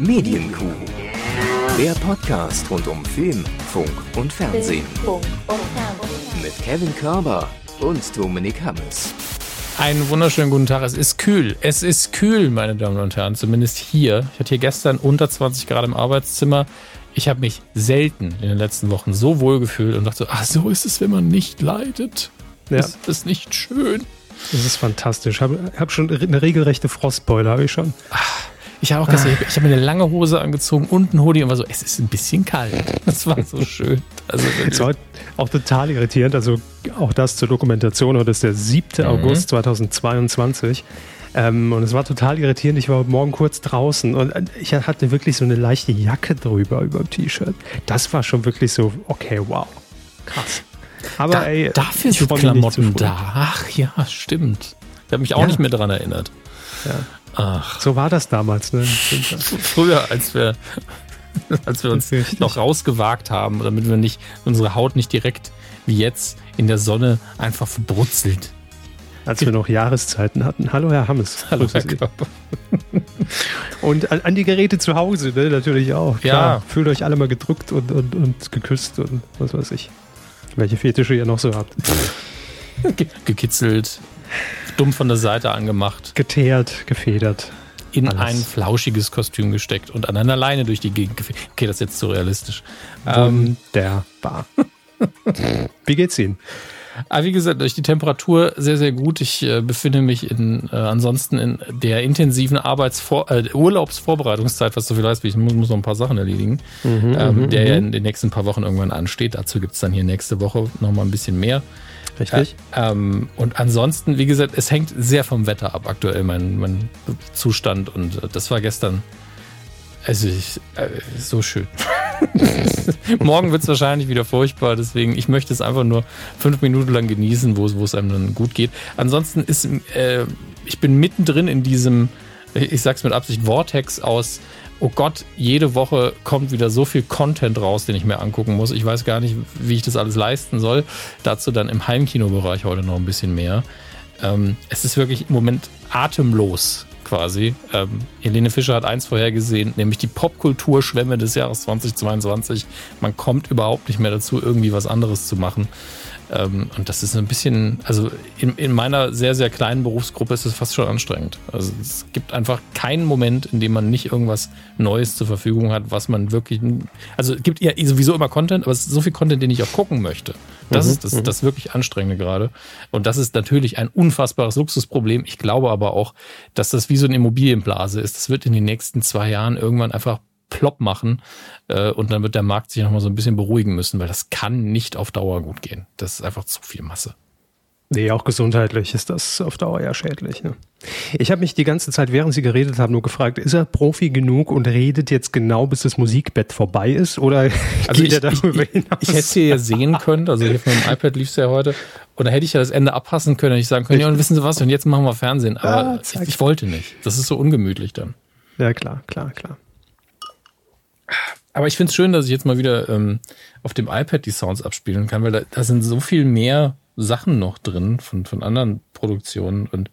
Medienkuh. Der Podcast rund um Film, Funk und Fernsehen. Mit Kevin Körber und Dominik Hammes. Einen wunderschönen guten Tag. Es ist kühl. Es ist kühl, meine Damen und Herren. Zumindest hier. Ich hatte hier gestern unter 20 Grad im Arbeitszimmer. Ich habe mich selten in den letzten Wochen so wohl gefühlt und dachte, ach, so ist es, wenn man nicht leidet. Ja. Das ist nicht schön. Das ist fantastisch. Ich habe hab schon eine regelrechte Frostbeule, habe ich schon. Ich habe auch gesagt, ich habe mir eine lange Hose angezogen und ein Hoodie und war so, es ist ein bisschen kalt. Das war so schön. Also es war auch total irritierend. Also auch das zur Dokumentation. Heute ist der 7. Mhm. August 2022. Ähm, und es war total irritierend. Ich war morgen kurz draußen und ich hatte wirklich so eine leichte Jacke drüber über dem T-Shirt. Das war schon wirklich so, okay, wow. Krass. Aber da, ey, dafür sind Klamotten da. Ach ja, stimmt. Ich habe mich auch ja. nicht mehr daran erinnert. Ja. Ach. So war das damals, ne? Früher, als wir, als wir uns noch rausgewagt haben, damit wir nicht, unsere Haut nicht direkt wie jetzt in der Sonne einfach verbrutzelt. Als wir noch Jahreszeiten hatten. Hallo, Herr Hammes. Hallo, Herr Körper. Und an, an, die Geräte zu Hause, ne, natürlich auch. Klar, ja. Fühlt euch alle mal gedrückt und, und, und geküsst und was weiß ich. Welche Fetische ihr noch so habt. Gekitzelt, dumm von der Seite angemacht. Geteert, gefedert. In alles. ein flauschiges Kostüm gesteckt und an einer Leine durch die Gegend gefedert. Okay, das ist jetzt zu realistisch. Wunderbar. Wie geht's Ihnen? Aber wie gesagt, durch die Temperatur sehr, sehr gut. Ich äh, befinde mich in, äh, ansonsten in der intensiven Arbeitsvor äh, Urlaubsvorbereitungszeit, was so viel heißt, wie ich muss, muss noch ein paar Sachen erledigen, mhm, ähm, mhm, der ja mhm. in den nächsten paar Wochen irgendwann ansteht. Dazu gibt's dann hier nächste Woche nochmal ein bisschen mehr. Richtig. Äh, ähm, und ansonsten, wie gesagt, es hängt sehr vom Wetter ab aktuell, mein, mein Zustand. Und äh, das war gestern also ich, äh, so schön. Morgen wird es wahrscheinlich wieder furchtbar, deswegen ich möchte es einfach nur fünf Minuten lang genießen, wo es einem dann gut geht. Ansonsten ist äh, ich bin mittendrin in diesem, ich sag's mit Absicht, Vortex aus. Oh Gott, jede Woche kommt wieder so viel Content raus, den ich mir angucken muss. Ich weiß gar nicht, wie ich das alles leisten soll. Dazu dann im Heimkinobereich heute noch ein bisschen mehr. Ähm, es ist wirklich im Moment atemlos quasi. Ähm, Helene Fischer hat eins vorhergesehen, nämlich die Popkulturschwemme des Jahres 2022. Man kommt überhaupt nicht mehr dazu, irgendwie was anderes zu machen. Ähm, und das ist ein bisschen, also in, in meiner sehr, sehr kleinen Berufsgruppe ist es fast schon anstrengend. Also es gibt einfach keinen Moment, in dem man nicht irgendwas Neues zur Verfügung hat, was man wirklich, also es gibt ja sowieso immer Content, aber es ist so viel Content, den ich auch gucken möchte. Das mhm, ist das, mhm. das wirklich Anstrengende gerade. Und das ist natürlich ein unfassbares Luxusproblem. Ich glaube aber auch, dass das wie so eine Immobilienblase ist. Das wird in den nächsten zwei Jahren irgendwann einfach plopp machen äh, und dann wird der Markt sich nochmal so ein bisschen beruhigen müssen, weil das kann nicht auf Dauer gut gehen. Das ist einfach zu viel Masse. Nee, auch gesundheitlich ist das auf Dauer ja schädlich. Ne? Ich habe mich die ganze Zeit, während Sie geredet haben, nur gefragt, ist er Profi genug und redet jetzt genau, bis das Musikbett vorbei ist? Oder also geht ich, er darüber ich, hinaus? Ich, ich hätte es hier ja sehen können, also hier von dem iPad lief es ja heute. Und da hätte ich ja das Ende abpassen können und ich sagen können, ja, und wissen Sie was, und jetzt machen wir Fernsehen. Aber ah, ich, ich wollte nicht. Das ist so ungemütlich dann. Ja, klar, klar, klar. Aber ich finde es schön, dass ich jetzt mal wieder ähm, auf dem iPad die Sounds abspielen kann, weil da, da sind so viel mehr Sachen noch drin von, von anderen Produktionen und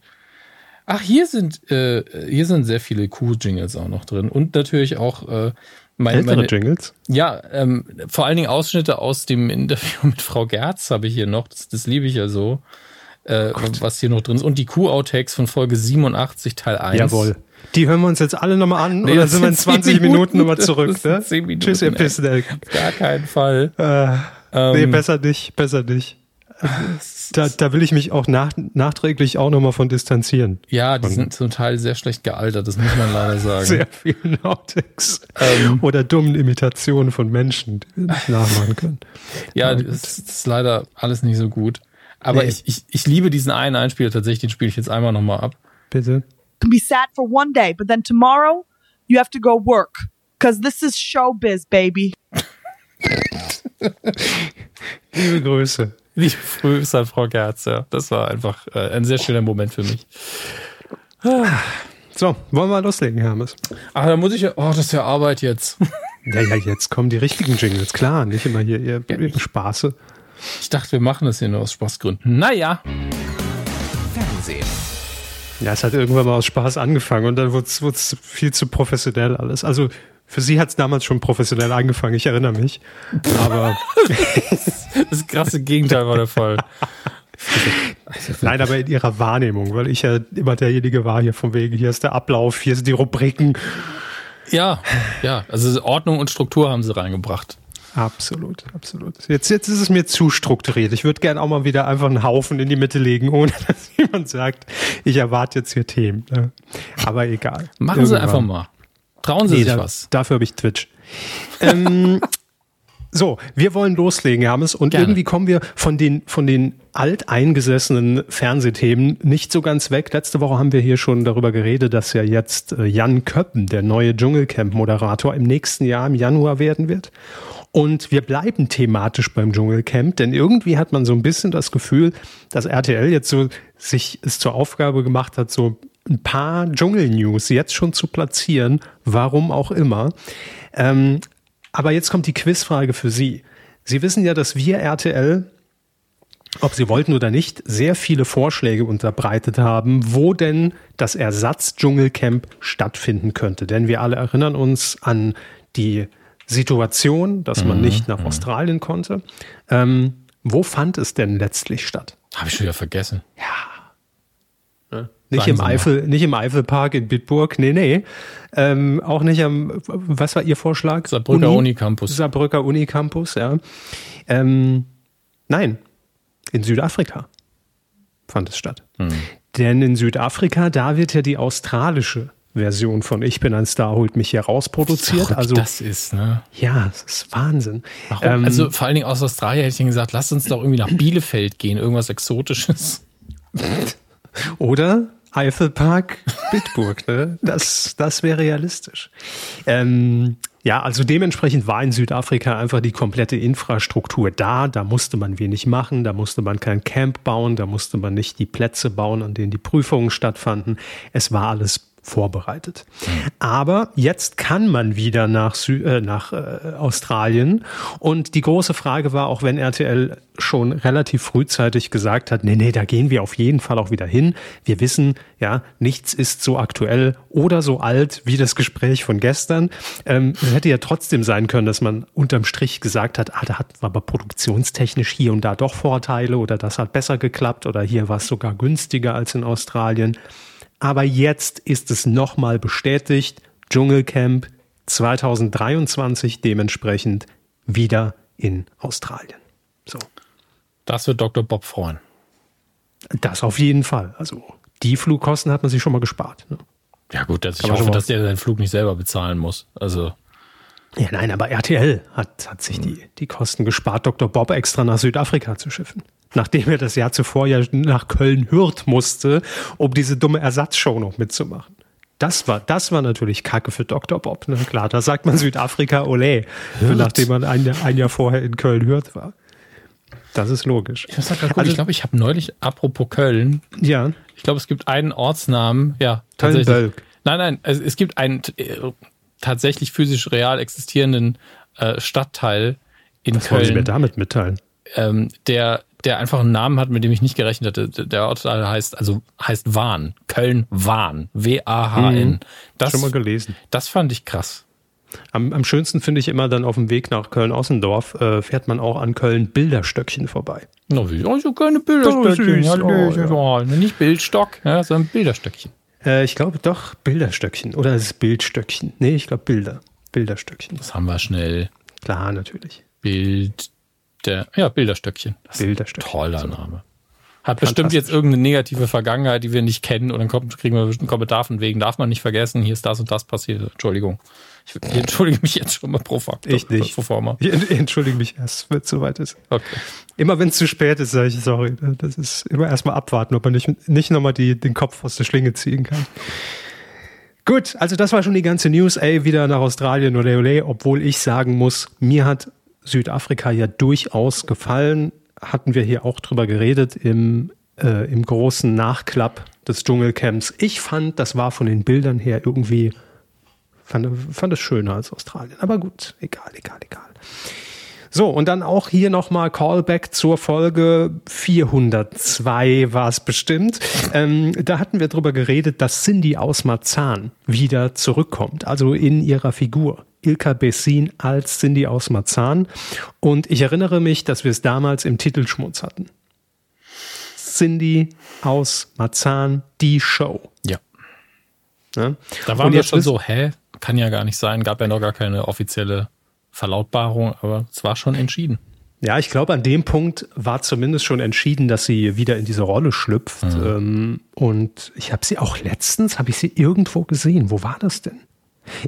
ach, hier sind äh, hier sind sehr viele Cool-Jingles auch noch drin und natürlich auch äh, meine, meine Jingles. Ja, ähm, vor allen Dingen Ausschnitte aus dem Interview mit Frau Gerz habe ich hier noch. Das, das liebe ich ja so, äh, was hier noch drin ist und die Q-Outtakes von Folge 87 Teil 1. Jawohl. Die hören wir uns jetzt alle nochmal an nee, und dann sind wir in 20 Minuten, Minuten nochmal zurück. Ne? Minuten, Tschüss, ihr Pissneck. Gar keinen Fall. Äh, ähm, nee, besser nicht, besser nicht. Da, da will ich mich auch nach, nachträglich auch nochmal von distanzieren. Ja, die sind zum Teil sehr schlecht gealtert, das muss man leider sagen. Sehr viele Outtakes. Ähm, Oder dummen Imitationen von Menschen, die wir nicht nachmachen können. Ja, das ist leider alles nicht so gut. Aber nee. ich, ich, ich liebe diesen einen Einspieler tatsächlich, den spiele ich jetzt einmal nochmal ab. Bitte can be sad for one day, but then tomorrow you have to go work. Cause this is showbiz, baby. Liebe Grüße. Liebe Grüße an Frau Gerz, ja. Das war einfach äh, ein sehr schöner Moment für mich. So, wollen wir loslegen, Hermes? Ach, da muss ich ja, oh, das ist ja Arbeit jetzt. Ja, ja, jetzt kommen die richtigen Jingles, klar, nicht immer hier ihr, ihr Spaße. Ich dachte, wir machen das hier nur aus Spaßgründen. Naja. Fernsehen. Ja, es hat irgendwann mal aus Spaß angefangen und dann wurde es viel zu professionell alles. Also für sie hat es damals schon professionell angefangen, ich erinnere mich. Aber das krasse Gegenteil war der Fall. Nein, aber in ihrer Wahrnehmung, weil ich ja immer derjenige war hier von wegen, hier ist der Ablauf, hier sind die Rubriken. Ja, ja, also Ordnung und Struktur haben sie reingebracht. Absolut, absolut. Jetzt, jetzt ist es mir zu strukturiert. Ich würde gerne auch mal wieder einfach einen Haufen in die Mitte legen, ohne dass jemand sagt, ich erwarte jetzt hier Themen. Ne? Aber egal. Machen Irgendwann. Sie einfach mal. Trauen Sie nee, sich da, was. Dafür habe ich Twitch. ähm, so, wir wollen loslegen, Hermes, und Gerne. irgendwie kommen wir von den, von den alteingesessenen Fernsehthemen nicht so ganz weg. Letzte Woche haben wir hier schon darüber geredet, dass ja jetzt äh, Jan Köppen, der neue Dschungelcamp-Moderator, im nächsten Jahr im Januar werden wird. Und wir bleiben thematisch beim Dschungelcamp, denn irgendwie hat man so ein bisschen das Gefühl, dass RTL jetzt so sich es zur Aufgabe gemacht hat, so ein paar Dschungel-News jetzt schon zu platzieren, warum auch immer. Ähm, aber jetzt kommt die Quizfrage für Sie. Sie wissen ja, dass wir RTL, ob Sie wollten oder nicht, sehr viele Vorschläge unterbreitet haben, wo denn das Ersatz-Dschungelcamp stattfinden könnte. Denn wir alle erinnern uns an die Situation, dass man mhm, nicht nach mhm. Australien konnte. Ähm, wo fand es denn letztlich statt? Habe ich schon wieder vergessen. Ja. Ne? Nicht im, Eifel, nicht im Eifelpark in Bitburg, nee, nee. Ähm, auch nicht am, was war Ihr Vorschlag? Saarbrücker Uni, Unicampus. Saarbrücker Unicampus, ja. Ähm, nein, in Südafrika fand es statt. Hm. Denn in Südafrika, da wird ja die australische Version von Ich bin ein Star, holt mich hier raus produziert. Also das ist, ne? Ja, das ist Wahnsinn. Ähm, also vor allen Dingen aus Australien hätte ich gesagt, lass uns doch irgendwie nach Bielefeld gehen, irgendwas Exotisches. Oder Eifelpark, Bitburg, ne? Das, das wäre realistisch. Ähm, ja, also dementsprechend war in Südafrika einfach die komplette Infrastruktur da. Da musste man wenig machen, da musste man kein Camp bauen, da musste man nicht die Plätze bauen, an denen die Prüfungen stattfanden. Es war alles vorbereitet. Aber jetzt kann man wieder nach, Sü äh, nach äh, Australien. Und die große Frage war, auch wenn RTL schon relativ frühzeitig gesagt hat, nee, nee, da gehen wir auf jeden Fall auch wieder hin. Wir wissen, ja, nichts ist so aktuell oder so alt wie das Gespräch von gestern. Ähm, es hätte ja trotzdem sein können, dass man unterm Strich gesagt hat, ah, da hat aber produktionstechnisch hier und da doch Vorteile oder das hat besser geklappt oder hier war es sogar günstiger als in Australien. Aber jetzt ist es nochmal bestätigt. Dschungelcamp 2023 dementsprechend wieder in Australien. So. Das wird Dr. Bob freuen. Das auf jeden Fall. Also die Flugkosten hat man sich schon mal gespart. Ne? Ja gut, also ich hoffe, dass der seinen Flug nicht selber bezahlen muss. Also ja, nein, aber RTL hat, hat sich die, die Kosten gespart, Dr. Bob extra nach Südafrika zu schiffen nachdem er das Jahr zuvor ja nach Köln-Hürth musste, um diese dumme Ersatzshow noch mitzumachen. Das war, das war natürlich Kacke für Dr. Bob. Ne? Klar, da sagt man Südafrika Olé, nachdem man ein, ein Jahr vorher in Köln-Hürth war. Das ist logisch. Ich, also, ich glaube, ich habe neulich, apropos Köln, ja. ich glaube, es gibt einen Ortsnamen, ja, tatsächlich. Köln-Bölk. Nein, nein, es, es gibt einen äh, tatsächlich physisch real existierenden äh, Stadtteil in Was Köln. Was wollen Sie mir damit mitteilen? Ähm, der der einfach einen Namen hat, mit dem ich nicht gerechnet hatte. Der Ort heißt, also heißt Wahn. Köln-Wahn. W-A-H-N. Mhm. Das, Schon mal gelesen. Das fand ich krass. Am, am schönsten finde ich immer dann auf dem Weg nach Köln-Ossendorf äh, fährt man auch an Köln-Bilderstöckchen vorbei. Na, wie? Also keine Bilderstöckchen. Oh, ja. Nicht Bildstock, ja, sondern Bilderstöckchen. Äh, ich glaube doch Bilderstöckchen. Oder ist es Bildstöckchen? Nee, ich glaube Bilder. Bilderstöckchen. Das haben wir schnell. Klar, natürlich. Bild der, ja, Bilderstöckchen. Bilderstöckchen. Toller Name. Hat bestimmt jetzt irgendeine negative Vergangenheit, die wir nicht kennen und dann kommt, kriegen wir einen Kommentar von wegen, darf man nicht vergessen, hier ist das und das passiert. Entschuldigung. Ich, ich entschuldige mich jetzt schon mal pro Faktor. Ich nicht. Pro forma. Ich entschuldige mich erst, wenn es soweit ist. Okay. Immer wenn es zu spät ist, sage ich, sorry. Das ist immer erstmal abwarten, ob man nicht, nicht nochmal den Kopf aus der Schlinge ziehen kann. Gut, also das war schon die ganze News. Ey, wieder nach Australien oder ole, obwohl ich sagen muss, mir hat Südafrika ja durchaus gefallen. Hatten wir hier auch drüber geredet im, äh, im großen Nachklapp des Dschungelcamps. Ich fand, das war von den Bildern her irgendwie, fand, fand es schöner als Australien. Aber gut, egal, egal, egal. So, und dann auch hier nochmal Callback zur Folge 402 war es bestimmt. Ähm, da hatten wir drüber geredet, dass Cindy aus Marzahn wieder zurückkommt, also in ihrer Figur. Ilka Bessin als Cindy aus Marzahn. Und ich erinnere mich, dass wir es damals im Titelschmutz hatten. Cindy aus Marzahn, die Show. Ja. Ja? Da waren wir schon so, hä? Kann ja gar nicht sein, gab ja noch gar keine offizielle Verlautbarung, aber es war schon entschieden. Ja, ich glaube, an dem Punkt war zumindest schon entschieden, dass sie wieder in diese Rolle schlüpft. Ähm, und ich habe sie auch letztens, habe ich sie irgendwo gesehen. Wo war das denn?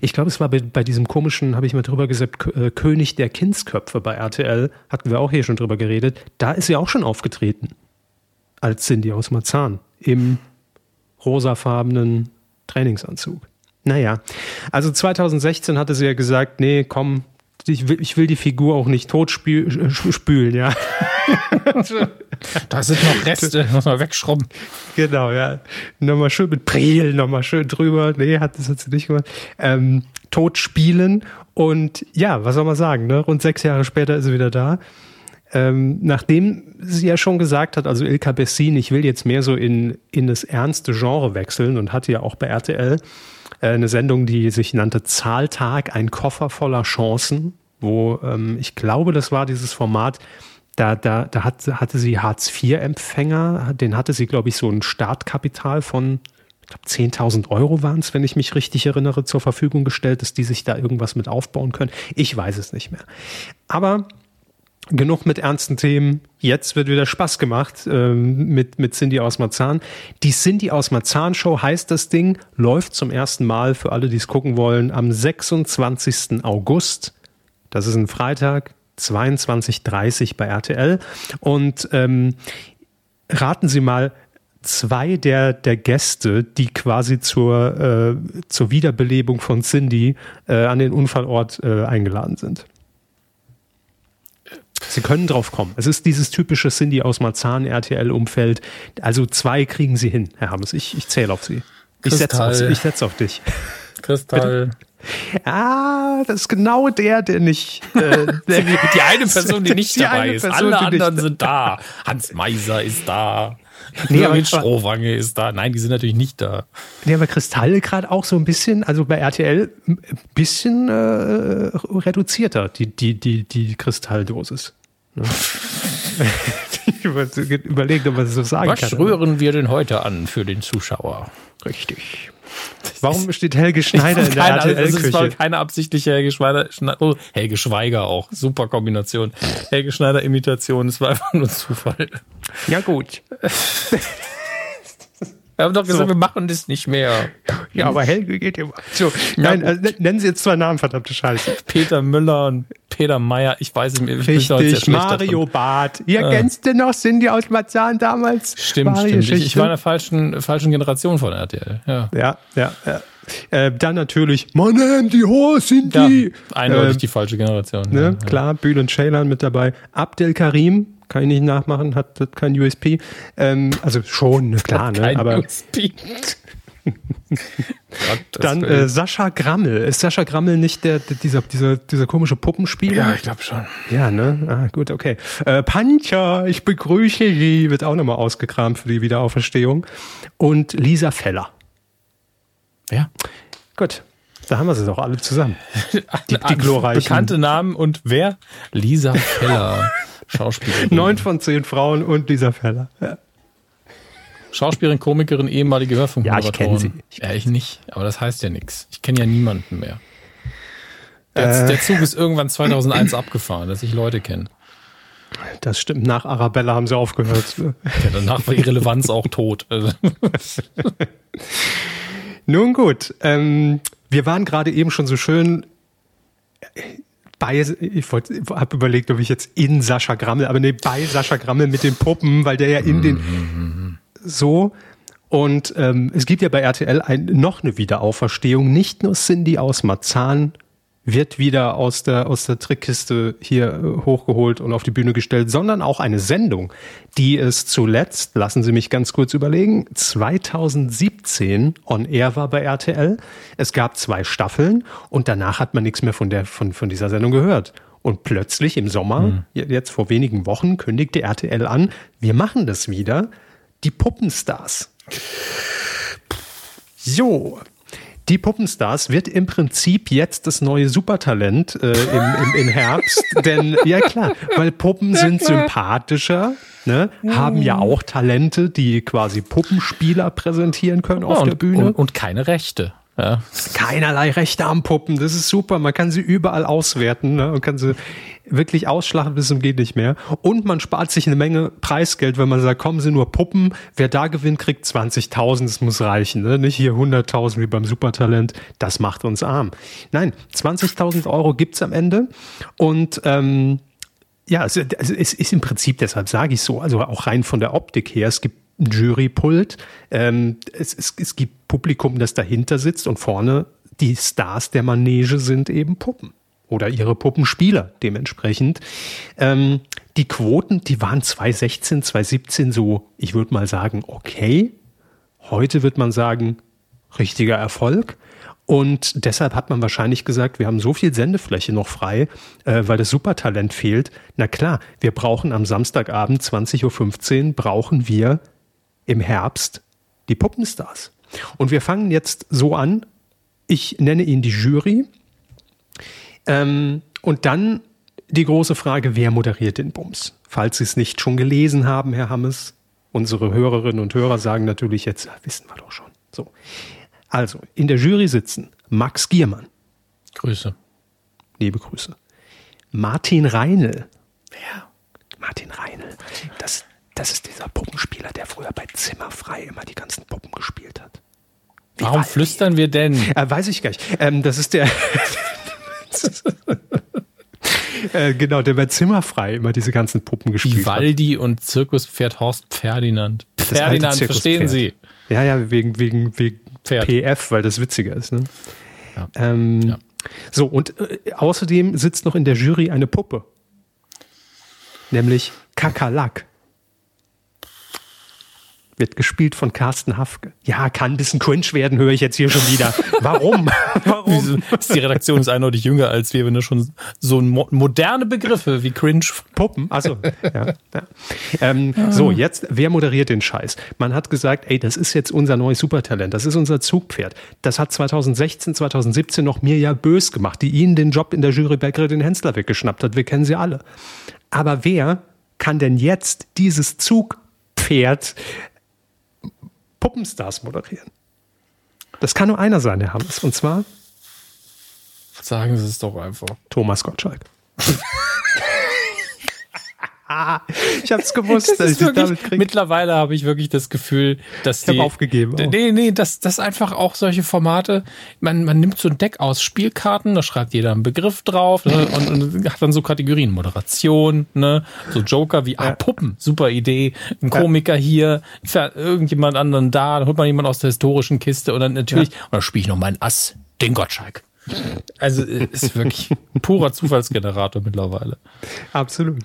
Ich glaube, es war bei, bei diesem komischen, habe ich mal drüber gesagt, äh, König der Kindsköpfe bei RTL. Hatten wir auch hier schon drüber geredet. Da ist sie auch schon aufgetreten. Als Cindy aus Marzahn. Im rosafarbenen Trainingsanzug. Naja, also 2016 hatte sie ja gesagt, nee, komm, ich will, ich will die Figur auch nicht tot äh, spülen, ja. Da sind noch Reste, muss man wegschrubben. Genau, ja. Nochmal schön mit Priel, nochmal schön drüber. Nee, hat das hat sie nicht gemacht. Ähm, tot spielen. Und ja, was soll man sagen, ne? Rund sechs Jahre später ist sie wieder da. Ähm, nachdem sie ja schon gesagt hat, also Ilka Bessin, ich will jetzt mehr so in, in das ernste Genre wechseln und hatte ja auch bei RTL äh, eine Sendung, die sich nannte Zahltag, ein Koffer voller Chancen, wo ähm, ich glaube, das war dieses Format, da, da, da hat, hatte sie Hartz-IV-Empfänger, den hatte sie, glaube ich, so ein Startkapital von ich glaube, 10.000 Euro waren es, wenn ich mich richtig erinnere, zur Verfügung gestellt, dass die sich da irgendwas mit aufbauen können. Ich weiß es nicht mehr. Aber genug mit ernsten Themen. Jetzt wird wieder Spaß gemacht ähm, mit, mit Cindy aus Marzahn. Die Cindy aus Marzahn Show heißt das Ding, läuft zum ersten Mal für alle, die es gucken wollen, am 26. August. Das ist ein Freitag, 22.30 bei RTL. Und ähm, raten Sie mal, zwei der, der Gäste, die quasi zur, äh, zur Wiederbelebung von Cindy äh, an den Unfallort äh, eingeladen sind. Sie können drauf kommen. Es ist dieses typische Cindy aus Marzahn RTL-Umfeld. Also zwei kriegen Sie hin, Herr Hammes. Ich, ich zähle auf Sie. Ich setze auf, ich setz auf dich. Kristall. Ah, das ist genau der, der nicht. Äh, der, Die eine Person, die nicht Die dabei ist. Person, Alle anderen sind da. Hans Meiser ist da. Nee, aber- Strohwange ist da. Nein, die sind natürlich nicht da. Ja, aber Kristalle gerade auch so ein bisschen, also bei RTL ein bisschen äh, reduzierter, die, die, die, die Kristalldosis. Ne? ich über- überlegt, ob man das so sagen Was kann. rühren wir denn heute an für den Zuschauer? Richtig. Warum steht Helge Schneider in der also es war RTL-Küche? keine absichtliche Helge Schweiger, oh, Helge Schweiger auch. Super Kombination. Helge Schneider Imitation. Es war einfach nur Zufall. Ja, gut. Wir haben doch gesagt, wir machen das nicht mehr. Ja, aber Helge geht immer. So, nein, äh, nennen Sie jetzt zwei Namen, verdammte Scheiße. Peter Müller und Peter Meyer. Ich weiß es mir. Ich Richtig, Mario. Barth. Ihr kennst du noch Cindy aus Marzahn damals? Stimmt, Wahre stimmt. Ich, ich war in der falschen, falschen Generation von RTL. Ja. Ja, ja, ja. Äh, dann natürlich, man nennt die Horse, sind Ja, die. eindeutig Äh, die falsche Generation. Ne, ja, Klar, Bülent Ceylan mit dabei. Abdel Karim, kann ich nicht nachmachen, hat, hat kein USP. Ähm, also schon, ne, klar, ne, aber USP. Dann äh, Sascha Grammel. Ist Sascha Grammel nicht der, der dieser, dieser, dieser komische Puppenspieler? ja, ich glaube schon. Ja, ne? Ah, gut, okay. Äh, Pancha, ich begrüße Sie, wird auch nochmal ausgekramt für die Wiederauferstehung. Und Lisa Feller. Ja. Gut, da haben wir sie doch alle zusammen. Die, die glorreichen. Bekannte Namen und wer? Lisa Feller. Schauspielerin. Neun von zehn Frauen und Lisa Feller. Ja. Schauspielerin, Komikerin, ehemalige Hörfunkmoderatorin. Ja, ich kenn sie. Ja, ich nicht. Aber das heißt ja nichts. Ich kenne ja niemanden mehr. Der, Äh. der Zug ist irgendwann 2001 abgefahren, dass ich Leute kenne. Das stimmt, nach Arabella haben sie aufgehört. Ja, danach war die Relevanz auch tot. Also, Nun gut, ähm, wir waren gerade eben schon so schön bei, ich habe überlegt, ob ich jetzt in Sascha Grammel, aber nee, bei Sascha Grammel mit den Puppen, weil der ja in den so und ähm, es gibt ja bei RTL ein, noch eine Wiederauferstehung. Nicht nur Cindy aus Marzahn wird wieder aus der, aus der Trickkiste hier äh, hochgeholt und auf die Bühne gestellt, sondern auch eine Sendung, die es zuletzt, lassen Sie mich ganz kurz überlegen, 2017 on air war bei RTL. Es gab zwei Staffeln und danach hat man nichts mehr von, der, von, von dieser Sendung gehört. Und plötzlich im Sommer, mhm. jetzt vor wenigen Wochen, kündigte RTL an, wir machen das wieder. Die Puppenstars. So, die Puppenstars wird im Prinzip jetzt das neue Supertalent äh, im, im, im Herbst. Denn, ja klar, weil Puppen sind sympathischer, ne, haben ja auch Talente, die quasi Puppenspieler präsentieren können ja, auf und, der Bühne. Und, und keine Rechte. Ja. Keinerlei Rechte am Puppen, das ist super. Man kann sie überall auswerten ne? und kann sie wirklich ausschlachten bis zum geht nicht mehr. Und man spart sich eine Menge Preisgeld, wenn man sagt, kommen Sie nur Puppen. Wer da gewinnt, kriegt 20.000. Das muss reichen. Ne? Nicht hier 100.000 wie beim Supertalent. Das macht uns arm. Nein, 20.000 Euro gibt's am Ende. Und ähm, ja, also es ist im Prinzip, deshalb sage ich so, also auch rein von der Optik her, es gibt ein Jurypult, ähm, es, es, es gibt Publikum, das dahinter sitzt und vorne die Stars der Manege sind eben Puppen oder ihre Puppenspieler dementsprechend. Ähm, die Quoten, die waren 2016, 2017 so, ich würde mal sagen, okay. Heute wird man sagen, richtiger Erfolg. Und deshalb hat man wahrscheinlich gesagt, wir haben so viel Sendefläche noch frei, äh, weil das Supertalent fehlt. Na klar, wir brauchen am Samstagabend 20.15 Uhr, brauchen wir im Herbst die Puppenstars. Und wir fangen jetzt so an. Ich nenne ihn die Jury. Ähm, und dann die große Frage, wer moderiert den Bums? Falls Sie es nicht schon gelesen haben, Herr Hammes, unsere Hörerinnen und Hörer sagen natürlich jetzt, wissen wir doch schon. So. Also, in der Jury sitzen Max Giermann. Grüße. Liebe Grüße. Martin Reinl. Wer? Martin Reinl. Das, das ist dieser Puppenspieler, der früher bei Zimmerfrei immer die ganzen Puppen gespielt hat. Wie Warum flüstern wir denn? Äh, weiß ich gar nicht. Ähm, das ist der. äh, genau, der bei Zimmerfrei immer diese ganzen Puppen gespielt Vivaldi hat. und Zirkuspferd Horst Ferdinand. Ferdinand, verstehen Sie? Ja, ja, wegen, wegen, wegen PF, weil das witziger ist. Ne? Ja. Ähm, ja. So, und äh, außerdem sitzt noch in der Jury eine Puppe. Nämlich Kakerlak. Wird gespielt von Carsten Hafke. Ja, kann ein bisschen cringe werden, höre ich jetzt hier schon wieder. Warum? Warum? die Redaktion ist eindeutig jünger als wir, wenn du schon so mo moderne Begriffe wie cringe. Puppen. Achso. Ja, ja. Ähm. So, jetzt, wer moderiert den Scheiß? Man hat gesagt, ey, das ist jetzt unser neues Supertalent, das ist unser Zugpferd. Das hat 2016, 2017 noch mir ja bös gemacht, die ihnen den Job in der Jury bei den Hensler weggeschnappt hat. Wir kennen sie alle. Aber wer kann denn jetzt dieses Zugpferd Puppenstars moderieren. Das kann nur einer sein, Herr Hammes. Und zwar. Sagen Sie es doch einfach. Thomas Gottschalk. ich hab's gewusst, dass ich wirklich, damit kriege. Mittlerweile habe ich wirklich das Gefühl, dass ich die. aufgegeben. Auch. Nee, nee, dass das einfach auch solche Formate, man, man nimmt so ein Deck aus Spielkarten, da schreibt jeder einen Begriff drauf ne, und, und, hat dann so Kategorien, Moderation, ne, so Joker wie, ah, Puppen, super Idee, ein Komiker hier, irgendjemand anderen da, dann holt man jemand aus der historischen Kiste und dann natürlich, ja. und dann spiele ich noch meinen Ass, den Gottschalk. Also ist wirklich purer Zufallsgenerator mittlerweile. Absolut.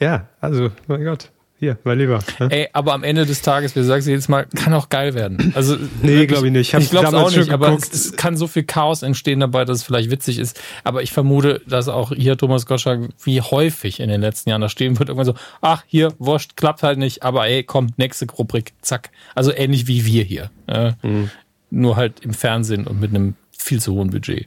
Ja, also, mein Gott. Hier, mein Lieber. Ne? Ey, aber am Ende des Tages, wie du sagst jedes Mal, kann auch geil werden. Also, nee, glaube ich nicht. Ich, ich glaube es auch nicht, aber es, es, kann so viel Chaos entstehen dabei, dass es vielleicht witzig ist. Aber ich vermute, dass auch hier Thomas Gottschalk wie häufig in den letzten Jahren da stehen wird, irgendwann so, ach, hier, wurscht, klappt halt nicht, aber ey, komm, nächste Rubrik, zack. Also ähnlich wie wir hier. Äh, mhm. Nur halt im Fernsehen und mit einem viel zu hohen Budget.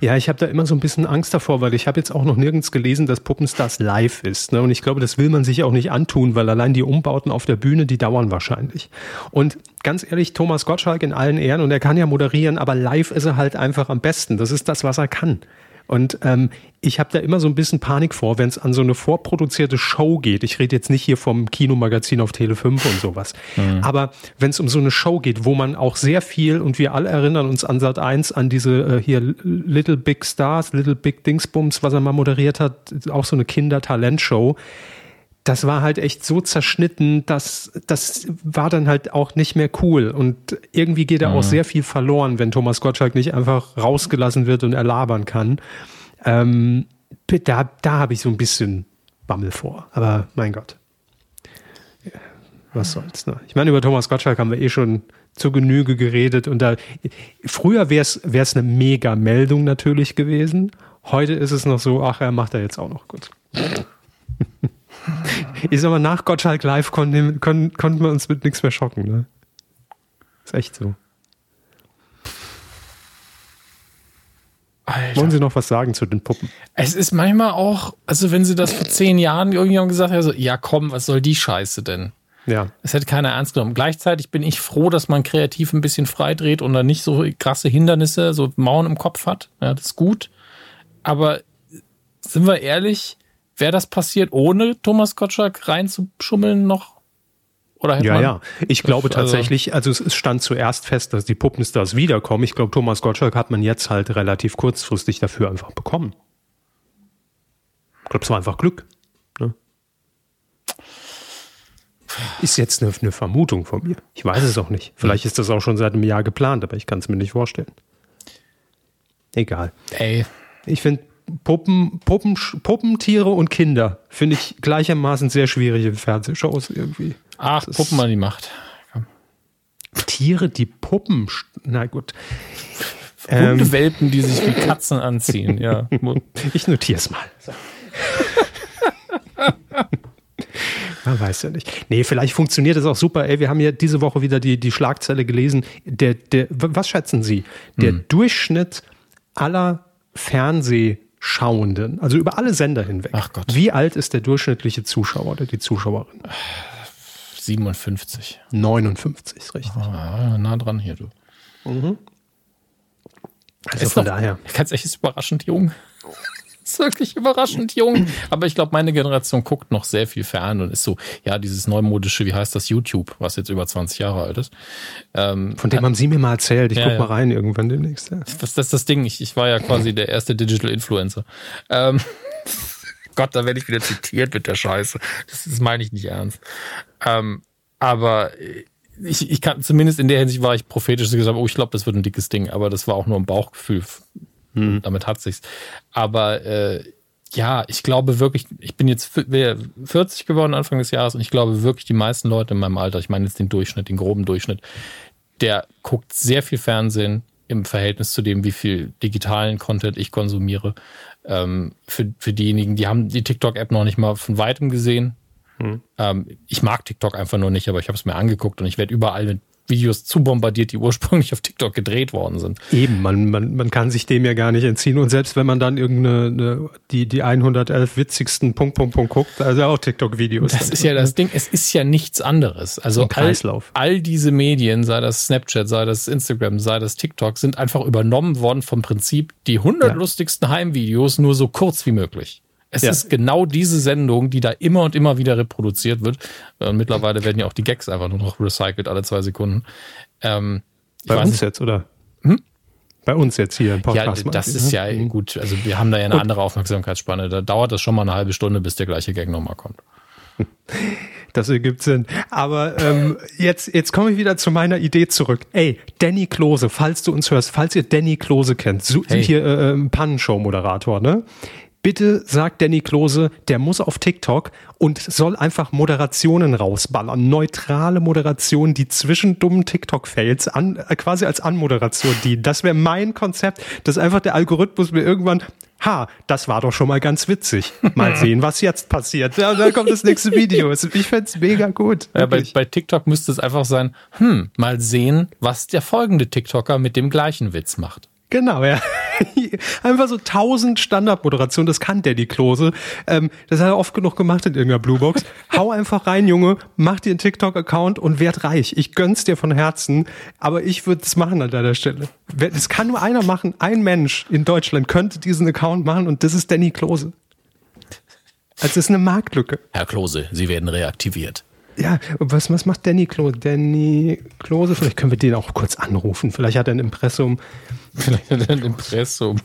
Ja, ich habe da immer so ein bisschen Angst davor, weil ich habe jetzt auch noch nirgends gelesen, dass Puppenstars live ist. Ne? Und ich glaube, das will man sich auch nicht antun, weil allein die Umbauten auf der Bühne, die dauern wahrscheinlich. Und ganz ehrlich, Thomas Gottschalk in allen Ehren und er kann ja moderieren, aber live ist er halt einfach am besten. Das ist das, was er kann. Und ähm, ich habe da immer so ein bisschen Panik vor, wenn es an so eine vorproduzierte Show geht. Ich rede jetzt nicht hier vom Kinomagazin auf Tele 5 und sowas. Mhm. Aber wenn es um so eine Show geht, wo man auch sehr viel, und wir alle erinnern uns an Sat 1, an diese äh, hier Little Big Stars, Little Big Dingsbums, was er mal moderiert hat, auch so eine Kinder-Talent-Show das war halt echt so zerschnitten, dass das war dann halt auch nicht mehr cool. Und irgendwie geht da mhm. auch sehr viel verloren, wenn Thomas Gottschalk nicht einfach rausgelassen wird und erlabern kann. Ähm, da da habe ich so ein bisschen Bammel vor. Aber mein Gott. Was soll's, ne? Ich meine, über Thomas Gottschalk haben wir eh schon zur Genüge geredet. Und da früher wäre es eine Mega-Meldung natürlich gewesen. Heute ist es noch so, ach, er macht er jetzt auch noch gut. ich sag mal, nach Gottschalk Live konnten, konnten, konnten wir uns mit nichts mehr schocken. Ne? Ist echt so. Alter. Wollen Sie noch was sagen zu den Puppen? Es ist manchmal auch, also wenn Sie das vor zehn Jahren irgendjemand gesagt hätte, so, ja komm, was soll die Scheiße denn? Ja. Es hätte keiner ernst genommen. Gleichzeitig bin ich froh, dass man kreativ ein bisschen freidreht und dann nicht so krasse Hindernisse, so Mauern im Kopf hat. Ja, das ist gut. Aber sind wir ehrlich, wäre das passiert, ohne Thomas Gottschalk reinzuschummeln noch? Oder ja, ja. Ich glaube also tatsächlich, also es stand zuerst fest, dass die Puppenstars wiederkommen. Ich glaube, Thomas Gottschalk hat man jetzt halt relativ kurzfristig dafür einfach bekommen. Ich glaube, es war einfach Glück. Ne? Ist jetzt eine, eine, Vermutung von mir. Ich weiß es auch nicht. Vielleicht ist das auch schon seit einem Jahr geplant, aber ich kann es mir nicht vorstellen. Egal. Ey. Ich finde Puppen, Puppen, Puppentiere und Kinder finde ich gleichermaßen sehr schwierige Fernsehshows irgendwie. Ach, das Puppen an die Macht. Komm. Tiere, die Puppen. Na gut. Hundewelpen, ähm. die sich wie Katzen anziehen, ja. Ich notiere es mal. So. Man weiß ja nicht. Nee, vielleicht funktioniert es auch super. Ey, wir haben ja diese Woche wieder die, die Schlagzeile gelesen. Der, der, was schätzen Sie? Der hm. Durchschnitt aller Fernsehschauenden, also über alle Sender hinweg. Ach Gott. Wie alt ist der durchschnittliche Zuschauer oder die Zuschauerin? 57. 59 ist richtig. Ah, nah dran hier, du. Mhm. Also ist von noch, daher. Ganz echt ist überraschend jung. Ist wirklich überraschend jung. Aber ich glaube, meine Generation guckt noch sehr viel fern und ist so, ja, dieses neumodische, wie heißt das, YouTube, was jetzt über 20 Jahre alt ist. Ähm, Von dem haben Sie mir mal erzählt. Ich ja, guck mal rein irgendwann demnächst. Ja. Was, das ist das Ding. Ich, ich war ja quasi der erste Digital Influencer. Ähm, Gott, da werde ich wieder zitiert mit der Scheiße. Das, das meine ich nicht ernst. Ähm, aber ich, ich kann, zumindest in der Hinsicht war ich prophetisch gesagt, oh, ich glaube, das wird ein dickes Ding, aber das war auch nur ein Bauchgefühl. Hm. Damit hat sich's. Aber äh, ja, ich glaube wirklich, ich bin jetzt 40 geworden Anfang des Jahres und ich glaube wirklich, die meisten Leute in meinem Alter, ich meine jetzt den Durchschnitt, den groben Durchschnitt, der guckt sehr viel Fernsehen im Verhältnis zu dem, wie viel digitalen Content ich konsumiere ähm, für, für diejenigen, die haben die TikTok-App noch nicht mal von weitem gesehen. Hm. Ähm, ich mag TikTok einfach nur nicht, aber ich habe es mir angeguckt und ich werde überall mit Videos zu bombardiert, die ursprünglich auf TikTok gedreht worden sind. Eben, man, man, man kann sich dem ja gar nicht entziehen. Und selbst wenn man dann irgendeine, eine, die, die 111 witzigsten Punkt, Punkt, Punkt guckt, also auch TikTok-Videos. Das ist ja das Ding, es ist ja nichts anderes. Also all, all diese Medien, sei das Snapchat, sei das Instagram, sei das TikTok, sind einfach übernommen worden vom Prinzip, die 100 ja. lustigsten Heimvideos nur so kurz wie möglich. Es ja. ist genau diese Sendung, die da immer und immer wieder reproduziert wird. Und mittlerweile werden ja auch die Gags einfach nur noch recycelt alle zwei Sekunden. Ähm, Bei uns nicht. jetzt, oder? Hm? Bei uns jetzt hier im Podcast. Ja, das ist ne? ja mhm. gut. Also wir haben da ja eine gut. andere Aufmerksamkeitsspanne. Da dauert das schon mal eine halbe Stunde, bis der gleiche Gag nochmal kommt. Das ergibt Sinn. Aber ähm, jetzt, jetzt komme ich wieder zu meiner Idee zurück. Ey, Danny Klose, falls du uns hörst, falls ihr Danny Klose kennt, so, hey. hier äh, Pannenshow-Moderator, ne? Bitte sagt Danny Klose, der muss auf TikTok und soll einfach Moderationen rausballern. Neutrale Moderationen, die zwischen dummen TikTok-Fails an, äh, quasi als Anmoderation dienen. Das wäre mein Konzept, dass einfach der Algorithmus mir irgendwann Ha, das war doch schon mal ganz witzig. Mal sehen, was jetzt passiert. Ja, dann kommt das nächste Video. Ich fände mega gut. Ja, bei, bei TikTok müsste es einfach sein, hm, mal sehen, was der folgende TikToker mit dem gleichen Witz macht. Genau, ja. Einfach so tausend Standardmoderationen, das kann Daddy Klose. Ähm, das hat er oft genug gemacht in irgendeiner Bluebox. Hau einfach rein, Junge, mach dir einen TikTok-Account und werd reich. Ich gönn's dir von Herzen, aber ich würde es machen an deiner Stelle. Das kann nur einer machen. Ein Mensch in Deutschland könnte diesen Account machen und das ist Danny Klose. Also das ist eine Marktlücke. Herr Klose, Sie werden reaktiviert. Ja, was, was macht Danny Klose? Danny Klose, vielleicht können wir den auch kurz anrufen. Vielleicht hat er ein Impressum. Vielleicht hat er ein Impressum.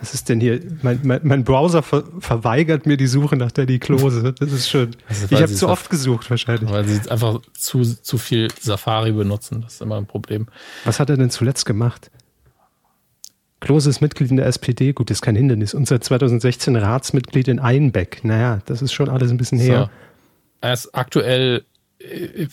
Was ist denn hier? Mein, mein, mein Browser ver verweigert mir die Suche nach Danny Klose. Das ist schön. Also, ich habe zu oft gesucht wahrscheinlich. Weil sie einfach zu, zu viel Safari benutzen. Das ist immer ein Problem. Was hat er denn zuletzt gemacht? Klose ist Mitglied in der SPD. Gut, das ist kein Hindernis. Und seit 2016 Ratsmitglied in Einbeck. Naja, das ist schon alles ein bisschen her. So. Er ist aktuell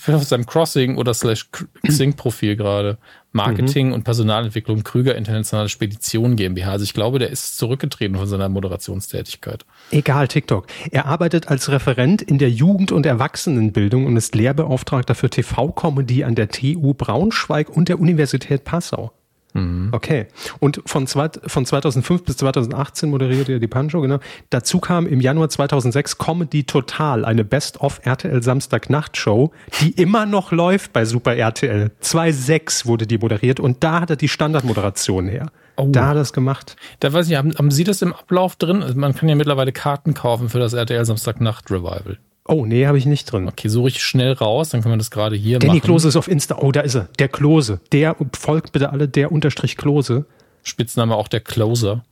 auf seinem Crossing oder slash Xing-Profil gerade. Marketing mhm. und Personalentwicklung Krüger Internationale Spedition GmbH. Also ich glaube, der ist zurückgetreten von seiner Moderationstätigkeit. Egal, TikTok. Er arbeitet als Referent in der Jugend- und Erwachsenenbildung und ist Lehrbeauftragter für TV-Comedy an der TU Braunschweig und der Universität Passau. Mhm. Okay. Und von, zwei, von 2005 bis 2018 moderierte er die Pancho, genau. Dazu kam im Januar 2006 Comedy Total, eine Best-of RTL Samstag-Nacht-Show, die immer noch läuft bei Super RTL. 2.6 wurde die moderiert und da hat er die Standardmoderation her. Oh. Da hat er es gemacht. Da weiß ich, haben, haben Sie das im Ablauf drin? Also man kann ja mittlerweile Karten kaufen für das RTL Samstag-Nacht-Revival. Oh, nee, habe ich nicht drin. Okay, suche ich schnell raus, dann können wir das gerade hier Danny machen. Danny Klose ist auf Insta. Oh, da ist er. Der Klose. Der, folgt bitte alle, der Unterstrich Klose. Spitzname auch der Closer.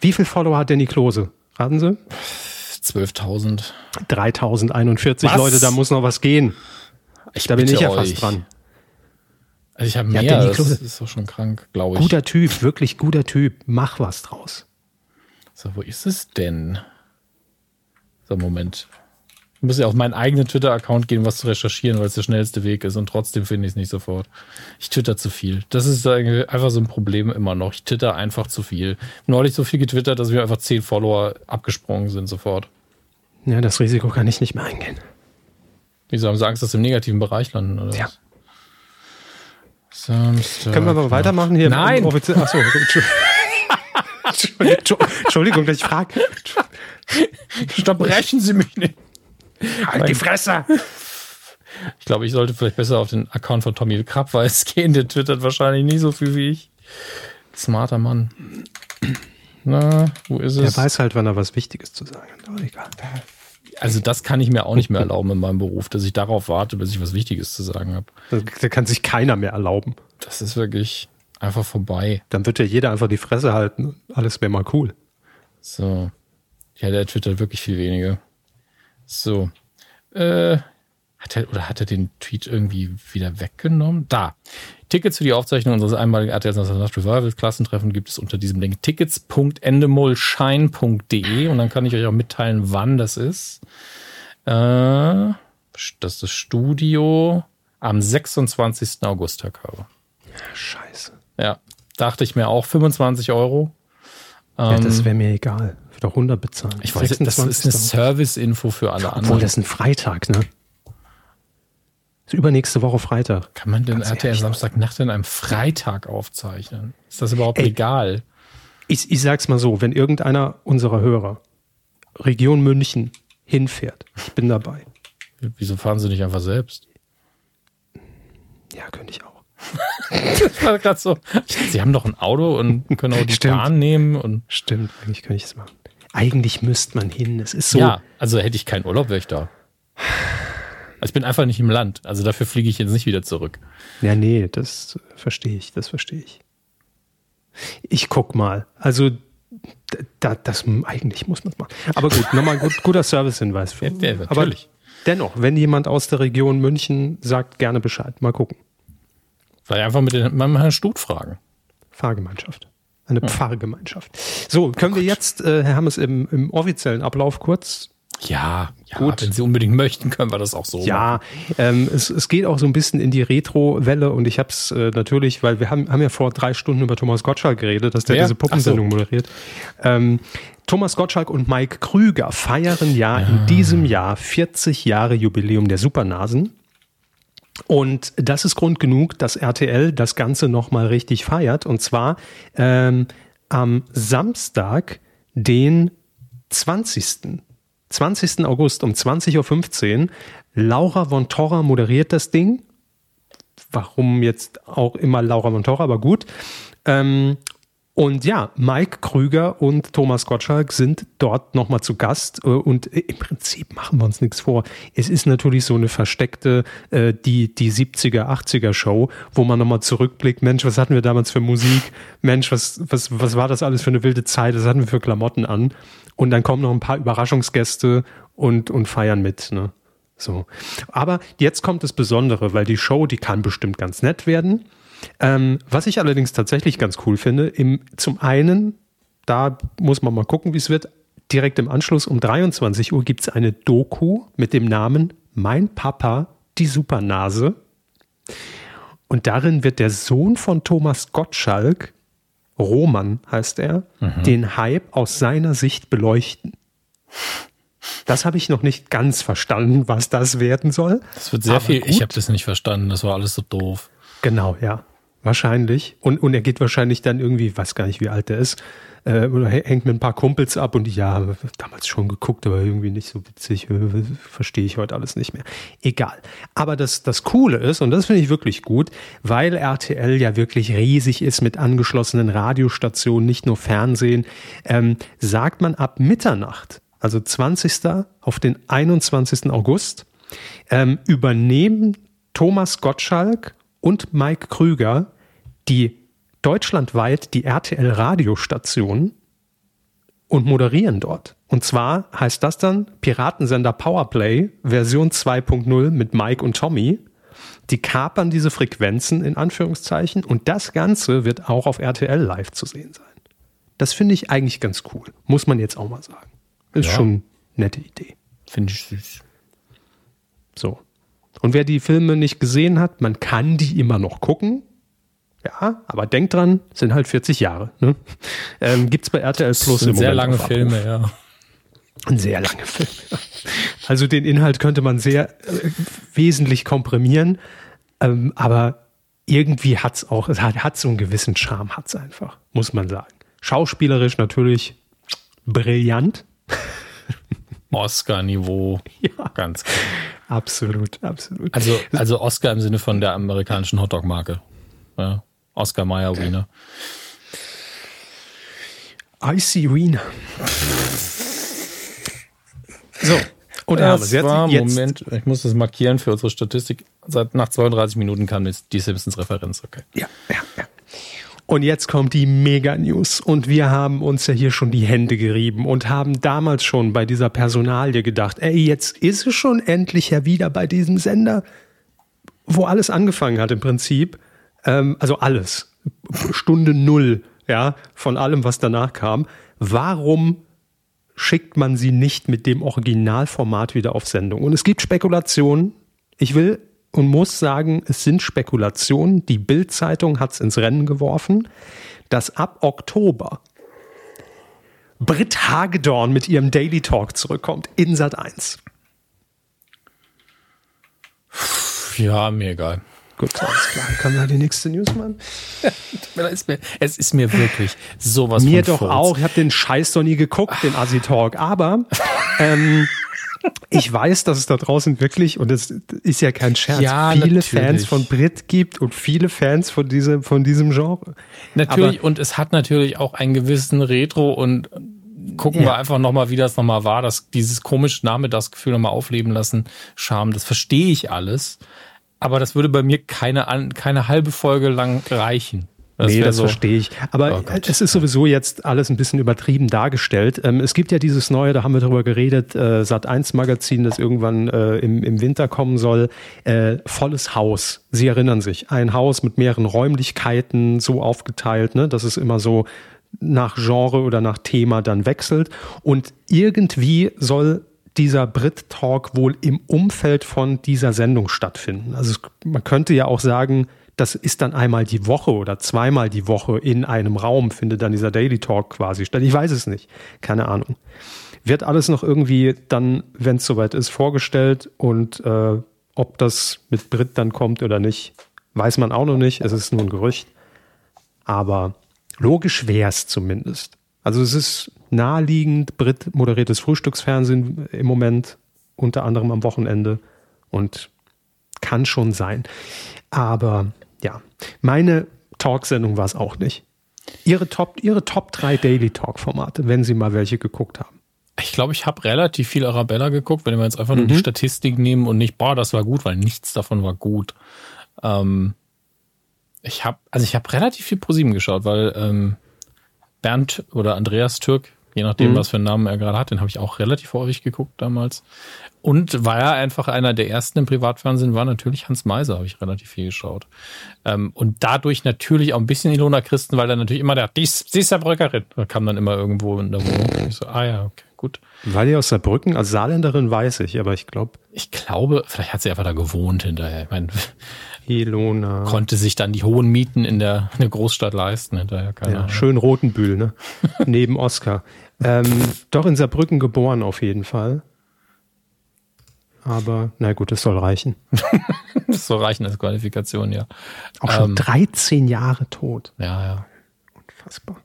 Wie viel Follower hat Danny Klose? Raten Sie? 12.000. 3.041 Leute, da muss noch was gehen. Ich da bin ich ja fast dran. Also ich habe mehr, ja, Danny Klose. das ist doch schon krank, glaube ich. Guter Typ, wirklich guter Typ. Mach was draus. So, wo ist es denn? So, Moment. Ich muss ja auf meinen eigenen Twitter-Account gehen, was zu recherchieren, weil es der schnellste Weg ist und trotzdem finde ich es nicht sofort. Ich twitter zu viel. Das ist einfach so ein Problem immer noch. Ich twitter einfach zu viel. Neulich so viel getwittert, dass mir einfach zehn Follower abgesprungen sind sofort. Ja, das Risiko kann ich nicht mehr eingehen. Wieso haben sie Angst, dass sie im negativen Bereich landen? Oder ja. Samstag. Können wir mal weitermachen hier? Nein! Achso, Entschuldigung, dass ich frage. Stopp, brechen Sie mich nicht. Halt die Fresse! Ich glaube, ich sollte vielleicht besser auf den Account von Tommy Krabweis gehen. Der twittert wahrscheinlich nie so viel wie ich. Smarter Mann. Na, wo ist es? Der weiß halt, wann er was Wichtiges zu sagen hat. Aber egal. Also das kann ich mir auch nicht mehr erlauben in meinem Beruf, dass ich darauf warte, bis ich was Wichtiges zu sagen habe. Da kann sich keiner mehr erlauben. Das ist wirklich einfach vorbei. Dann wird ja jeder einfach die Fresse halten. Alles wäre mal cool. So. Ja, der twittert wirklich viel weniger. So. Äh, hat er, oder hat er den Tweet irgendwie wieder weggenommen? Da. Tickets für die Aufzeichnung unseres einmaligen RTL Nacht Revival Klassentreffen gibt es unter diesem Link tickets.endemolschein.de und dann kann ich euch auch mitteilen, wann das ist. Äh, das ist das Studio am 26. August, Herr Körber. Scheiße. Ja, dachte ich mir auch 25 Euro. Ja, das ähm, wäre mir egal doch 100 bezahlen. Ich weiß, das ist eine Service-Info für alle anderen. Obwohl, das ist ein Freitag, ne? Das ist übernächste Woche Freitag. Kann man denn Ganz RTL Samstagnacht in einem Freitag aufzeichnen? Ist das überhaupt Ey, legal? Ich, ich sag's mal so, wenn irgendeiner unserer Hörer Region München hinfährt, ich bin dabei. Wieso fahren sie nicht einfach selbst? Ja, könnte ich auch. das war gerade so. Sie haben doch ein Auto und können auch die Stimmt. Bahn nehmen. Und Stimmt, eigentlich könnte ich es machen. Eigentlich müsste man hin. Es ist so. Ja, also hätte ich keinen Urlaub, wäre ich da. Also ich bin einfach nicht im Land. Also dafür fliege ich jetzt nicht wieder zurück. Ja, nee, das verstehe ich. Das verstehe ich. Ich guck mal. Also da, das eigentlich muss man es machen. Aber gut, nochmal gut, guter Servicehinweis. Für, ja, natürlich. Aber dennoch, wenn jemand aus der Region München sagt, gerne Bescheid. Mal gucken. Vielleicht einfach mit, den, Herrn Stut fragen. Fahrgemeinschaft. Eine ja. Pfarrgemeinschaft. So, können oh wir jetzt, äh, Herr Hammes, im, im offiziellen Ablauf kurz ja, ja, gut. Wenn Sie unbedingt möchten, können wir das auch so. Ja, ähm, es, es geht auch so ein bisschen in die Retro-Welle und ich habe es äh, natürlich, weil wir haben, haben ja vor drei Stunden über Thomas Gottschalk geredet, dass der ja? diese Puppensendung so. moderiert. Ähm, Thomas Gottschalk und Mike Krüger feiern ja, ja in diesem Jahr 40 Jahre Jubiläum der Supernasen. Und das ist Grund genug, dass RTL das Ganze nochmal richtig feiert. Und zwar ähm, am Samstag, den 20. 20. August um 20.15 Uhr. Laura von Torra moderiert das Ding. Warum jetzt auch immer Laura von Torra, aber gut. Ähm, und ja, Mike Krüger und Thomas Gottschalk sind dort nochmal zu Gast. Äh, und im Prinzip machen wir uns nichts vor. Es ist natürlich so eine versteckte, äh, die, die 70er, 80er Show, wo man nochmal zurückblickt. Mensch, was hatten wir damals für Musik? Mensch, was, was, was war das alles für eine wilde Zeit? Was hatten wir für Klamotten an? Und dann kommen noch ein paar Überraschungsgäste und, und feiern mit. Ne? So. Aber jetzt kommt das Besondere, weil die Show, die kann bestimmt ganz nett werden. Ähm, was ich allerdings tatsächlich ganz cool finde, im, zum einen, da muss man mal gucken, wie es wird, direkt im Anschluss um 23 Uhr gibt es eine Doku mit dem Namen Mein Papa die Supernase. Und darin wird der Sohn von Thomas Gottschalk, Roman heißt er, mhm. den Hype aus seiner Sicht beleuchten. Das habe ich noch nicht ganz verstanden, was das werden soll. Das wird sehr viel. Gut. Ich habe das nicht verstanden. Das war alles so doof. Genau, ja. Wahrscheinlich. Und, und er geht wahrscheinlich dann irgendwie, weiß gar nicht, wie alt er ist, äh, oder hängt mit ein paar Kumpels ab und ja, damals schon geguckt, aber irgendwie nicht so witzig, äh, verstehe ich heute alles nicht mehr. Egal. Aber das, das Coole ist, und das finde ich wirklich gut, weil RTL ja wirklich riesig ist mit angeschlossenen Radiostationen, nicht nur Fernsehen, ähm, sagt man ab Mitternacht, also 20. auf den 21. August, ähm, übernehmen Thomas Gottschalk und Mike Krüger die deutschlandweit die RTL Radiostation und moderieren dort. Und zwar heißt das dann Piratensender Powerplay Version 2.0 mit Mike und Tommy. Die kapern diese Frequenzen in Anführungszeichen und das Ganze wird auch auf RTL live zu sehen sein. Das finde ich eigentlich ganz cool. Muss man jetzt auch mal sagen. Ist ja. schon eine nette Idee. Finde ich süß. So. Und wer die Filme nicht gesehen hat, man kann die immer noch gucken. Ja, aber denkt dran, sind halt 40 Jahre. Ne? Ähm, Gibt es bei RTL Plus das im sehr lange Filme, ja. Ein sehr lange Film. Also den Inhalt könnte man sehr äh, wesentlich komprimieren, ähm, aber irgendwie hat es auch, es hat, hat so einen gewissen Charme, hat es einfach, muss man sagen. Schauspielerisch natürlich brillant. Oscar-Niveau. Ja. Ganz klar. Absolut, absolut. Also, also Oscar im Sinne von der amerikanischen Hotdog-Marke. Ja. Oscar Mayer Wiener. Icy Wiener. So. Oder haben wir war, jetzt, Moment, ich muss das markieren für unsere Statistik. Seit nach 32 Minuten kam jetzt die Simpsons-Referenz, okay. Ja, ja, ja. Und jetzt kommt die Mega-News. Und wir haben uns ja hier schon die Hände gerieben und haben damals schon bei dieser Personalie gedacht, ey, jetzt ist es schon endlich ja wieder bei diesem Sender, wo alles angefangen hat im Prinzip. Ähm, also alles. Stunde Null, ja, von allem, was danach kam. Warum schickt man sie nicht mit dem Originalformat wieder auf Sendung? Und es gibt Spekulationen. Ich will und muss sagen, es sind Spekulationen. Die Bild-Zeitung hat es ins Rennen geworfen, dass ab Oktober Britt Hagedorn mit ihrem Daily Talk zurückkommt in Sat 1. Ja, mir egal. Gut, alles klar. Können wir die nächste News machen? es ist mir wirklich sowas Mir doch Furz. auch. Ich habe den Scheiß doch nie geguckt, den Assi Talk. Aber ähm, ich weiß, dass es da draußen wirklich, und es ist ja kein Scherz, ja, viele natürlich. Fans von Brit gibt und viele Fans von diesem, von diesem Genre. Natürlich, Aber, und es hat natürlich auch einen gewissen Retro- und gucken ja. wir einfach nochmal, wie das nochmal war, dass dieses komische Name, das Gefühl nochmal aufleben lassen, Charme, das verstehe ich alles aber das würde bei mir keine, keine halbe Folge lang reichen. Das nee, das so, verstehe ich. Aber oh es ist sowieso jetzt alles ein bisschen übertrieben dargestellt. Ähm, es gibt ja dieses neue, da haben wir drüber geredet, äh, Sat 1 Magazin, das irgendwann äh, im, im Winter kommen soll. Äh, volles Haus. Sie erinnern sich. Ein Haus mit mehreren Räumlichkeiten, so aufgeteilt, ne, dass es immer so nach Genre oder nach Thema dann wechselt. Und irgendwie soll dieser Brit-Talk wohl im Umfeld von dieser Sendung stattfinden. Also man könnte ja auch sagen, das ist dann einmal die Woche oder zweimal die Woche in einem Raum, findet dann dieser Daily Talk quasi statt. Ich weiß es nicht. Keine Ahnung. Wird alles noch irgendwie dann, wenn es soweit ist, vorgestellt und äh, ob das mit Brit dann kommt oder nicht, weiß man auch noch nicht. Es ist nur ein Gerücht. Aber logisch wäre es zumindest. Also es ist naheliegend, Brit moderiertes Frühstücksfernsehen im Moment, unter anderem am Wochenende und kann schon sein. Aber ja, meine Talksendung war es auch nicht. Ihre Top, Ihre Top 3 Daily Talk-Formate, wenn Sie mal welche geguckt haben. Ich glaube, ich habe relativ viel Arabella geguckt, wenn wir jetzt einfach nur mhm. die Statistik nehmen und nicht, boah, das war gut, weil nichts davon war gut. Ähm, ich habe, also ich habe relativ viel ProSieben geschaut, weil ähm, Bernd oder Andreas Türk, Je nachdem, mhm. was für einen Namen er gerade hat. Den habe ich auch relativ häufig geguckt damals. Und war er einfach einer der ersten im Privatfernsehen, war natürlich Hans Meiser, habe ich relativ viel geschaut. Ähm, und dadurch natürlich auch ein bisschen Ilona Christen, weil er natürlich immer der, die ist, die ist Saarbrückerin. Da kam dann immer irgendwo in der Wohnung. Ich so, ah ja, okay, gut. War die aus Saarbrücken? Als Saarländerin weiß ich, aber ich glaube. Ich glaube, vielleicht hat sie einfach da gewohnt hinterher. Ich meine, Ilona. Konnte sich dann die hohen Mieten in der, in der Großstadt leisten hinterher. Keine ja, Ahnung. schön Rotenbühl, ne? Neben Oscar. Ähm, doch in Saarbrücken geboren auf jeden Fall. Aber na gut, das soll reichen. das soll reichen als Qualifikation, ja. Auch schon ähm, 13 Jahre tot. Ja, ja. Unfassbar.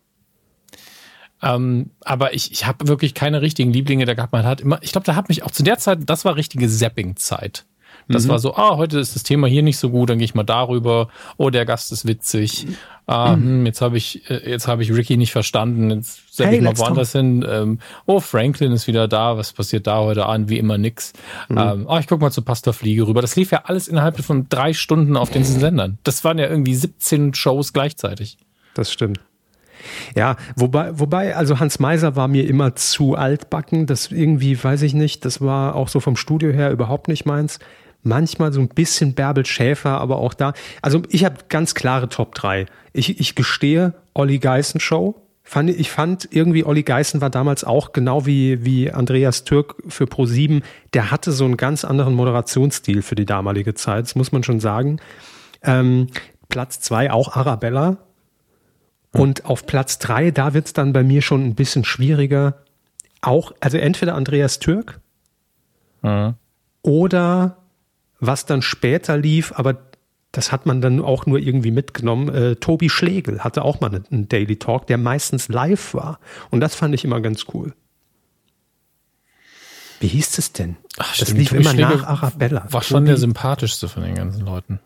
Ähm, aber ich, ich habe wirklich keine richtigen Lieblinge. Da gab man hat immer, ich glaube, da hat mich auch zu der Zeit, das war richtige Zapping-Zeit. Das mhm. war so, ah, heute ist das Thema hier nicht so gut, dann gehe ich mal darüber. Oh, der Gast ist witzig. Ah, mhm. hm, jetzt habe ich, äh, jetzt habe ich Ricky nicht verstanden. Jetzt setze hey, ich mal woanders hin. Ähm, oh, Franklin ist wieder da. Was passiert da heute an? Wie immer nix. Mhm. Ähm, oh, ich guck mal zu Pastor Fliege rüber. Das lief ja alles innerhalb von drei Stunden auf den Sendern. Das waren ja irgendwie 17 Shows gleichzeitig. Das stimmt. Ja, wobei, wobei, also Hans Meiser war mir immer zu altbacken. Das irgendwie, weiß ich nicht, das war auch so vom Studio her überhaupt nicht meins manchmal so ein bisschen Bärbel Schäfer, aber auch da. Also ich habe ganz klare Top 3. Ich, ich gestehe, Olli Geißen Show. Fand, ich fand irgendwie, Olli Geißen war damals auch genau wie, wie Andreas Türk für Pro7. Der hatte so einen ganz anderen Moderationsstil für die damalige Zeit, das muss man schon sagen. Ähm, Platz 2 auch Arabella. Und auf Platz 3, da wird es dann bei mir schon ein bisschen schwieriger. Auch, also entweder Andreas Türk mhm. oder was dann später lief, aber das hat man dann auch nur irgendwie mitgenommen. Äh, Tobi Schlegel hatte auch mal einen Daily Talk, der meistens live war. Und das fand ich immer ganz cool. Wie hieß es denn? Ach, das stimmt, lief Tobi immer Schlegel nach Arabella. War Tobi. schon der sympathischste von den ganzen Leuten.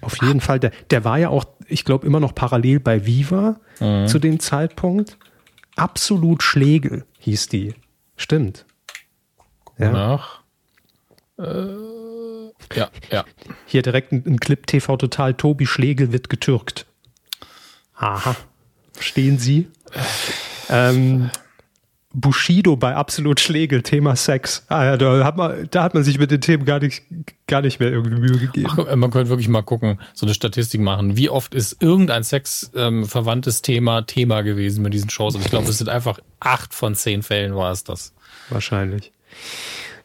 Auf jeden Fall. Der, der war ja auch, ich glaube, immer noch parallel bei Viva mhm. zu dem Zeitpunkt. Absolut Schlegel hieß die. Stimmt. Ja. Nach. Äh ja, ja. Hier direkt ein, ein Clip TV Total. Tobi Schlegel wird getürkt. Aha. Stehen Sie? ähm, Bushido bei Absolut Schlegel, Thema Sex. Ah ja, da hat man, da hat man sich mit den Themen gar nicht, gar nicht mehr irgendwie Mühe gegeben. Ach, man könnte wirklich mal gucken, so eine Statistik machen. Wie oft ist irgendein sexverwandtes ähm, Thema Thema gewesen mit diesen Shows? Und ich glaube, es sind einfach acht von zehn Fällen war es das. Wahrscheinlich.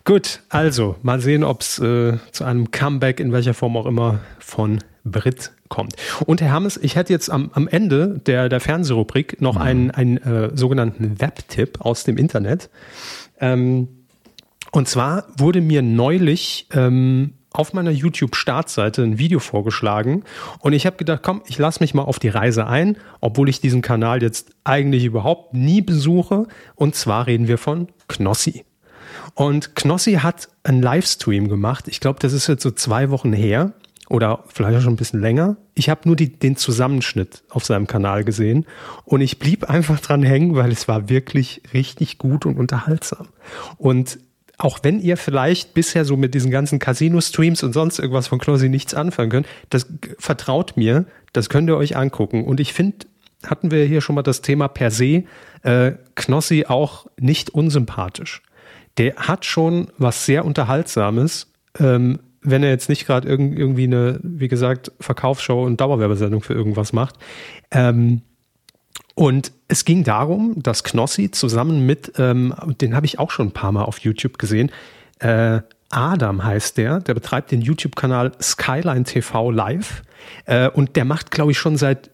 Gut, also mal sehen, ob es äh, zu einem Comeback in welcher Form auch immer von Brit kommt. Und Herr Hammes, ich hätte jetzt am, am Ende der, der Fernsehrubrik noch mhm. einen, einen äh, sogenannten Webtipp aus dem Internet. Ähm, und zwar wurde mir neulich ähm, auf meiner YouTube-Startseite ein Video vorgeschlagen und ich habe gedacht, komm, ich lasse mich mal auf die Reise ein, obwohl ich diesen Kanal jetzt eigentlich überhaupt nie besuche. Und zwar reden wir von Knossi. Und Knossi hat einen Livestream gemacht. Ich glaube, das ist jetzt so zwei Wochen her oder vielleicht auch schon ein bisschen länger. Ich habe nur die, den Zusammenschnitt auf seinem Kanal gesehen und ich blieb einfach dran hängen, weil es war wirklich richtig gut und unterhaltsam. Und auch wenn ihr vielleicht bisher so mit diesen ganzen Casino-Streams und sonst irgendwas von Knossi nichts anfangen könnt, das vertraut mir, das könnt ihr euch angucken. Und ich finde, hatten wir hier schon mal das Thema per se, äh, Knossi auch nicht unsympathisch der hat schon was sehr Unterhaltsames, ähm, wenn er jetzt nicht gerade irg irgendwie eine, wie gesagt, Verkaufsshow und Dauerwerbesendung für irgendwas macht. Ähm, und es ging darum, dass Knossi zusammen mit, ähm, den habe ich auch schon ein paar Mal auf YouTube gesehen, äh, Adam heißt der, der betreibt den YouTube-Kanal Skyline TV Live äh, und der macht, glaube ich, schon seit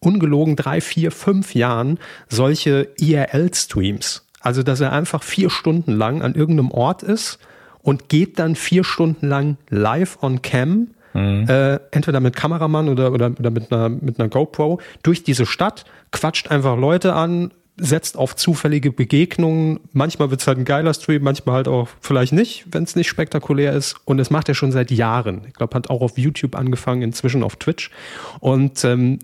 ungelogen drei, vier, fünf Jahren solche IRL-Streams. Also, dass er einfach vier Stunden lang an irgendeinem Ort ist und geht dann vier Stunden lang live on cam, mhm. äh, entweder mit Kameramann oder, oder, oder mit, einer, mit einer GoPro, durch diese Stadt, quatscht einfach Leute an, setzt auf zufällige Begegnungen. Manchmal wird es halt ein geiler Stream, manchmal halt auch vielleicht nicht, wenn es nicht spektakulär ist. Und das macht er schon seit Jahren. Ich glaube, hat auch auf YouTube angefangen, inzwischen auf Twitch. Und ähm,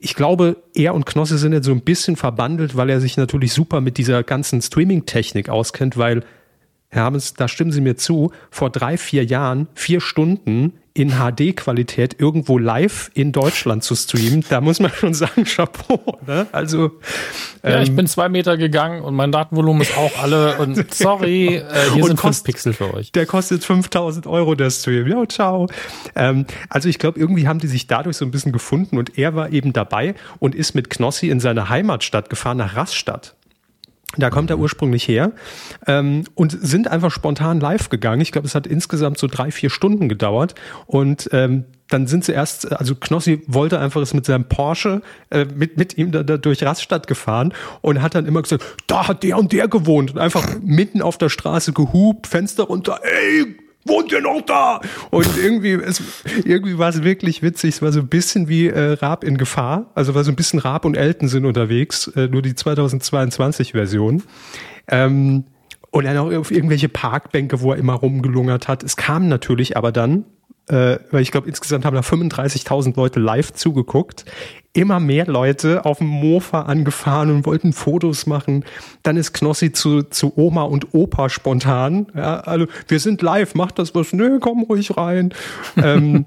ich glaube, er und Knosse sind jetzt so ein bisschen verbandelt, weil er sich natürlich super mit dieser ganzen Streaming-Technik auskennt, weil, Herr Hamens, da stimmen Sie mir zu, vor drei, vier Jahren, vier Stunden in HD-Qualität irgendwo live in Deutschland zu streamen, da muss man schon sagen, Chapeau. Ne? Also ja, ähm, ich bin zwei Meter gegangen und mein Datenvolumen ist auch alle und sorry, äh, hier sind fünf Pixel für euch. Der kostet 5000 Euro der Stream. Ja, ciao. Ähm, also ich glaube, irgendwie haben die sich dadurch so ein bisschen gefunden und er war eben dabei und ist mit Knossi in seine Heimatstadt gefahren nach Rastatt. Da kommt er ursprünglich her ähm, und sind einfach spontan live gegangen. Ich glaube, es hat insgesamt so drei, vier Stunden gedauert. Und ähm, dann sind sie erst, also Knossi wollte einfach es mit seinem Porsche äh, mit, mit ihm da, da durch Raststadt gefahren und hat dann immer gesagt, da hat der und der gewohnt und einfach mitten auf der Straße gehupt, Fenster runter, ey, wohnt ihr noch da? Und irgendwie, es, irgendwie war es wirklich witzig. Es war so ein bisschen wie äh, Raab in Gefahr. Also war so ein bisschen Raab und Elton sind unterwegs, äh, nur die 2022-Version. Ähm, und dann auch auf irgendwelche Parkbänke, wo er immer rumgelungert hat. Es kam natürlich aber dann, äh, weil ich glaube, insgesamt haben da 35.000 Leute live zugeguckt. Immer mehr Leute auf dem Mofa angefahren und wollten Fotos machen. Dann ist Knossi zu, zu Oma und Opa spontan. Ja, also, wir sind live, macht das was? Nö, komm ruhig rein. ähm,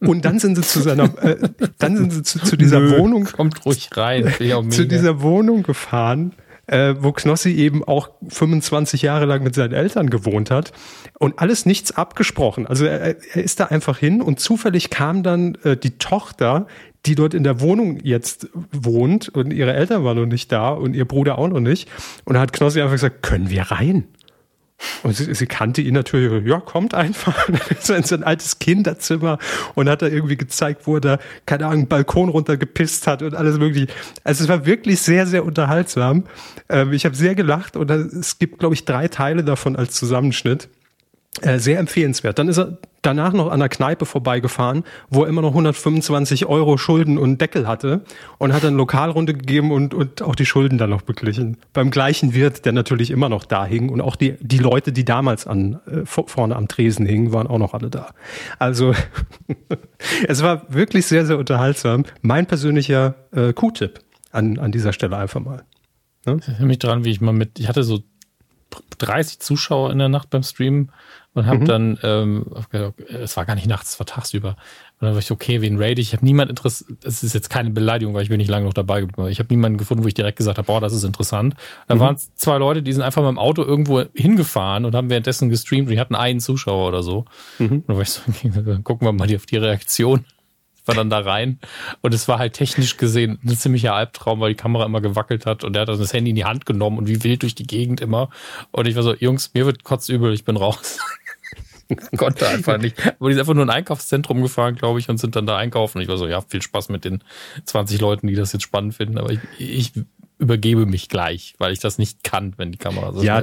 und dann sind sie zu seiner, äh, dann sind sie zu, zu dieser Nö, Wohnung. Kommt ruhig rein. zu dieser Wohnung gefahren äh, wo Knossi eben auch 25 Jahre lang mit seinen Eltern gewohnt hat und alles nichts abgesprochen. Also er, er ist da einfach hin und zufällig kam dann äh, die Tochter, die dort in der Wohnung jetzt wohnt und ihre Eltern waren noch nicht da und ihr Bruder auch noch nicht. Und da hat Knossi einfach gesagt, können wir rein? Und sie, sie, kannte ihn natürlich, ja, kommt einfach. so in sein altes Kinderzimmer und hat da irgendwie gezeigt, wo er da, keine Ahnung, Balkon runtergepisst hat und alles mögliche. Also es war wirklich sehr, sehr unterhaltsam. Ähm, ich habe sehr gelacht und es gibt, glaube ich, drei Teile davon als Zusammenschnitt. Äh, sehr empfehlenswert. Dann ist er danach noch an der Kneipe vorbeigefahren, wo er immer noch 125 Euro Schulden und Deckel hatte und hat dann Lokalrunde gegeben und, und auch die Schulden dann noch beglichen. Beim gleichen Wirt, der natürlich immer noch da hing und auch die, die Leute, die damals an, äh, vorne am Tresen hingen, waren auch noch alle da. Also es war wirklich sehr, sehr unterhaltsam. Mein persönlicher äh, Q-Tipp an, an dieser Stelle einfach mal. Ne? Ich erinnere mich dran, wie ich mal mit, ich hatte so 30 Zuschauer in der Nacht beim Streamen und habe mhm. dann, ähm, es war gar nicht nachts, es war tagsüber. Und dann war ich, okay, wen raid ich? Ich habe niemand interessiert, es ist jetzt keine Beleidigung, weil ich bin nicht lange noch dabei geblieben. Ich habe niemanden gefunden, wo ich direkt gesagt habe, boah, das ist interessant. Da mhm. waren zwei Leute, die sind einfach mit dem Auto irgendwo hingefahren und haben währenddessen gestreamt und die hatten einen Zuschauer oder so. Mhm. Und dann war ich so, okay, gucken wir mal auf die Reaktion war dann da rein und es war halt technisch gesehen ein ziemlicher Albtraum, weil die Kamera immer gewackelt hat und er hat dann das Handy in die Hand genommen und wie wild durch die Gegend immer. Und ich war so, Jungs, mir wird kotzübel, ich bin raus. Konnte einfach nicht. Aber die sind einfach nur in ein Einkaufszentrum gefahren, glaube ich, und sind dann da einkaufen. Ich war so, ja, viel Spaß mit den 20 Leuten, die das jetzt spannend finden. Aber ich, ich übergebe mich gleich, weil ich das nicht kann, wenn die Kamera so. Ja,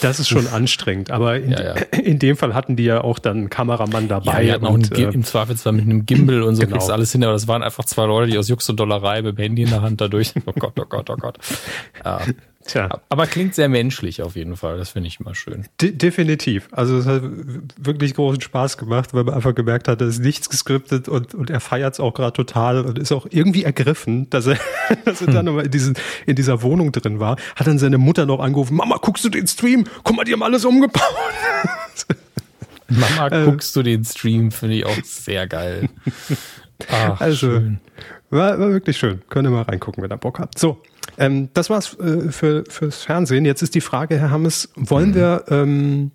das ist schon anstrengend. Aber in, ja, ja. in, dem Fall hatten die ja auch dann einen Kameramann dabei. Ja, die und, auch einen, äh, im Zweifelsfall mit einem Gimbal und so genau. kriegst du alles hin. Aber das waren einfach zwei Leute, die aus Jux und Dollerei mit dem Handy in der Hand dadurch. Oh Gott, oh Gott, oh Gott. Ja. Tja. Aber klingt sehr menschlich auf jeden Fall. Das finde ich immer schön. De definitiv. Also es hat wirklich großen Spaß gemacht, weil man einfach gemerkt hat, da ist nichts geskriptet und, und er feiert es auch gerade total und ist auch irgendwie ergriffen, dass er, dass er hm. dann nochmal in, diesen, in dieser Wohnung drin war. Hat dann seine Mutter noch angerufen, Mama, guckst du den Stream? Guck mal, die haben alles umgebaut. Mama, äh. guckst du den Stream? Finde ich auch sehr geil. Ach, also, schön. War, war wirklich schön. Könnt ihr mal reingucken, wenn ihr Bock habt. So, ähm, das war's äh, für, fürs Fernsehen. Jetzt ist die Frage, Herr Hammes, wollen mhm. wir, ähm,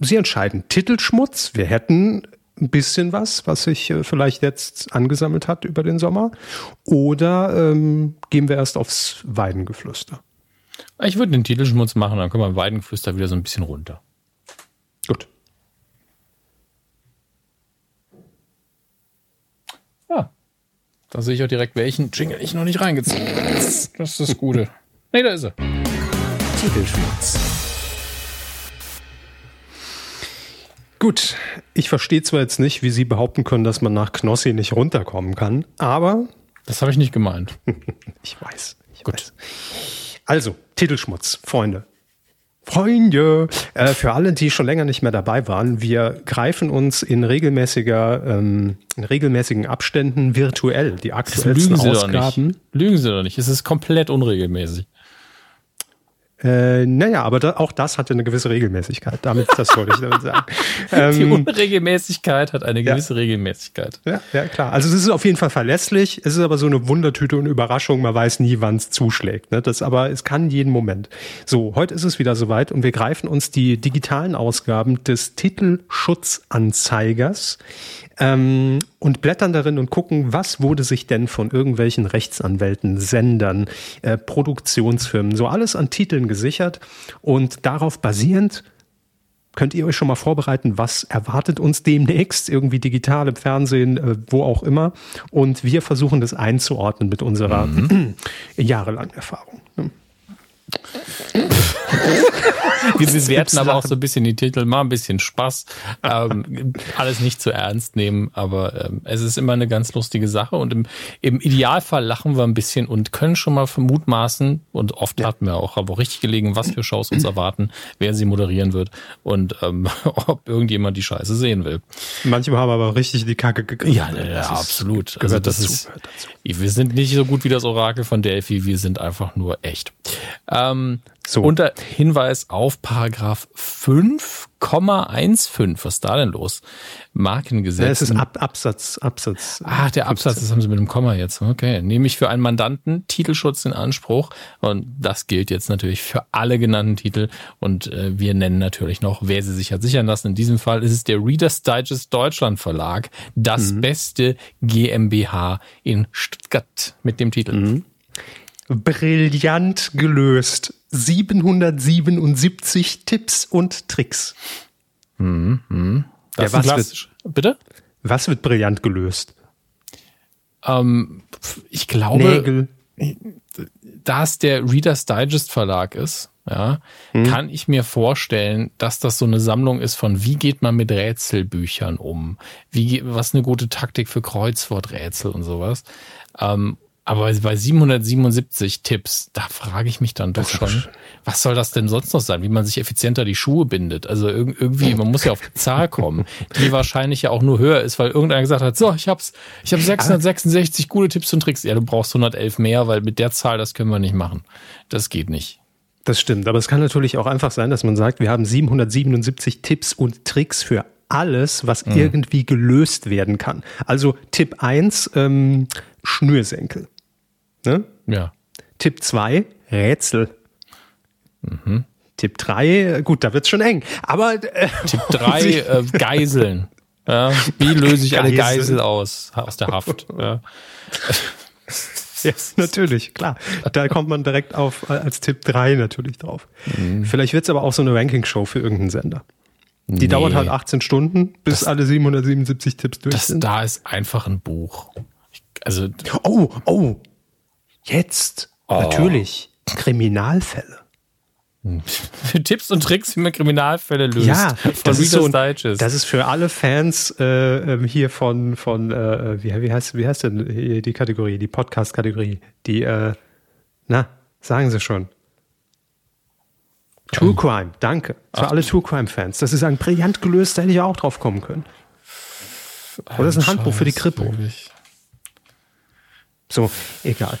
Sie entscheiden, Titelschmutz, wir hätten ein bisschen was, was sich äh, vielleicht jetzt angesammelt hat über den Sommer, oder ähm, gehen wir erst aufs Weidengeflüster? Ich würde den Titelschmutz machen, dann können wir Weidengeflüster wieder so ein bisschen runter. Gut. Da sehe ich auch direkt, welchen Jingle ich noch nicht reingezogen habe. Das ist das Gute. Nee, da ist er. Titelschmutz. Gut, ich verstehe zwar jetzt nicht, wie Sie behaupten können, dass man nach Knossi nicht runterkommen kann, aber. Das habe ich nicht gemeint. ich weiß. Ich Gut. Weiß. Also, Titelschmutz, Freunde. Freunde, äh, für alle, die schon länger nicht mehr dabei waren, wir greifen uns in regelmäßiger, ähm, in regelmäßigen Abständen virtuell die aktuellsten Lügen Sie Ausgaben. Doch nicht. Lügen Sie doch nicht, es ist komplett unregelmäßig. Äh, naja, aber da, auch das hatte eine gewisse Regelmäßigkeit. Damit, das wollte ich damit sagen. Ähm, Die Unregelmäßigkeit hat eine gewisse ja. Regelmäßigkeit. Ja, ja, klar. Also es ist auf jeden Fall verlässlich. Es ist aber so eine Wundertüte und Überraschung. Man weiß nie, wann es zuschlägt. Ne? Das, aber es kann jeden Moment. So, heute ist es wieder soweit und wir greifen uns die digitalen Ausgaben des Titelschutzanzeigers ähm, und blättern darin und gucken, was wurde sich denn von irgendwelchen Rechtsanwälten, Sendern, äh, Produktionsfirmen, so alles an Titeln gesichert und darauf basierend könnt ihr euch schon mal vorbereiten, was erwartet uns demnächst, irgendwie digital im Fernsehen, äh, wo auch immer. Und wir versuchen das einzuordnen mit unserer mhm. jahrelangen Erfahrung. Wir bewerten aber auch so ein bisschen die Titel, mal ein bisschen Spaß, ähm, alles nicht zu ernst nehmen, aber ähm, es ist immer eine ganz lustige Sache und im, im Idealfall lachen wir ein bisschen und können schon mal vermutmaßen und oft ja. hatten wir auch, aber richtig gelegen, was für Shows uns erwarten, wer sie moderieren wird und ähm, ob irgendjemand die Scheiße sehen will. Manchmal haben aber richtig die Kacke gegriffen. Ja, ja, ja absolut. Also das dazu, ist, wir sind nicht so gut wie das Orakel von Delphi, wir sind einfach nur echt. Ähm, so. Unter Hinweis auf Paragraph 5,15. Was ist da denn los? Markengesetz. Ja, es ist Ab Absatz, Absatz. Ah, der Absatz, das haben Sie mit dem Komma jetzt. Okay. Nehme ich für einen Mandanten Titelschutz in Anspruch. Und das gilt jetzt natürlich für alle genannten Titel. Und äh, wir nennen natürlich noch, wer sie sich hat sichern lassen. In diesem Fall ist es der Reader's Digest Deutschland Verlag. Das mhm. beste GmbH in Stuttgart mit dem Titel. Mhm. Brillant gelöst. 777 Tipps und Tricks. Mhm. Mhm. Ja, was wird, bitte? Was wird brillant gelöst? Ähm, ich glaube, Nägel. da es der Reader's Digest Verlag ist, ja, hm. kann ich mir vorstellen, dass das so eine Sammlung ist von wie geht man mit Rätselbüchern um, wie was eine gute Taktik für Kreuzworträtsel und sowas. Ähm, aber bei 777 Tipps, da frage ich mich dann doch schon, was soll das denn sonst noch sein? Wie man sich effizienter die Schuhe bindet? Also irgendwie, man muss ja auf die Zahl kommen, die wahrscheinlich ja auch nur höher ist, weil irgendeiner gesagt hat, so, ich hab's, ich habe 666 gute Tipps und Tricks. Ja, du brauchst 111 mehr, weil mit der Zahl, das können wir nicht machen. Das geht nicht. Das stimmt, aber es kann natürlich auch einfach sein, dass man sagt, wir haben 777 Tipps und Tricks für alles, was mhm. irgendwie gelöst werden kann. Also Tipp 1, ähm, Schnürsenkel. Ne? Ja. Tipp 2, Rätsel. Mhm. Tipp 3, gut, da wird's schon eng. Aber äh, Tipp 3, äh, Geiseln. Ja, wie löse ich eine Geisel aus, aus der Haft? Ja. ja, natürlich, klar. Da kommt man direkt auf als Tipp 3 natürlich drauf. Mhm. Vielleicht wird's aber auch so eine Ranking-Show für irgendeinen Sender. Die nee. dauert halt 18 Stunden, bis das, alle 777 Tipps durch das, sind. Da ist einfach ein Buch. Ich, also oh, oh, Jetzt, oh. natürlich, Kriminalfälle. Für Tipps und Tricks, wie man Kriminalfälle löst. Ja, das ist, so, das ist für alle Fans äh, ähm, hier von, von äh, wie, wie, heißt, wie heißt denn die Kategorie, die Podcast-Kategorie? Die, äh, na, sagen Sie schon. True ähm. Crime, danke. Für Ach. alle True Crime-Fans. Das ist ein brillant gelöst, da hätte ich auch drauf kommen können. Oder das ist ein Handbuch für die Kripo. Wirklich. So, egal.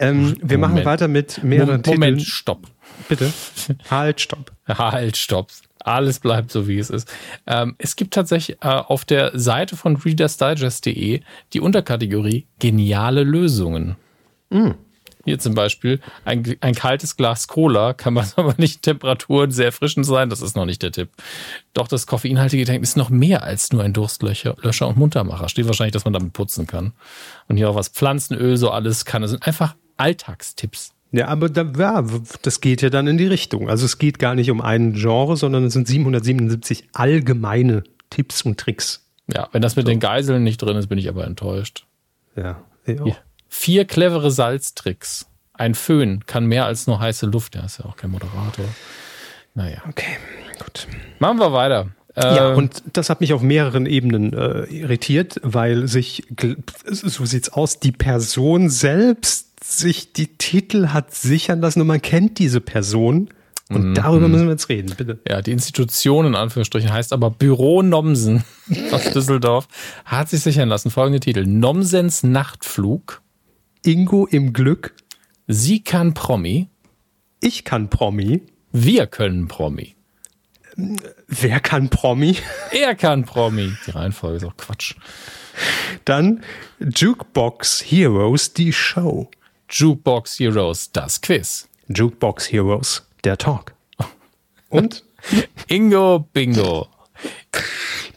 Ähm, wir Moment. machen weiter mit mehreren Moment, Titeln. Moment, stopp. Bitte. Halt, stopp. halt, stopp. Alles bleibt so, wie es ist. Ähm, es gibt tatsächlich äh, auf der Seite von readersdigest.de die Unterkategorie Geniale Lösungen. Mm. Hier zum Beispiel ein, ein kaltes Glas Cola kann man aber nicht Temperaturen sehr erfrischend sein. Das ist noch nicht der Tipp. Doch das koffeinhaltige Getränk ist noch mehr als nur ein Durstlöscher Löscher und Muntermacher. Steht wahrscheinlich, dass man damit putzen kann. Und hier auch was Pflanzenöl, so alles kann. Das sind einfach Alltagstipps. Ja, aber da, ja, das geht ja dann in die Richtung. Also es geht gar nicht um einen Genre, sondern es sind 777 allgemeine Tipps und Tricks. Ja, wenn das mit so. den Geiseln nicht drin ist, bin ich aber enttäuscht. Ja, ich auch. Vier clevere Salztricks. Ein Föhn kann mehr als nur heiße Luft. Der ist ja auch kein Moderator. Naja. Okay, gut. Machen wir weiter. Ja, äh, und das hat mich auf mehreren Ebenen äh, irritiert, weil sich, so sieht's aus, die Person selbst sich die Titel hat sichern lassen und man kennt diese Person. Und mhm. darüber müssen wir jetzt reden, bitte. Ja, die Institution in Anführungsstrichen heißt aber Büro Nomsen aus Düsseldorf, hat sich sichern lassen. Folgende Titel. Nomsens Nachtflug. Ingo im Glück. Sie kann Promi. Ich kann Promi. Wir können Promi. Wer kann Promi? Er kann Promi. Die Reihenfolge ist auch Quatsch. Dann Jukebox Heroes, die Show. Jukebox Heroes, das Quiz. Jukebox Heroes, der Talk. Und Ingo Bingo.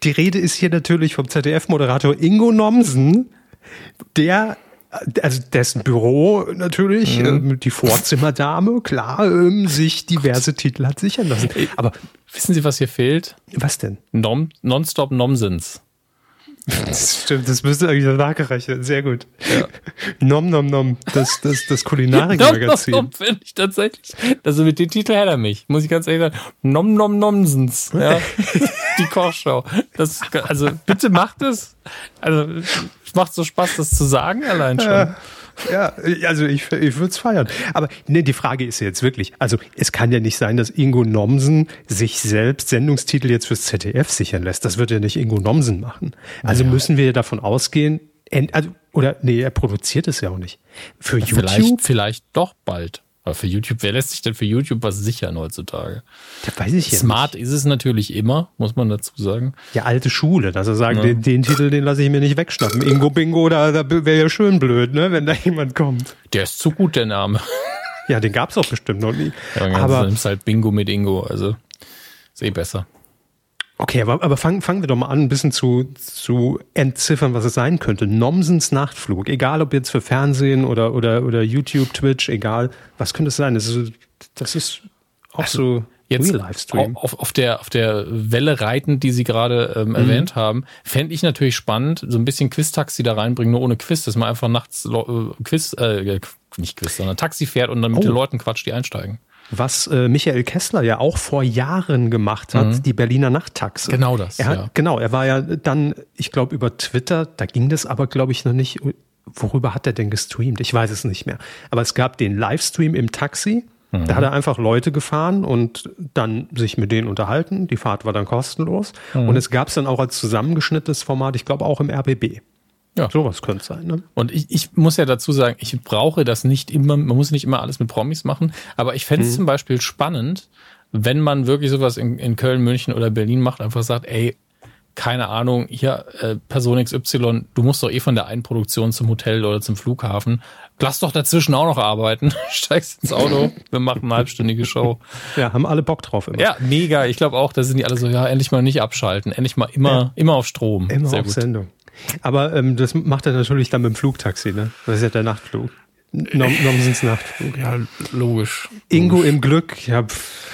die Rede ist hier natürlich vom ZDF-Moderator Ingo Nomsen, der also dessen Büro natürlich, ähm, die Vorzimmerdame, klar, ähm, sich diverse Titel hat sichern lassen. Aber Wissen Sie, was hier fehlt? was denn? Nom Nonstop Nomsens. Das stimmt, das müsste eigentlich nachgerechnet. Sehr gut. Nom nom nom, das, das, das Kulinarik-Magazin. Nom, nom, finde ich tatsächlich. Also mit dem Titel hätte er mich, muss ich ganz ehrlich sagen. Nom nom nomsens. Ja. Die Kochshow. Das, also bitte macht es. Also es macht so Spaß, das zu sagen allein schon. Ja, also ich, ich würde es feiern. Aber ne, die Frage ist jetzt wirklich, also es kann ja nicht sein, dass Ingo Nomsen sich selbst Sendungstitel jetzt fürs ZDF sichern lässt. Das wird ja nicht Ingo Nomsen machen. Also müssen wir davon ausgehen, also, oder nee, er produziert es ja auch nicht. Für YouTube? Vielleicht, vielleicht doch bald. Aber für YouTube, wer lässt sich denn für YouTube was sichern heutzutage? Da weiß ich ja Smart ist es natürlich immer, muss man dazu sagen. nicht. Ja, alte Schule, dass er sagt, den, den Titel, den lasse ich mir nicht wegschnappen. Ingo Bingo, da, da wäre ja schön blöd, ne, wenn da jemand kommt. Der ist zu gut, der Name. Ja, den gab's auch bestimmt noch nie. Ja, dann Aber nimmst halt Bingo mit Ingo, also ist eh besser. Okay, aber, aber fangen, fangen wir doch mal an, ein bisschen zu, zu entziffern, was es sein könnte. Nomsens Nachtflug, egal ob jetzt für Fernsehen oder, oder, oder YouTube, Twitch, egal, was könnte es sein? Das ist, das ist auch so Jetzt auf, auf, der, auf der Welle reitend, die Sie gerade ähm, erwähnt haben, fände ich natürlich spannend, so ein bisschen Quiz-Taxi da reinbringen, nur ohne Quiz, dass man einfach nachts äh, Quiz, äh, nicht Quiz, sondern Taxi fährt und dann mit Oh. den Leuten quatscht, die einsteigen. Was äh, Michael Kessler ja auch vor Jahren gemacht hat, die Berliner Nachttaxe. Genau das, Er hat, ja. Genau, er war ja dann, ich glaube, über Twitter, da ging das aber, glaube ich, noch nicht. Worüber hat er denn gestreamt? Ich weiß es nicht mehr. Aber es gab den Livestream im Taxi. Mhm. Da hat er einfach Leute gefahren und dann sich mit denen unterhalten. Die Fahrt war dann kostenlos. Mhm. Und es gab es dann auch als zusammengeschnittenes Format, ich glaube auch im RBB. Ja. Sowas könnte es sein. Ne? Und ich, ich muss ja dazu sagen, ich brauche das nicht immer, man muss nicht immer alles mit Promis machen, aber ich fände es zum Beispiel spannend, wenn man wirklich sowas in, in Köln, München oder Berlin macht, einfach sagt, ey, keine Ahnung, hier äh, Person XY, du musst doch eh von der einen Produktion zum Hotel oder zum Flughafen. Lass doch dazwischen auch noch arbeiten. Steigst ins Auto, wir machen eine halbstündige Show. Ja, haben alle Bock drauf immer. Ja, mega. Ich glaube auch, da sind die alle so, ja, endlich mal nicht abschalten. Endlich mal immer, immer auf Strom. Immer Sehr auf gut. Sendung. Aber ähm, das macht er natürlich dann mit dem Flugtaxi, ne? Das ist ja der Nachtflug. Nom Nomsens Nachtflug. Ja, logisch. Ingo im Glück, ja, pff,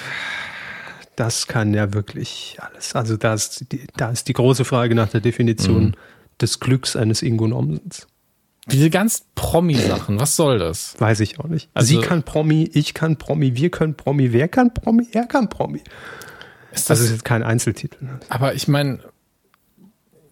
das kann ja wirklich alles. Also da ist die, da ist die große Frage nach der Definition Mhm. des Glücks eines Ingo Nomsens. Diese ganz Promi-Sachen, was soll das? Weiß ich auch nicht. Also- Sie kann Promi, ich kann Promi, wir können Promi, wer kann Promi, er kann Promi. Ist Das das, ist jetzt kein Einzeltitel. aber ich meine,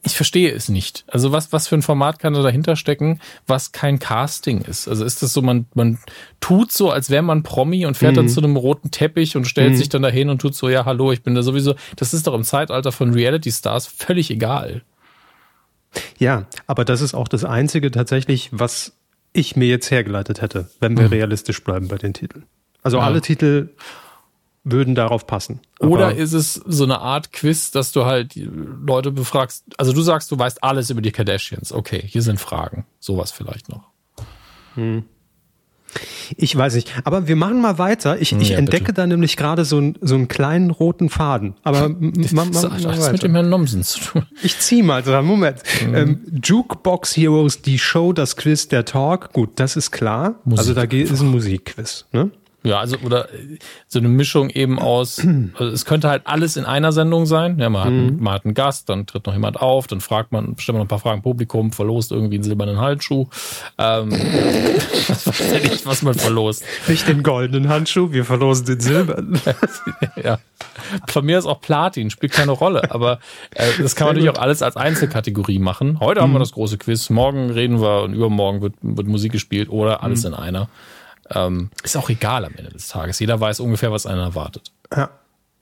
ich verstehe es nicht. Also was, was für ein Format kann da dahinter stecken, was kein Casting ist? Also ist das so, man, man tut so, als wäre man Promi und fährt Mhm. dann zu einem roten Teppich und stellt sich dann dahin und tut so, ja, hallo, ich bin da sowieso. Das ist doch im Zeitalter von Reality Stars völlig egal. Ja, aber das ist auch das Einzige tatsächlich, was ich mir jetzt hergeleitet hätte, wenn wir realistisch bleiben bei den Titeln. Also Mhm. Ja. alle Titel würden darauf passen. Oder Aber- ist es so eine Art Quiz, dass du halt Leute befragst? Also du sagst, du weißt alles über die Kardashians. Okay, hier sind Fragen. Sowas vielleicht noch. Ich weiß nicht. Aber wir machen mal weiter. Ich, ich Ja, entdecke bitte. da nämlich gerade so, einen- so einen kleinen roten Faden. Aber m- ma, Das ma, hat ma alles mit weiter. dem Herrn Nomsen zu tun. Ich zieh mal dran. Moment. Mhm. Ähm, Jukebox Heroes, die Show, das Quiz, der Talk. Gut, das ist klar. Musik also da geht, ist ein Musikquiz. Ne? Ja, also oder so eine Mischung eben aus, also es könnte halt alles in einer Sendung sein. Ja, man hat, einen, man hat einen Gast, dann tritt noch jemand auf, dann fragt man, stellt man noch ein paar Fragen Publikum, verlost irgendwie einen silbernen Halsschuh. Ähm, das weiß ja nicht, was man verlost. Nicht den goldenen Handschuh, wir verlosen den silbernen. ja. Von mir ist auch Platin, spielt keine Rolle. Aber äh, das kann man natürlich auch alles als Einzelkategorie machen. Heute haben wir das große Quiz, morgen reden wir und übermorgen wird, wird Musik gespielt oder alles in einer. Ähm, ist auch egal am Ende des Tages. Jeder weiß ungefähr, was einen erwartet. Ja.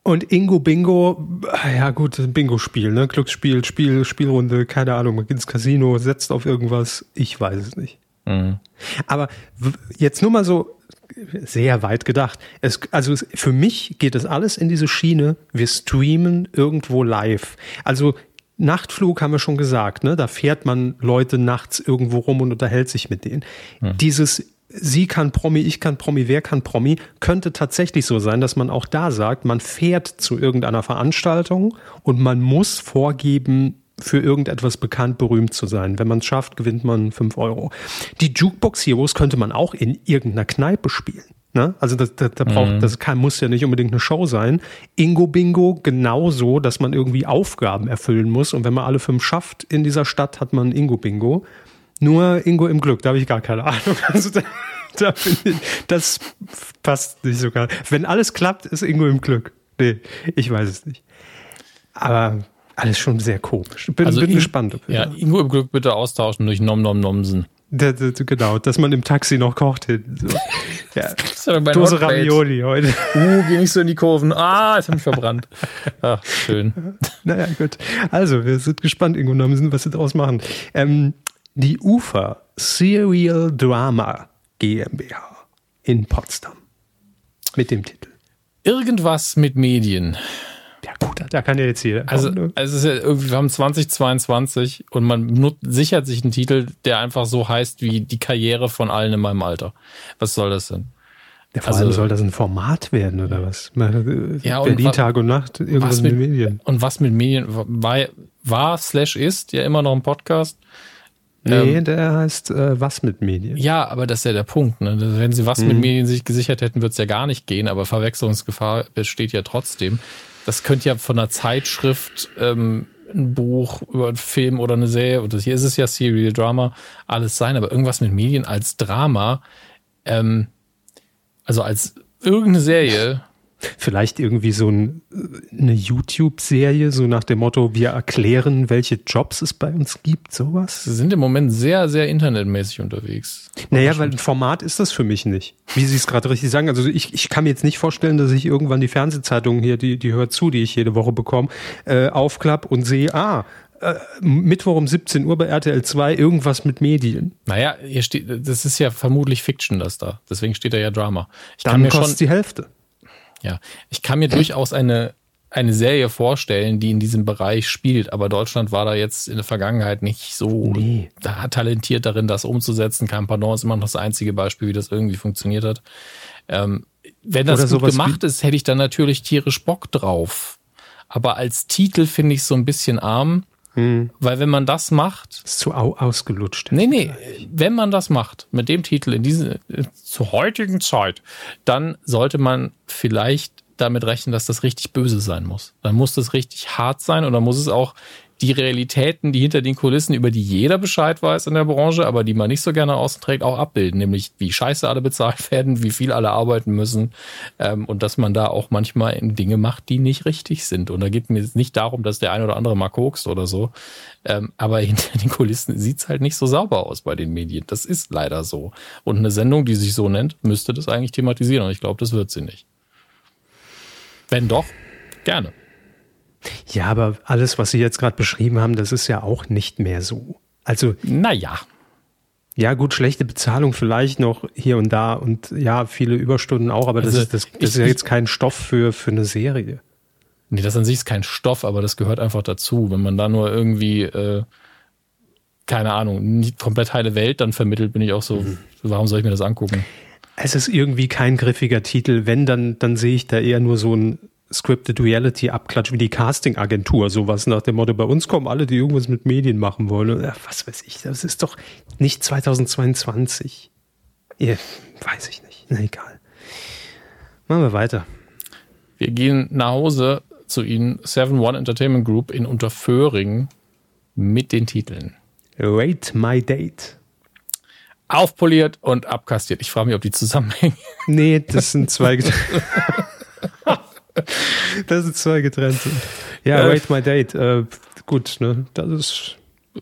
Und Ingo Bingo, ja gut, Bingo-Spiel, ne? Glücksspiel, Spiel, Spielrunde, keine Ahnung, man geht ins Casino, setzt auf irgendwas, ich weiß es nicht. Aber w- jetzt nur mal so sehr weit gedacht. Es, also es, für mich geht das alles in diese Schiene, wir streamen irgendwo live. Also Nachtflug haben wir schon gesagt, ne? Da fährt man Leute nachts irgendwo rum und unterhält sich mit denen. Hm. Dieses Sie kann Promi, ich kann Promi, wer kann Promi, könnte tatsächlich so sein, dass man auch da sagt, man fährt zu irgendeiner Veranstaltung und man muss vorgeben, für irgendetwas bekannt, berühmt zu sein. Wenn man es schafft, gewinnt man fünf Euro. Die Jukebox Heroes könnte man auch in irgendeiner Kneipe spielen. Ne? Also das, das, das, braucht, mhm. das kann, muss ja nicht unbedingt eine Show sein. Ingo Bingo genauso, dass man irgendwie Aufgaben erfüllen muss. Und wenn man alle fünf schafft in dieser Stadt, hat man Ingo Bingo. Nur Ingo im Glück, da habe ich gar keine Ahnung. Also da, da ich, das passt nicht sogar. Wenn alles klappt, ist Ingo im Glück. Nee, ich weiß es nicht. Aber alles schon sehr komisch. Bin, also bin in, gespannt. Ja, Ingo im Glück bitte austauschen durch Nom Nom Nomsen. Genau, dass man im Taxi noch kocht hin. So. Ja. Dose Ravioli heute. Uh, geh nicht so in die Kurven. Ah, jetzt hab ich verbrannt. Ach, schön. Naja, gut. Also, wir sind gespannt, Ingo Nomsen, was sie daraus machen. Ähm, die UFA Serial Drama GmbH in Potsdam. Mit dem Titel. Irgendwas mit Medien. Ja gut, da kann ja jetzt jeder. Also, also es ist ja irgendwie, wir haben 2022 und man sichert sich einen Titel, der einfach so heißt wie die Karriere von allen in meinem Alter. Was soll das denn? Ja, vor also, allem soll das ein Format werden oder was? Ja, Berlin Tag und Nacht, irgendwas mit, mit, Medien. Und was mit Medien war, war slash ist ja immer noch ein Podcast. Nee, ähm, der heißt äh, Was mit Medien. Ja, aber das ist ja der Punkt. Ne? Wenn sie was hm. mit Medien sich gesichert hätten, würde es ja gar nicht gehen, aber Verwechslungsgefahr besteht ja trotzdem. Das könnte ja von einer Zeitschrift, ähm, ein Buch über einen Film oder eine Serie, oder hier ist es ja Serial Drama, alles sein, aber irgendwas mit Medien als Drama, ähm, also als irgendeine Serie, Vielleicht irgendwie so ein, eine YouTube-Serie, so nach dem Motto, wir erklären, welche Jobs es bei uns gibt, sowas? Sie sind im Moment sehr, sehr internetmäßig unterwegs. Naja, weil ein Format ist das für mich nicht. Wie Sie es gerade richtig sagen. Also ich, ich kann mir jetzt nicht vorstellen, dass ich irgendwann die Fernsehzeitung hier, die, die hört zu, die ich jede Woche bekomme, äh, aufklapp und sehe, ah, äh, Mittwoch um 17 Uhr bei RTL 2 irgendwas mit Medien. Naja, hier steht, das ist ja vermutlich Fiction, das da. Deswegen steht da ja Drama. Ich Dann kostet schon, die Hälfte. Ja, ich kann mir durchaus eine, eine Serie vorstellen, die in diesem Bereich spielt, aber Deutschland war da jetzt in der Vergangenheit nicht so nee. da, talentiert darin, das umzusetzen. Kein Pardon ist immer noch das einzige Beispiel, wie das irgendwie funktioniert hat. Ähm, wenn das Oder gut gemacht ist, hätte ich dann natürlich tierisch Bock drauf. Aber als Titel finde ich so ein bisschen arm. Hm. Weil wenn man das macht. Ist zu au ausgelutscht. Nee, nee. Wenn man das macht, mit dem Titel in diese, zur heutigen Zeit, dann sollte man vielleicht damit rechnen, dass das richtig böse sein muss. Dann muss das richtig hart sein und dann muss es auch die Realitäten, die hinter den Kulissen, über die jeder Bescheid weiß in der Branche, aber die man nicht so gerne außen trägt, auch abbilden. Nämlich, wie scheiße alle bezahlt werden, wie viel alle arbeiten müssen ähm, und dass man da auch manchmal Dinge macht, die nicht richtig sind. Und da geht mir jetzt nicht darum, dass der ein oder andere mal kokst oder so. Ähm, aber hinter den Kulissen sieht's halt nicht so sauber aus bei den Medien. Das ist leider so. Und eine Sendung, die sich so nennt, müsste das eigentlich thematisieren. Und ich glaube, das wird sie nicht. Wenn doch, gerne. Ja, aber alles, was Sie jetzt gerade beschrieben haben, das ist ja auch nicht mehr so. Also. Naja. Ja, gut, schlechte Bezahlung vielleicht noch hier und da und ja, viele Überstunden auch, aber also das, ist, das, das ich, ist ja jetzt kein Stoff für, für eine Serie. Nee, das an sich ist kein Stoff, aber das gehört einfach dazu. Wenn man da nur irgendwie, äh, keine Ahnung, nicht komplett heile Welt dann vermittelt, bin ich auch so, mhm. warum soll ich mir das angucken? Es ist irgendwie kein griffiger Titel. Wenn, dann, dann sehe ich da eher nur so ein Scripted Reality Abklatsch wie die Casting Agentur, sowas nach dem Motto, bei uns kommen alle, die irgendwas mit Medien machen wollen. Ja, was weiß ich, das ist doch nicht 2022. Ja, weiß ich nicht. Na egal. Machen wir weiter. Wir gehen nach Hause zu Ihnen, 7-One Entertainment Group in Unterföhring mit den Titeln. Rate My Date. Aufpoliert und abkastiert. Ich frage mich, ob die zusammenhängen. Nee, das sind zwei. das sind zwei getrennte. Ja, äh, Wait My Date. Äh, gut, ne? Das ist.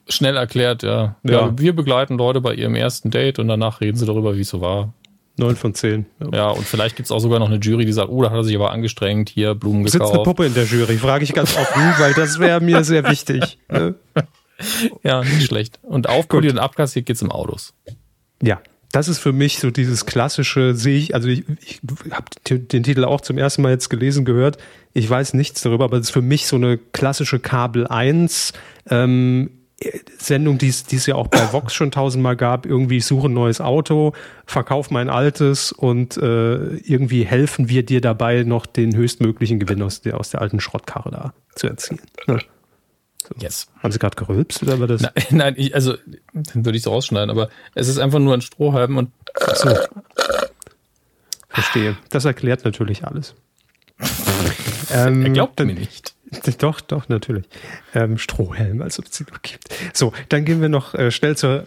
Schnell erklärt, ja. ja. ja. Wir begleiten Leute bei ihrem ersten Date und danach reden sie darüber, wie es so war. Neun von zehn. Ja. ja, und vielleicht gibt es auch sogar noch eine Jury, die sagt, oh, da hat er sich aber angestrengt, hier Blumen Sitzt gekauft. Sitzt eine Puppe in der Jury, frage ich ganz offen, weil das wäre mir sehr wichtig. Ne? Ja, nicht schlecht. Und aufpoliert und abkassiert geht's im Autos. Ja, das ist für mich so dieses klassische, sehe ich, also ich, ich habe den Titel auch zum ersten Mal jetzt gelesen, gehört. Ich weiß nichts darüber, aber es ist für mich so eine klassische Kabel 1 ähm, Sendung, die es ja auch bei Vox schon tausendmal gab. Irgendwie ich suche ein neues Auto, verkauf mein altes und äh, irgendwie helfen wir dir dabei, noch den höchstmöglichen Gewinn aus der, aus der alten Schrottkarre da zu erzielen. Ja. So. Yes. Haben Sie gerade gerülpst oder war das? Nein, nein ich, also dann würde ich es rausschneiden, aber es ist einfach nur ein Strohhalm und. Ach so. Verstehe. Das erklärt natürlich alles. ähm, er glaubt mir nicht. Doch, doch, natürlich. Ähm, Strohhelm, als ob es sie noch gibt. So, dann gehen wir noch äh, schnell zur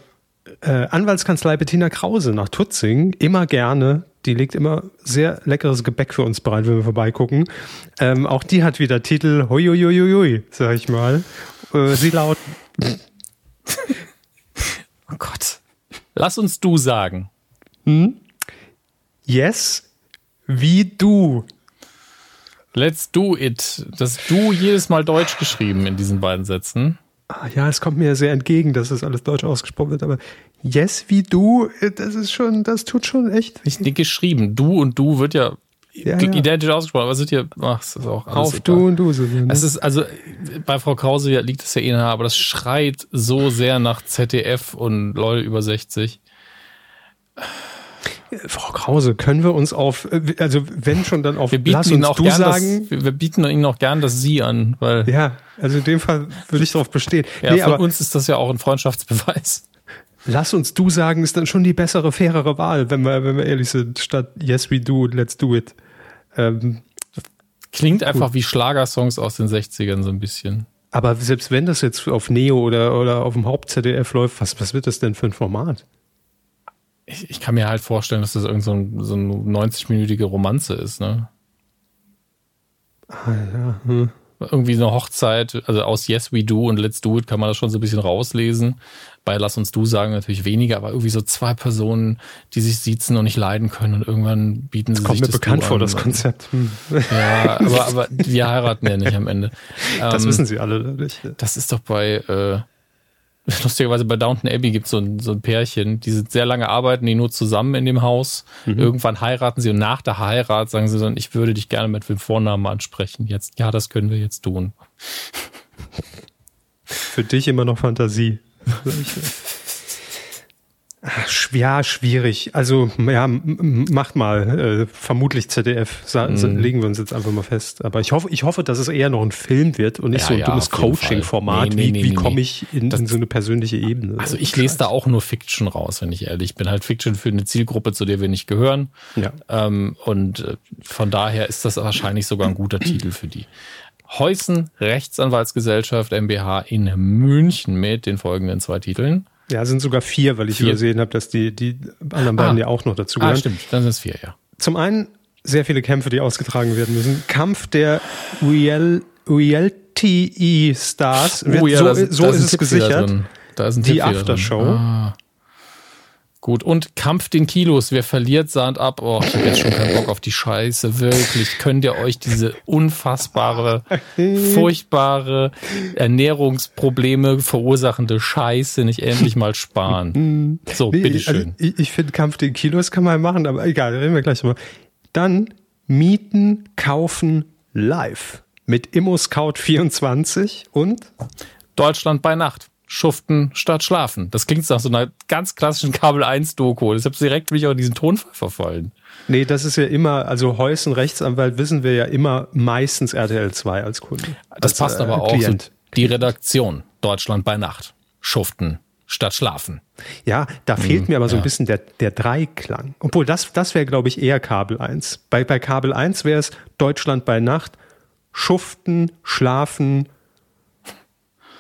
äh, Anwaltskanzlei Bettina Krause nach Tutzing. Immer gerne. Die legt immer sehr leckeres Gebäck für uns bereit, wenn wir vorbeigucken. Ähm, auch die hat wieder Titel Huiuiuiui, sag ich mal. Äh, sie laut. oh Gott. Lass uns du sagen. Hm? Yes, wie du. Let's do it. Das Du jedes Mal deutsch geschrieben in diesen beiden Sätzen. Ah, ja, es kommt mir sehr entgegen, dass das alles deutsch ausgesprochen wird, aber yes wie du, äh, das ist schon, das tut schon echt. Nicht geschrieben. Du und du wird ja, ja, ja. identisch ausgesprochen, aber sind hier, ach, das ist auch Auf du und du. So, ne? Es ist, also, bei Frau Krause liegt es ja eh nahe, aber das schreit so sehr nach ZDF und Leute über 60. Frau Krause, können wir uns auf, also wenn schon dann auf wir bieten Lass uns Ihnen auch gern sagen. Das, wir bieten Ihnen auch gern das Sie an, weil. Ja, also in dem Fall würde ich darauf bestehen. Ja, nee, von aber, uns ist das ja auch ein Freundschaftsbeweis. Lass uns du sagen, ist dann schon die bessere, fairere Wahl, wenn wir, wenn wir ehrlich sind, statt Yes we do, let's do it. Ähm, Klingt gut. einfach wie Schlagersongs aus den 60ern so ein bisschen. Aber selbst wenn das jetzt auf Neo oder, oder auf dem Haupt-ZDF läuft, was, was wird das denn für ein Format? ich, ich kann mir halt vorstellen, dass das irgend so, ein, so eine 90-minütige Romanze ist, ne? Ah, ja. Hm. Irgendwie eine Hochzeit, also aus Yes We Do und Let's Do It kann man das schon so ein bisschen rauslesen. Bei Lass uns Du sagen natürlich weniger, aber irgendwie so zwei Personen, die sich sitzen und nicht leiden können und irgendwann bieten das sie kommt sich mir das bekannt vor, das Konzept. Hm. Ja, aber, aber wir heiraten ja nicht am Ende. Das ähm, wissen sie alle nicht. Das ist doch bei äh, lustigerweise bei Downton Abbey gibt so es so ein Pärchen, die sind sehr lange arbeiten, die nur zusammen in dem Haus. Mhm. Irgendwann heiraten sie und nach der Heirat sagen sie dann, ich würde dich gerne mit dem Vornamen ansprechen. Jetzt, ja, das können wir jetzt tun. Für dich immer noch Fantasie. Ja, schwierig. Also, ja, macht mal. Äh, vermutlich ZDF. Sa mm. Legen wir uns jetzt einfach mal fest. Aber ich hoffe, ich hoffe, dass es eher noch ein Film wird und nicht ja, so ein ja, dummes Coaching-Format. Nee, nee, wie, nee, wie komme ich in, in, so eine persönliche Ebene? Also, ich lese da auch nur Fiction raus, wenn ich ehrlich bin. Halt Fiction für eine Zielgruppe, zu der wir nicht gehören. Ja. Ähm, und äh, von daher ist das wahrscheinlich sogar ein guter Titel für die. Heusen Rechtsanwaltsgesellschaft MBH in München mit den folgenden zwei Titeln. Ja, sind sogar vier, weil ich vier. übersehen habe, dass die, die anderen beiden ah. ja auch noch dazu gehören. Ah, stimmt, dann sind es vier, ja. Zum einen sehr viele Kämpfe, die ausgetragen werden müssen. Kampf der Real, Realty Stars. Oh, ja, so, da, so da ist es gesichert. Da ist ein die Aftershow. Ah. Gut, und Kampf den Kilos. Wer verliert, sahnt ab. Oh, ich habe jetzt schon keinen Bock auf die Scheiße. Wirklich. Könnt ihr euch diese unfassbare, furchtbare Ernährungsprobleme verursachende Scheiße nicht endlich mal sparen? So, nee, bitteschön. Also ich, ich finde, Kampf den Kilos kann man machen, aber egal, reden wir gleich drüber. Dann mieten, kaufen, live. Mit ImmoScout24 und Deutschland bei Nacht schuften statt schlafen. Das klingt nach so einer ganz klassischen Kabel 1 Doku. Deshalb direkt mich auch in diesen Tonfall verfallen. Nee, das ist ja immer, also Heusen Rechtsanwalt wissen wir ja immer meistens RTL 2 als Kunde. Das als, passt aber äh, auch. So die Redaktion Deutschland bei Nacht. Schuften statt schlafen. Ja, da fehlt hm, mir aber so ein bisschen der, der Dreiklang. Obwohl, das, das wäre, glaube ich, eher Kabel 1. Bei, bei Kabel 1 wäre es Deutschland bei Nacht, schuften, schlafen,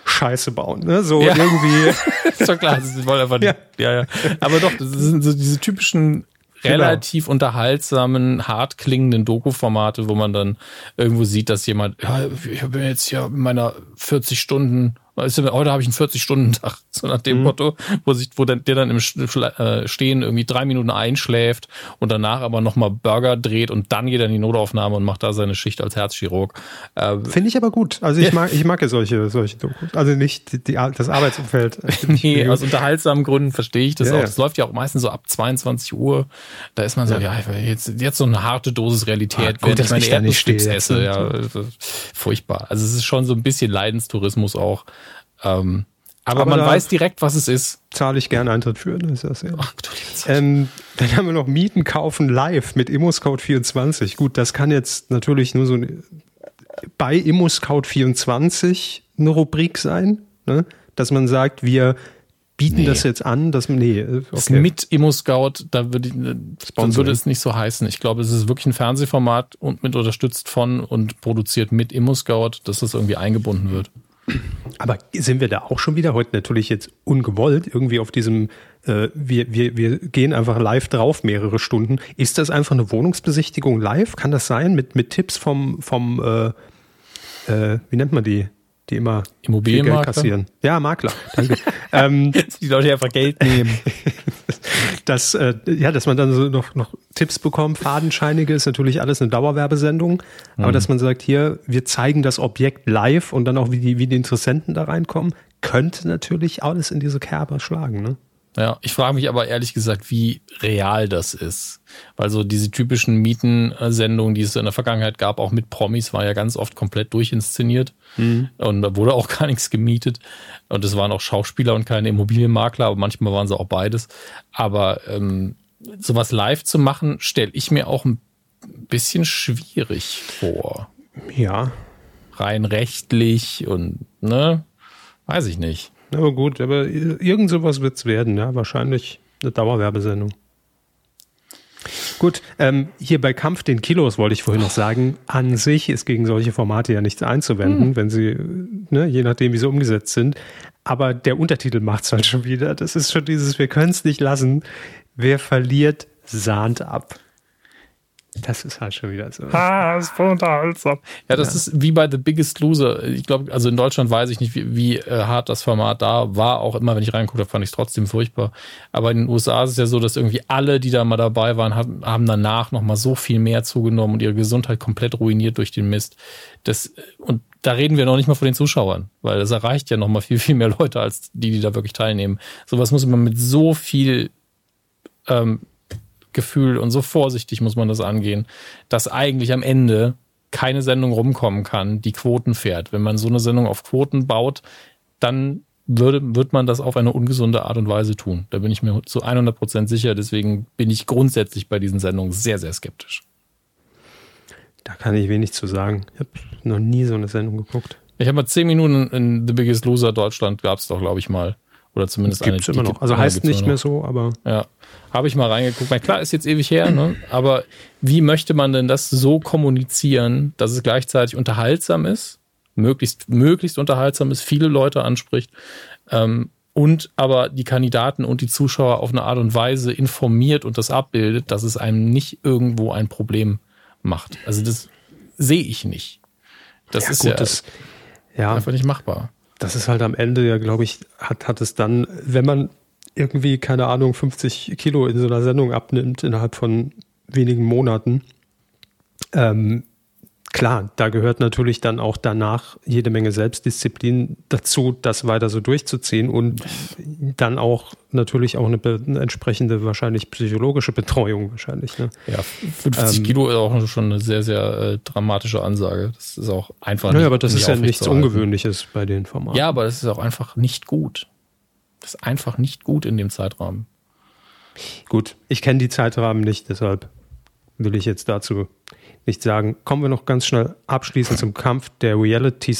Scheiße bauen. Ne? So ja. irgendwie. ist doch klar, das wollen einfach nicht. Ja. ja, ja. Aber doch, das sind so diese typischen genau. relativ genau. unterhaltsamen, hart klingenden Doku-Formate, wo man dann irgendwo sieht, dass jemand, ja, ich bin jetzt ja in meiner 40 Stunden Heute habe ich einen 40-Stunden-Tag, so nach dem mhm. Motto, wo sich, wo der, dann im äh, Stehen irgendwie drei Minuten einschläft und danach aber nochmal Burger dreht und dann geht er in die Notaufnahme und macht da seine Schicht als Herzchirurg. Äh, Finde ich aber gut. Also ich mag, ich mag ja solche, solche Dokus. Also nicht die, die das Arbeitsumfeld. nee, aus unterhaltsamen Gründen verstehe ich das ja, auch. Das läuft ja auch meistens so ab 22 Uhr. Da ist man so, ja, ja jetzt, jetzt so eine harte Dosis Realität, ah, während ich meine Erdnusschips esse. Ja, furchtbar. Also es ist schon so ein bisschen Leidenstourismus auch. Ähm, aber, aber, man weiß direkt, was es ist. Zahle ich gerne Eintritt für. Ne? Ist das ja. Ach, du ähm, dann haben wir noch Mieten kaufen live mit ImmoScout24. Gut, das kann jetzt natürlich nur so bei ImmoScout24 eine Rubrik sein, ne? dass man sagt, wir bieten nee. das jetzt an, dass man, nee, okay. Mit ImmoScout, da würde, dann würde es nicht so heißen. Ich glaube, es ist wirklich ein Fernsehformat und mit unterstützt von und produziert mit ImmoScout, dass das irgendwie eingebunden wird. Aber sind wir da auch schon wieder heute natürlich jetzt ungewollt irgendwie auf diesem, äh, wir, wir, wir gehen einfach live drauf mehrere Stunden. Ist das einfach eine Wohnungsbesichtigung live? Kann das sein? Mit, mit Tipps vom, vom äh, äh, wie nennt man die? Die immer Immobilienmakler kassieren. Ja, Makler. Danke. ähm, die Leute einfach Geld nehmen. dass, äh, ja, dass man dann so noch, noch Tipps bekommt. Fadenscheinige ist natürlich alles eine Dauerwerbesendung. Mhm. Aber dass man sagt, hier, wir zeigen das Objekt live und dann auch, wie die, wie die Interessenten da reinkommen, könnte natürlich alles in diese Kerber schlagen. Ne? Ja, ich frage mich aber ehrlich gesagt, wie real das ist. Weil so diese typischen Mietensendungen, die es in der Vergangenheit gab, auch mit Promis, war ja ganz oft komplett durchinszeniert. Mhm. Und da wurde auch gar nichts gemietet. Und es waren auch Schauspieler und keine Immobilienmakler, aber manchmal waren sie auch beides. Aber ähm, sowas live zu machen, stelle ich mir auch ein bisschen schwierig vor. Ja. Rein rechtlich und, ne? Weiß ich nicht. Aber gut, aber irgend sowas wird es werden, ja. Wahrscheinlich eine Dauerwerbesendung. Gut, ähm, hier bei Kampf den Kilos wollte ich vorhin noch sagen, an sich ist gegen solche Formate ja nichts einzuwenden, hm. wenn sie, ne, je nachdem, wie sie umgesetzt sind. Aber der Untertitel macht es halt schon wieder. Das ist schon dieses, wir können es nicht lassen. Wer verliert, sahnt ab. Das ist halt schon wieder so. Ah, ist unterhaltsam. Ja, das ja. ist wie bei The Biggest Loser. Ich glaube, also in Deutschland weiß ich nicht, wie, wie äh, hart das Format da war. Auch immer, wenn ich reingucke, fand ich es trotzdem furchtbar. Aber in den USA ist es ja so, dass irgendwie alle, die da mal dabei waren, haben, haben danach nochmal so viel mehr zugenommen und ihre Gesundheit komplett ruiniert durch den Mist. Das, und da reden wir noch nicht mal von den Zuschauern, weil das erreicht ja nochmal viel, viel mehr Leute als die, die da wirklich teilnehmen. Sowas muss man mit so viel ähm, Gefühl und so vorsichtig muss man das angehen, dass eigentlich am Ende keine Sendung rumkommen kann, die Quoten fährt. Wenn man so eine Sendung auf Quoten baut, dann würde, wird man das auf eine ungesunde Art und Weise tun. Da bin ich mir zu 100 Prozent sicher. Deswegen bin ich grundsätzlich bei diesen Sendungen sehr, sehr skeptisch. Da kann ich wenig zu sagen. Ich habe noch nie so eine Sendung geguckt. Ich habe mal zehn Minuten in The Biggest Loser Deutschland gab es doch, glaube ich, mal. Oder zumindest gibt's eine. Immer noch. Also heißt nicht mehr so, aber. Ja. Habe ich mal reingeguckt. Meine, klar, ist jetzt ewig her, ne? Aber wie möchte man denn das so kommunizieren, dass es gleichzeitig unterhaltsam ist, möglichst, möglichst unterhaltsam ist, viele Leute anspricht, ähm, und aber die Kandidaten und die Zuschauer auf eine Art und Weise informiert und das abbildet, dass es einem nicht irgendwo ein Problem macht. Also das sehe ich nicht. Das ja, ist gut, ja, das, ja einfach nicht machbar das ist halt am Ende ja, glaube ich, hat, hat es dann, wenn man irgendwie, keine Ahnung, 50 Kilo in so einer Sendung abnimmt innerhalb von wenigen Monaten, ähm, klar, da gehört natürlich dann auch danach jede Menge Selbstdisziplin dazu, das weiter so durchzuziehen und dann auch natürlich auch eine, eine entsprechende wahrscheinlich psychologische Betreuung wahrscheinlich. Ne? Ja, 50 ähm, Kilo ist auch schon eine sehr, sehr äh, dramatische Ansage. Das ist auch einfach. Naja, aber das ist ja nichts Ungewöhnliches bei den Formaten. Ja, aber das ist auch einfach nicht gut. Das ist einfach nicht gut in dem Zeitrahmen. Gut, ich kenne die Zeitrahmen nicht, deshalb will ich jetzt dazu nicht sagen. Kommen wir noch ganz schnell abschließend zum Kampf der Reality,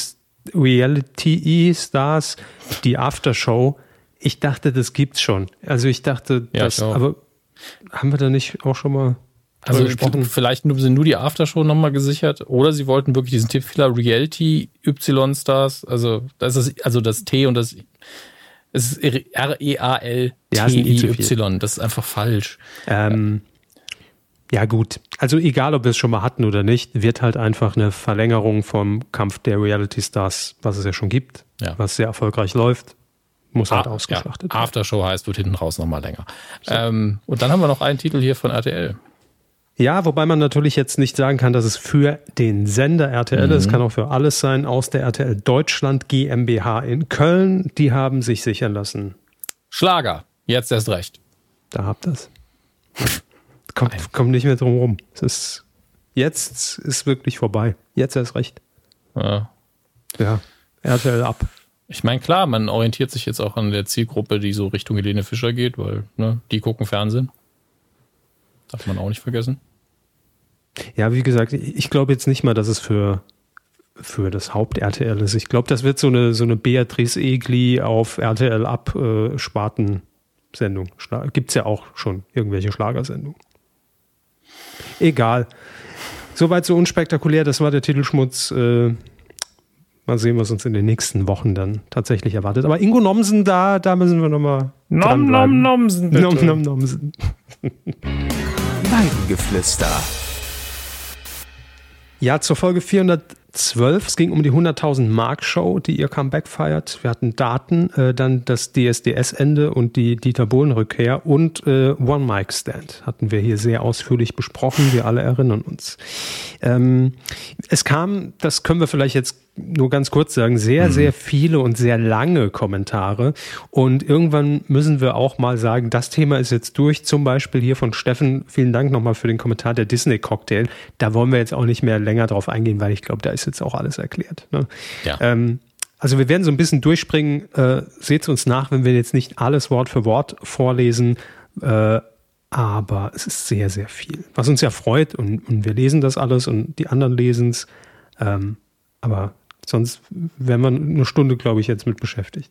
Reality Stars, die Aftershow. Ich dachte, das gibt's schon. Also ich dachte, ja, das, aber haben wir da nicht auch schon mal also gesprochen? vielleicht sind nur die Aftershow nochmal gesichert oder sie wollten wirklich diesen Tippfehler Reality Y-Stars, also das ist also das T und das es ist R-E-A-L-T-I-Y, das ist einfach falsch. Ähm, Ja, gut. Also egal, ob wir es schon mal hatten oder nicht, wird halt einfach eine Verlängerung vom Kampf der Reality Stars, was es ja schon gibt, ja. was sehr erfolgreich läuft, muss halt ah, ausgeschlachtet ja. Aftershow heißt, wird hinten raus nochmal länger. So. Ähm, und dann haben wir noch einen Titel hier von RTL. Ja, wobei man natürlich jetzt nicht sagen kann, dass es für den Sender RTL mhm. ist. Es kann auch für alles sein aus der RTL Deutschland GmbH in Köln. Die haben sich sichern lassen. Schlager, jetzt erst recht. Da habt ihr es. Kommt, kommt nicht mehr drum rum. Es ist, jetzt ist wirklich vorbei. Jetzt erst recht. Ja. Ja, RTL ab. Ich meine, klar, man orientiert sich jetzt auch an der Zielgruppe, die so Richtung Helene Fischer geht, weil ne, die gucken Fernsehen. Darf man auch nicht vergessen. Ja, wie gesagt, ich glaube jetzt nicht mal, dass es für, für das Haupt-RTL ist. Ich glaube, das wird so eine, so eine Beatrice Egli auf RTL ab äh, Sparten-Sendung. Gibt es ja auch schon irgendwelche Schlagersendungen. Egal. Soweit so unspektakulär, das war der Titelschmutz. Äh, mal sehen, was uns in den nächsten Wochen dann tatsächlich erwartet. Aber Ingo Nomsen, da, da müssen wir nochmal. Nom, nom, Nomsen. Bitte. Nom, nom, Nomsen. Weidengeflüster. Ja, zur Folge 412. Es ging um die 100.000 Mark Show, die ihr Comeback feiert. Wir hatten Daten, äh, dann das DSDS-Ende und die Dieter Bohlen-Rückkehr und äh, One Mic Stand hatten wir hier sehr ausführlich besprochen. Wir alle erinnern uns. Ähm, es kam, das können wir vielleicht jetzt nur ganz kurz sagen, sehr, mhm. sehr viele und sehr lange Kommentare. Und irgendwann müssen wir auch mal sagen, das Thema ist jetzt durch. Zum Beispiel hier von Steffen. Vielen Dank nochmal für den Kommentar der Disney Cocktail. Da wollen wir jetzt auch nicht mehr länger drauf eingehen, weil ich glaube, da ist jetzt auch alles erklärt. Ne? Ja. Ähm, also wir werden so ein bisschen durchspringen. Äh, Seht uns nach, wenn wir jetzt nicht alles Wort für Wort vorlesen. Äh, aber es ist sehr, sehr viel. Was uns ja freut und, und wir lesen das alles und die anderen lesen es. Ähm, aber Sonst wäre man eine Stunde, glaube ich, jetzt mit beschäftigt.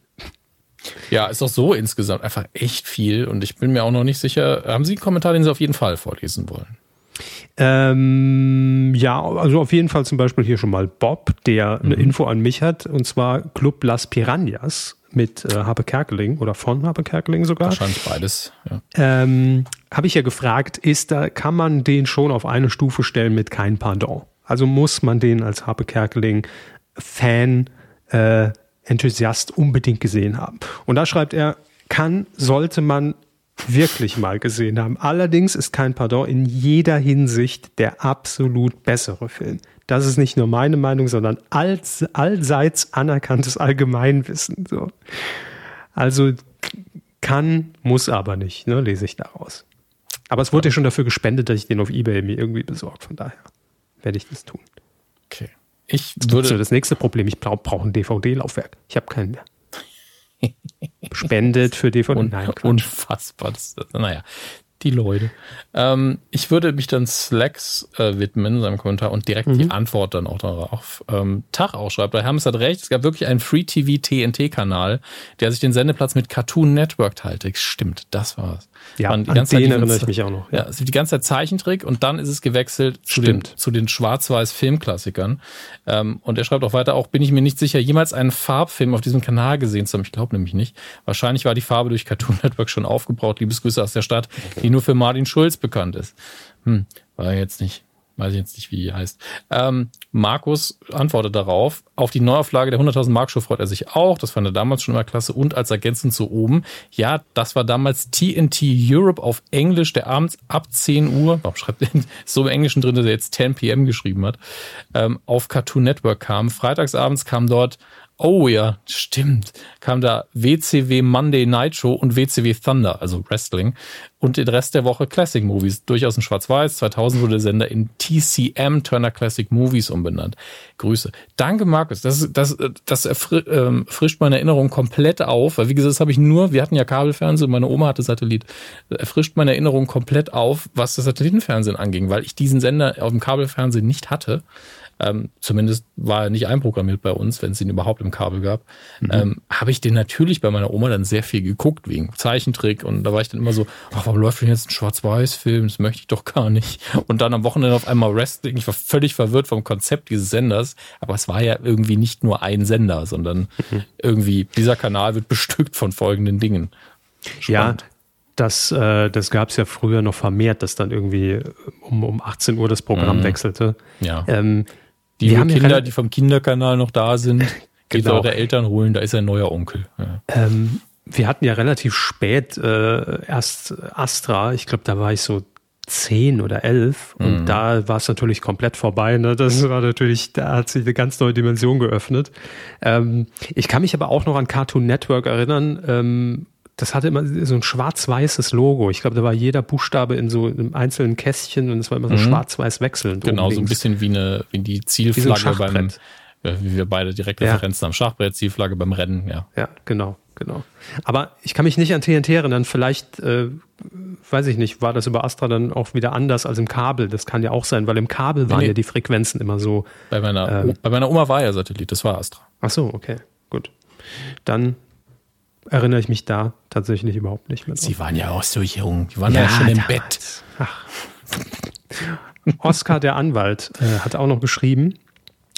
Ja, ist doch so insgesamt einfach echt viel und ich bin mir auch noch nicht sicher. Haben Sie einen Kommentar, den Sie auf jeden Fall vorlesen wollen? Ähm, ja, also auf jeden Fall zum Beispiel hier schon mal Bob, der mhm. eine Info an mich hat, und zwar Club Las Piranhas mit äh, Habe Kerkeling oder von Habe Kerkeling sogar. Wahrscheinlich beides. Ja. Ähm, Habe ich ja gefragt, ist da, kann man den schon auf eine Stufe stellen mit kein Pardon? Also muss man den als Habe Kerkeling Fan, äh, Enthusiast unbedingt gesehen haben. Und da schreibt er, kann, sollte man wirklich mal gesehen haben. Allerdings ist kein Pardon in jeder Hinsicht der absolut bessere Film. Das ist nicht nur meine Meinung, sondern alls, allseits anerkanntes Allgemeinwissen. So. Also kann, muss aber nicht, ne, lese ich daraus. Aber es wurde ja schon dafür gespendet, dass ich den auf Ebay mir irgendwie besorgt. Von daher werde ich das tun. Okay. Ich würde. Das, das nächste Problem, ich brauche brauch ein DVD-Laufwerk. Ich habe keinen mehr. Spendet für DVD. Un Nein, unfassbar. Das, naja, die Leute. Ähm, ich würde mich dann Slacks äh, widmen in seinem Kommentar und direkt mhm. die Antwort dann auch darauf. Ähm, Tag auch schreibt, der Hermes hat recht, es gab wirklich einen Free TV TNT-Kanal, der sich den Sendeplatz mit Cartoon Network teilte. Stimmt, das war's. Ja, an den erinnere ich mich auch noch. Ja, ja die ganze Zeit Zeichentrick und dann ist es gewechselt zu den, zu den schwarz-weiß Filmklassikern. Ähm, und er schreibt auch weiter, auch bin ich mir nicht sicher, jemals einen Farbfilm auf diesem Kanal gesehen zu haben. Ich glaube nämlich nicht. Wahrscheinlich war die Farbe durch Cartoon Network schon aufgebraucht. Liebesgrüße aus der Stadt, die nur für Martin Schulz bekannt ist. Hm, war jetzt nicht weiß ich jetzt nicht, wie die heißt. Ähm, Markus antwortet darauf, auf die Neuauflage der 100.000 Mark Show freut er sich auch. Das fand er damals schon immer klasse. Und als Ergänzung zu oben, ja, das war damals TNT Europe auf Englisch, der abends ab 10 Uhr, warum schreibt er so im Englischen drin, dass er jetzt 10 PM geschrieben hat, ähm, auf Cartoon Network kam. Freitagsabends kam dort Oh ja, stimmt. Kam da WCW Monday Night Show und WCW Thunder, also Wrestling. Und den Rest der Woche Classic Movies. Durchaus in Schwarz-Weiß. 2000 wurde der Sender in TCM Turner Classic Movies umbenannt. Grüße. Danke, Markus. Das, das, das erfri ähm, meine Erinnerung komplett auf. Weil, wie gesagt, das habe ich nur, wir hatten ja Kabelfernsehen, meine Oma hatte Satellit. Erfrischt meine Erinnerung komplett auf, was das Satellitenfernsehen anging, weil ich diesen Sender auf dem Kabelfernsehen nicht hatte. Ähm, zumindest war er nicht einprogrammiert bei uns, wenn es ihn überhaupt im Kabel gab. Mhm. Ähm, Habe ich den natürlich bei meiner Oma dann sehr viel geguckt, wegen Zeichentrick. Und da war ich dann immer so, ach, warum läuft denn jetzt ein Schwarz-Weiß-Film? Das möchte ich doch gar nicht. Und dann am Wochenende auf einmal Wrestling. Ich war völlig verwirrt vom Konzept dieses Senders. Aber es war ja irgendwie nicht nur ein Sender, sondern mhm. irgendwie, dieser Kanal wird bestückt von folgenden Dingen. Spannend. Ja, Das, äh, das gab es ja früher noch vermehrt, dass dann irgendwie um, um 18 Uhr das Programm mhm. wechselte. Ja. Ähm, die Kinder, die vom Kinderkanal noch da sind, geht genau. eure Eltern holen, da ist ein neuer Onkel. Ja. Ähm, wir hatten ja relativ spät äh, erst Astra. Ich glaube, da war ich so zehn oder elf und mhm. da war es natürlich komplett vorbei. Ne? Das war natürlich, da hat sich eine ganz neue Dimension geöffnet. Ähm, ich kann mich aber auch noch an Cartoon Network erinnern. Ähm, das hatte immer so ein schwarz-weißes Logo. Ich glaube, da war jeder Buchstabe in so einem einzelnen Kästchen und es war immer so mhm. schwarz-weiß wechselnd. Genau, so ein bisschen wie eine wie die Zielflagge wie beim, wie wir beide direkt Referenzen ja. am Schachbrett, Zielflagge beim Rennen, ja. Ja, genau genau. Aber ich kann mich nicht an TNT erinnern. Vielleicht, äh, weiß ich nicht, war das über Astra dann auch wieder anders als im Kabel. Das kann ja auch sein, weil im Kabel waren nee. ja die Frequenzen immer so. Bei meiner, äh, bei meiner Oma war ja Satellit, das war Astra. Ach so, okay, gut. Dann erinnere ich mich da tatsächlich überhaupt nicht mehr. Sie waren ja auch so jung. Die waren ja, ja schon im Bett. Ach. Oskar, der Anwalt, äh, hat auch noch geschrieben,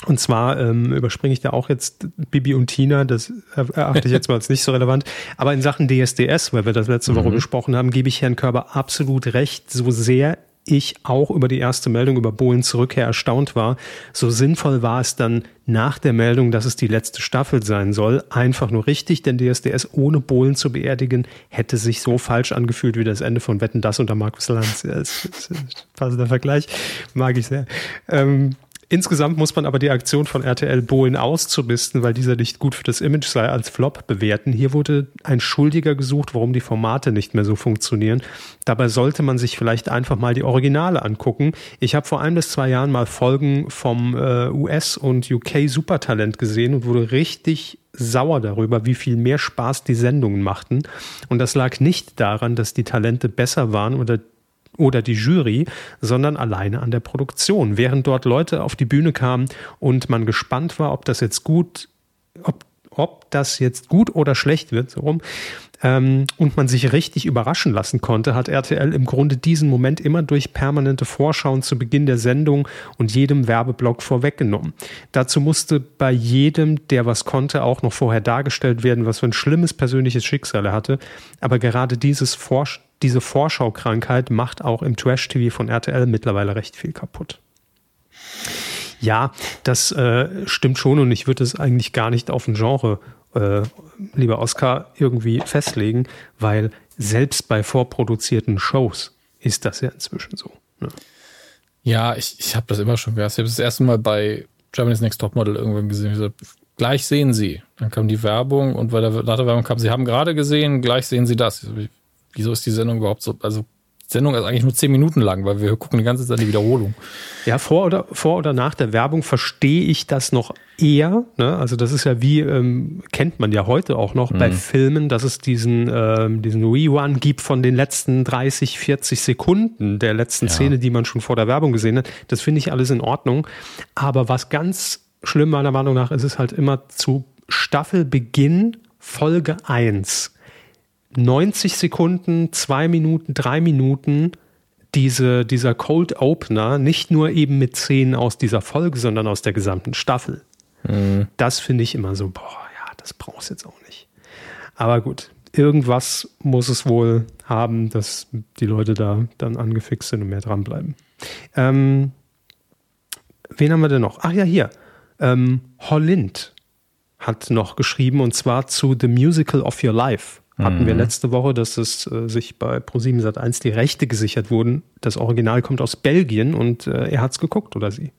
und zwar ähm, überspringe ich da auch jetzt Bibi und Tina, das erachte ich jetzt mal als nicht so relevant. Aber in Sachen DSDS, weil wir das letzte Woche mhm. besprochen haben, gebe ich Herrn Körber absolut recht, so sehr ich auch über die erste Meldung über Bohlen zurückher erstaunt war. So sinnvoll war es dann nach der Meldung, dass es die letzte Staffel sein soll, einfach nur richtig, denn DSDS ohne Bohlen zu beerdigen, hätte sich so falsch angefühlt wie das Ende von Wetten, das unter Markus Lanz. Ja, ist ein passender Vergleich, mag ich sehr. Ähm, Insgesamt muss man aber die Aktion von RTL Bohlen auszubisten, weil dieser nicht gut für das Image sei, als Flop bewerten. Hier wurde ein Schuldiger gesucht, warum die Formate nicht mehr so funktionieren. Dabei sollte man sich vielleicht einfach mal die Originale angucken. Ich habe vor ein bis zwei Jahren mal Folgen vom äh, US- und UK-Supertalent gesehen und wurde richtig sauer darüber, wie viel mehr Spaß die Sendungen machten. Und das lag nicht daran, dass die Talente besser waren oder oder die Jury, sondern alleine an der Produktion. Während dort Leute auf die Bühne kamen und man gespannt war, ob das jetzt gut, ob, ob das jetzt gut oder schlecht wird, so rum, ähm, und man sich richtig überraschen lassen konnte, hat RTL im Grunde diesen Moment immer durch permanente Vorschauen zu Beginn der Sendung und jedem Werbeblock vorweggenommen. Dazu musste bei jedem, der was konnte, auch noch vorher dargestellt werden, was für ein schlimmes persönliches Schicksal er hatte. Aber gerade dieses Vorsch diese Vorschaukrankheit macht auch im Trash-TV von RTL mittlerweile recht viel kaputt. Ja, das äh, stimmt schon und ich würde es eigentlich gar nicht auf ein Genre, äh, lieber Oscar, irgendwie festlegen, weil selbst bei vorproduzierten Shows ist das ja inzwischen so. Ne? Ja, ich, ich habe das immer schon gehört. Ich habe das erste Mal bei Germany's Next Topmodel irgendwann gesehen. Ich gesagt, gleich sehen Sie. Dann kam die Werbung und bei der, nach der Werbung kam, Sie haben gerade gesehen, gleich sehen Sie das wieso ist die Sendung überhaupt so, also Sendung ist eigentlich nur zehn Minuten lang, weil wir gucken die ganze Zeit die Wiederholung. Ja, vor oder, vor oder nach der Werbung verstehe ich das noch eher. Ne? Also das ist ja wie, ähm, kennt man ja heute auch noch mhm. bei Filmen, dass es diesen, ähm, diesen Rerun gibt von den letzten 30, 40 Sekunden der letzten ja. Szene, die man schon vor der Werbung gesehen hat. Das finde ich alles in Ordnung. Aber was ganz schlimm meiner Meinung nach ist, ist halt immer zu Staffelbeginn Folge 1 90 Sekunden, zwei Minuten, drei Minuten diese, dieser Cold Opener nicht nur eben mit Szenen aus dieser Folge, sondern aus der gesamten Staffel. Mhm. Das finde ich immer so, boah, ja, das brauchst du jetzt auch nicht. Aber gut, irgendwas muss es wohl haben, dass die Leute da dann angefixt sind und mehr dranbleiben. Ähm, wen haben wir denn noch? Ach ja, hier. Ähm, Hollind hat noch geschrieben und zwar zu The Musical of Your Life hatten wir mhm. letzte Woche, dass es äh, sich bei Pro7 Sat1 die Rechte gesichert wurden. Das Original kommt aus Belgien und äh, er hat's geguckt, oder sie?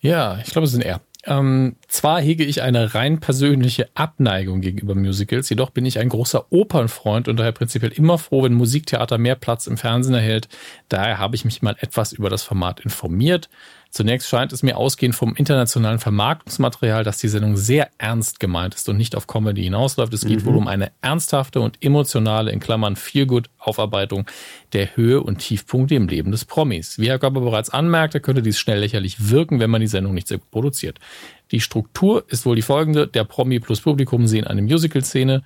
Ja, ich glaube, es ist ein R. Ähm, zwar hege ich eine rein persönliche Abneigung gegenüber Musicals, jedoch bin ich ein großer Opernfreund und daher prinzipiell immer froh, wenn Musiktheater mehr Platz im Fernsehen erhält. Daher habe ich mich mal etwas über das Format informiert. Zunächst scheint es mir ausgehend vom internationalen Vermarktungsmaterial, dass die Sendung sehr ernst gemeint ist und nicht auf Comedy hinausläuft. Es geht mhm. wohl um eine ernsthafte und emotionale, in Klammern Feelgood Aufarbeitung der Höhe und Tiefpunkte im Leben des Promis. Wie Herr Körper bereits anmerkte, könnte dies schnell lächerlich wirken, wenn man die Sendung nicht sehr gut produziert. Die Struktur ist wohl die folgende. Der Promi plus Publikum sehen eine Musical-Szene,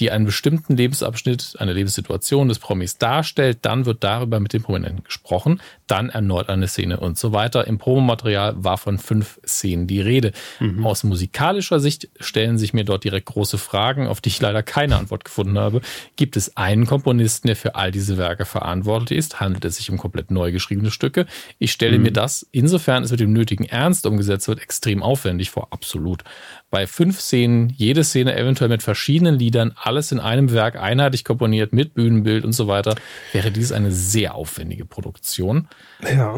die einen bestimmten Lebensabschnitt, eine Lebenssituation des Promis darstellt. Dann wird darüber mit dem Prominenten gesprochen. Dann erneut eine Szene und so weiter. Im Promomaterial war von fünf Szenen die Rede. Mhm. Aus musikalischer Sicht stellen sich mir dort direkt große Fragen, auf die ich leider keine Antwort gefunden habe. Gibt es einen Komponisten, der für all diese Werke verantwortlich ist? Handelt es sich um komplett neu geschriebene Stücke? Ich stelle mhm. mir das, insofern es mit dem nötigen Ernst umgesetzt wird, extrem aufwendig vor. Absolut. Bei fünf Szenen, jede Szene eventuell mit verschiedenen Liedern, alles in einem Werk einheitlich komponiert mit Bühnenbild und so weiter, wäre dies eine sehr aufwendige Produktion. Ja.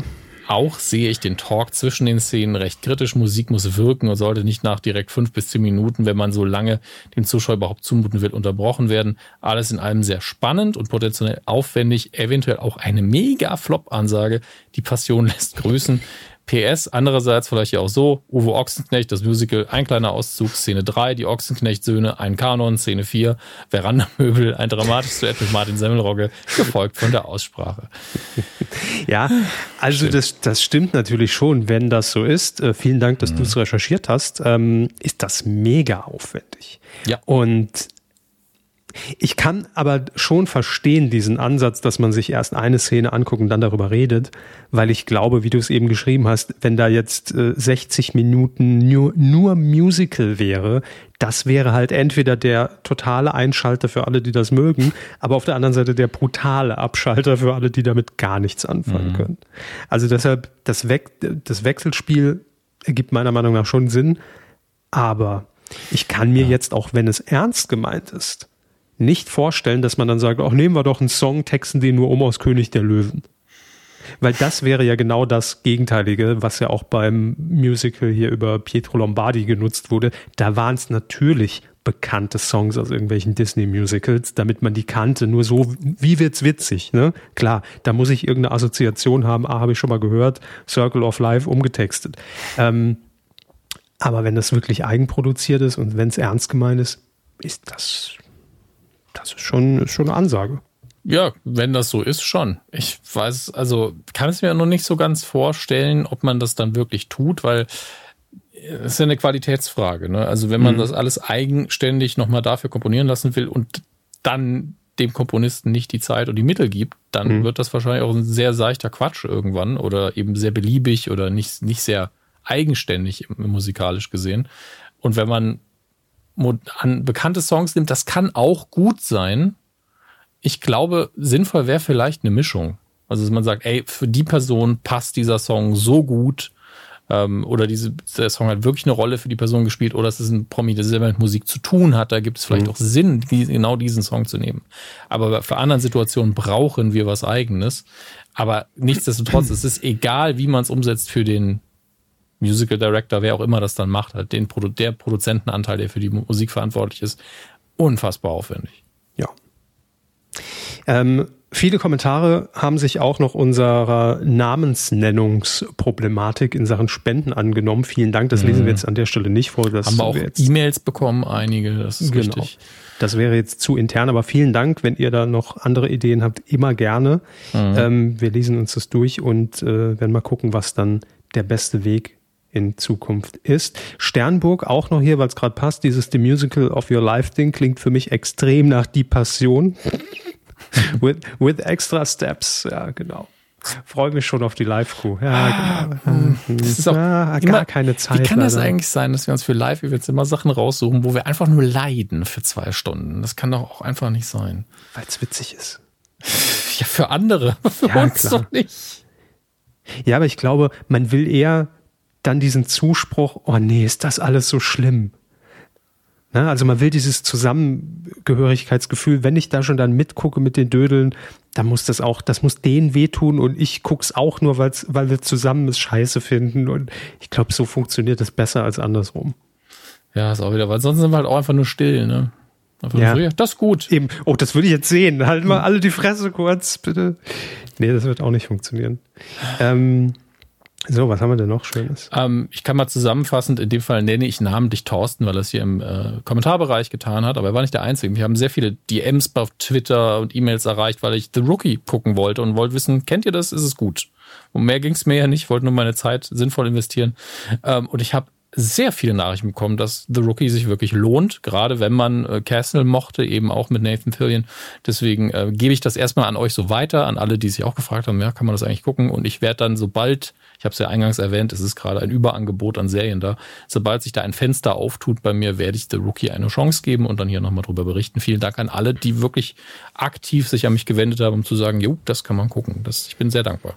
Auch sehe ich den Talk zwischen den Szenen recht kritisch. Musik muss wirken und sollte nicht nach direkt fünf bis zehn Minuten, wenn man so lange dem Zuschauer überhaupt zumuten will, unterbrochen werden. Alles in allem sehr spannend und potenziell aufwendig. Eventuell auch eine mega Flop-Ansage. Die Passion lässt grüßen. PS, andererseits vielleicht ja auch so, Uwe Ochsenknecht, das Musical, ein kleiner Auszug, Szene 3, die Ochsenknecht-Söhne, ein Kanon, Szene 4, Verandamöbel, ein dramatisches Duett mit Martin Semmelrogge, gefolgt von der Aussprache. Ja, also das, das stimmt natürlich schon, wenn das so ist. Äh, vielen Dank, dass mhm. du es recherchiert hast. Ähm, ist das mega aufwendig. Ja. Und ich kann aber schon verstehen diesen Ansatz, dass man sich erst eine Szene anguckt und dann darüber redet, weil ich glaube, wie du es eben geschrieben hast, wenn da jetzt äh, 60 Minuten nur, nur Musical wäre, das wäre halt entweder der totale Einschalter für alle, die das mögen, aber auf der anderen Seite der brutale Abschalter für alle, die damit gar nichts anfangen mhm. können. Also deshalb, das, We das Wechselspiel ergibt meiner Meinung nach schon Sinn, aber ich kann mir ja. jetzt auch, wenn es ernst gemeint ist, nicht vorstellen, dass man dann sagt, auch nehmen wir doch einen Song, texten den nur um aus König der Löwen. Weil das wäre ja genau das Gegenteilige, was ja auch beim Musical hier über Pietro Lombardi genutzt wurde. Da waren es natürlich bekannte Songs aus irgendwelchen Disney-Musicals, damit man die kannte. Nur so, wie wird's witzig, ne? Klar, da muss ich irgendeine Assoziation haben. Ah, habe ich schon mal gehört. Circle of Life umgetextet. Ähm, aber wenn das wirklich eigenproduziert ist und wenn es ernst gemeint ist, ist das das ist schon, ist schon eine Ansage. Ja, wenn das so ist, schon. Ich weiß, also kann es mir noch nicht so ganz vorstellen, ob man das dann wirklich tut, weil es ist ja eine Qualitätsfrage. Ne? Also wenn man mhm. das alles eigenständig nochmal dafür komponieren lassen will und dann dem Komponisten nicht die Zeit und die Mittel gibt, dann mhm. wird das wahrscheinlich auch ein sehr seichter Quatsch irgendwann oder eben sehr beliebig oder nicht, nicht sehr eigenständig musikalisch gesehen. Und wenn man an bekannte Songs nimmt, das kann auch gut sein. Ich glaube, sinnvoll wäre vielleicht eine Mischung. Also, dass man sagt, ey, für die Person passt dieser Song so gut, ähm, oder diese, der Song hat wirklich eine Rolle für die Person gespielt, oder es ist ein Promi, der selber mit Musik zu tun hat, da gibt es vielleicht mhm. auch Sinn, die, genau diesen Song zu nehmen. Aber für andere Situationen brauchen wir was Eigenes. Aber nichtsdestotrotz, es ist egal, wie man es umsetzt für den Musical Director, wer auch immer das dann macht, halt den Produ der Produzentenanteil, der für die Musik verantwortlich ist, unfassbar aufwendig. Ja. Ähm, viele Kommentare haben sich auch noch unserer Namensnennungsproblematik in Sachen Spenden angenommen. Vielen Dank, das lesen wir mhm. jetzt an der Stelle nicht vor. Das haben wir auch E-Mails bekommen, einige, das ist genau. richtig. Das wäre jetzt zu intern, aber vielen Dank, wenn ihr da noch andere Ideen habt, immer gerne. Mhm. Ähm, wir lesen uns das durch und äh, werden mal gucken, was dann der beste Weg in Zukunft ist. Sternburg auch noch hier, weil es gerade passt, dieses The Musical of Your Life Ding klingt für mich extrem nach Die Passion. with, with extra steps, ja, genau. Freue mich schon auf die Live-Crew. Ja, ah, genau. Hm. Das ist auch ja, gar keine Zeit. Wie kann leider. das eigentlich sein, dass wir uns für Live-Events immer Sachen raussuchen, wo wir einfach nur leiden für zwei Stunden? Das kann doch auch einfach nicht sein. Weil es witzig ist. Ja, für andere. Für ja, uns klar. doch nicht. Ja, aber ich glaube, man will eher dann diesen Zuspruch, oh nee, ist das alles so schlimm. Na, ne, also man will dieses Zusammengehörigkeitsgefühl, wenn ich da schon dann mitgucke mit den Dödeln, dann muss das auch, das muss denen wehtun und ich guck's auch nur, weil's, weil wir zusammen es scheiße finden. Und ich glaube, so funktioniert das besser als andersrum. Ja, ist auch wieder, weil sonst sind wir halt auch einfach nur still, ne? Einfach ja. So, ja, das ist gut. Eben, oh, das würde ich jetzt sehen. Halt mal alle die Fresse kurz, bitte. Nee, das wird auch nicht funktionieren. Ähm, so, was haben wir denn noch Schönes? Ähm, ich kann mal zusammenfassend, in dem Fall nenne ich namentlich Thorsten, weil er es hier im äh, Kommentarbereich getan hat, aber er war nicht der Einzige. Wir haben sehr viele DMs auf Twitter und E-Mails erreicht, weil ich The Rookie gucken wollte und wollte wissen, kennt ihr das? Ist es gut? Und mehr ging es mir ja nicht, ich wollte nur meine Zeit sinnvoll investieren. Ähm, und ich habe sehr viele Nachrichten bekommen, dass The Rookie sich wirklich lohnt, gerade wenn man äh, Castle mochte, eben auch mit Nathan Fillion. Deswegen äh, gebe ich das erstmal an euch so weiter, an alle, die sich auch gefragt haben, ja, kann man das eigentlich gucken? Und ich werde dann, sobald, ich habe es ja eingangs erwähnt, es ist gerade ein Überangebot an Serien da, sobald sich da ein Fenster auftut bei mir, werde ich The Rookie eine Chance geben und dann hier nochmal drüber berichten. Vielen Dank an alle, die wirklich aktiv sich an mich gewendet haben, um zu sagen, jo, das kann man gucken. Das, ich bin sehr dankbar.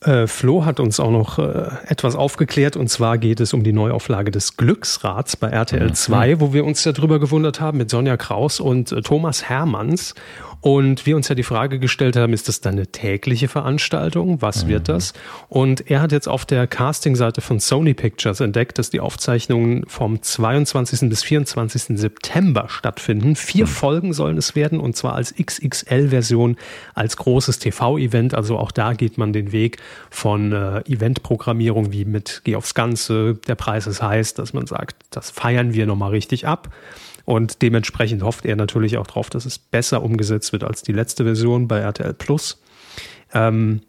Äh, Flo hat uns auch noch äh, etwas aufgeklärt und zwar geht es um die Neuauflage des Glücksrads bei RTL 2, mhm. wo wir uns ja drüber gewundert haben mit Sonja Kraus und äh, Thomas Hermanns. Und wir uns ja die Frage gestellt haben, ist das dann eine tägliche Veranstaltung? Was mhm. wird das? Und er hat jetzt auf der Casting-Seite von Sony Pictures entdeckt, dass die Aufzeichnungen vom 22. bis 24. September stattfinden. Vier mhm. Folgen sollen es werden und zwar als XXL-Version, als großes TV-Event. Also auch da geht man den Weg von äh, Event-Programmierung wie mit Geh aufs Ganze, der Preis ist heiß, dass man sagt, das feiern wir nochmal richtig ab. Und dementsprechend hofft er natürlich auch darauf, dass es besser umgesetzt wird als die letzte Version bei RTL Plus. Ähm,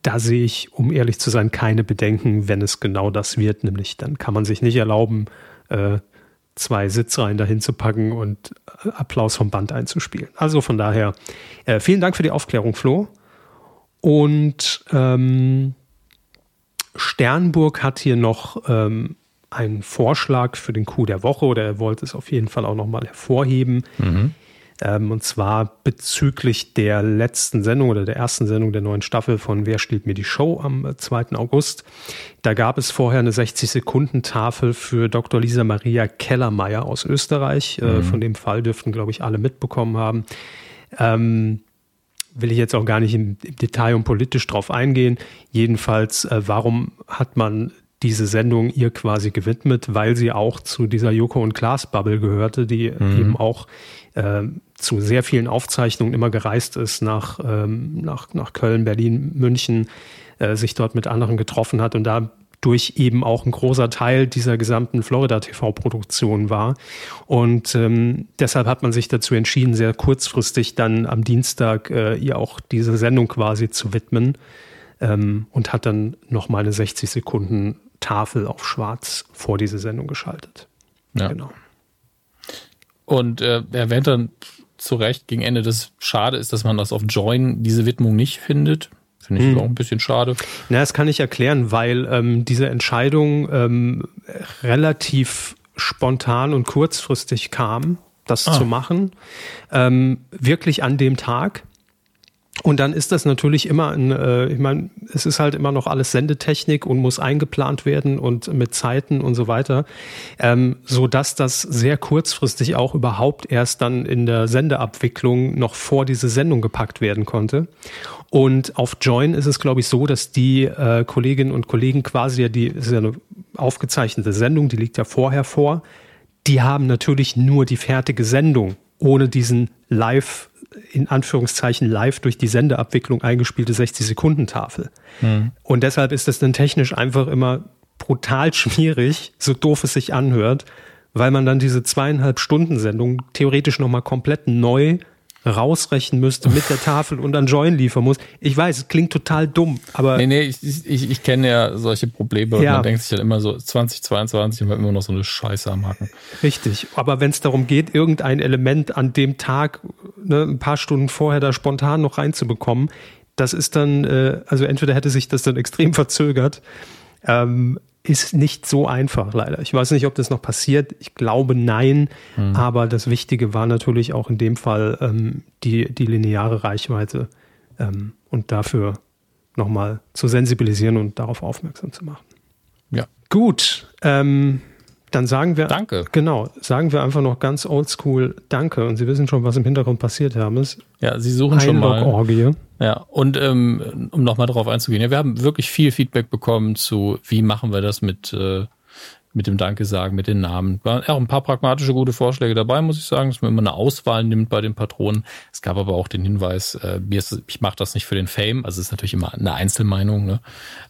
da sehe ich, um ehrlich zu sein, keine Bedenken, wenn es genau das wird. Nämlich dann kann man sich nicht erlauben, äh, zwei Sitzreihen dahin zu packen und Applaus vom Band einzuspielen. Also von daher, äh, vielen Dank für die Aufklärung, Flo. Und ähm, Sternburg hat hier noch ähm, einen Vorschlag für den Coup der Woche oder er wollte es auf jeden Fall auch nochmal hervorheben. Mhm. Ähm, und zwar bezüglich der letzten Sendung oder der ersten Sendung der neuen Staffel von Wer stiehlt mir die Show am 2. Äh, August. Da gab es vorher eine 60-Sekunden-Tafel für Dr. Lisa Maria Kellermeier aus Österreich. Äh, mhm. Äh, von dem Fall dürften, glaube ich, alle mitbekommen haben. Ähm, will ich jetzt auch gar nicht im, im Detail und politisch drauf eingehen. Jedenfalls, äh, warum hat man diese Sendung ihr quasi gewidmet, weil sie auch zu dieser Joko und Klaas Bubble gehörte, die mhm. eben auch äh, zu sehr vielen Aufzeichnungen immer gereist ist nach, ähm, nach, nach Köln, Berlin, München, äh, sich dort mit anderen getroffen hat und dadurch eben auch ein großer Teil dieser gesamten Florida TV-Produktion war. Und ähm, deshalb hat man sich dazu entschieden, sehr kurzfristig dann am Dienstag äh, ihr auch diese Sendung quasi zu widmen ähm, und hat dann nochmal eine 60 Sekunden Tafel auf schwarz vor diese Sendung geschaltet. Ja. Genau. Und äh, er erwähnt dann zu Recht gegen Ende, dass es schade ist, dass man das auf Join diese Widmung nicht findet. Finde ich hm. auch ein bisschen schade. Na, das kann ich erklären, weil ähm, diese Entscheidung ähm, relativ spontan und kurzfristig kam, das ah. zu machen. Ähm, wirklich an dem Tag. Und dann ist das natürlich immer ein, äh, ich meine, es ist halt immer noch alles Sendetechnik und muss eingeplant werden und mit Zeiten und so weiter, ähm, so dass das sehr kurzfristig auch überhaupt erst dann in der Sendeabwicklung noch vor diese Sendung gepackt werden konnte. Und auf Join ist es, glaube ich, so, dass die äh, Kolleginnen und Kollegen quasi ja die, ist ja eine aufgezeichnete Sendung, die liegt ja vorher vor, die haben natürlich nur die fertige Sendung ohne diesen Live- in Anführungszeichen live durch die Sendeabwicklung eingespielte 60-Sekunden-Tafel. Mhm. Und deshalb ist das dann technisch einfach immer brutal schwierig, so doof es sich anhört, weil man dann diese zweieinhalb Stunden Sendung theoretisch nochmal komplett neu rausrechnen müsste mit der Tafel und dann Join liefern muss. Ich weiß, es klingt total dumm, aber. Nee, nee, ich, ich, ich kenne ja solche Probleme ja. und man denkt sich halt immer so, 2022 haben wir immer noch so eine Scheiße am Haken. Richtig. Aber wenn es darum geht, irgendein Element an dem Tag, ne, ein paar Stunden vorher da spontan noch reinzubekommen, das ist dann, äh, also entweder hätte sich das dann extrem verzögert, ähm, ist nicht so einfach, leider. Ich weiß nicht, ob das noch passiert. Ich glaube nein. Mhm. Aber das Wichtige war natürlich auch in dem Fall ähm, die, die lineare Reichweite ähm, und dafür nochmal zu sensibilisieren und darauf aufmerksam zu machen. Ja. Gut. Ähm, dann sagen wir. Danke. Genau. Sagen wir einfach noch ganz oldschool Danke. Und Sie wissen schon, was im Hintergrund passiert, Hermes. Ja, Sie suchen schon mal. Orgie. Ja, und ähm, um nochmal darauf einzugehen, ja, wir haben wirklich viel Feedback bekommen zu, wie machen wir das mit, äh, mit dem Danke sagen, mit den Namen. Waren auch ein paar pragmatische gute Vorschläge dabei, muss ich sagen, dass man immer eine Auswahl nimmt bei den Patronen. Es gab aber auch den Hinweis, äh, mir ist, ich mache das nicht für den Fame, also es ist natürlich immer eine Einzelmeinung, ne?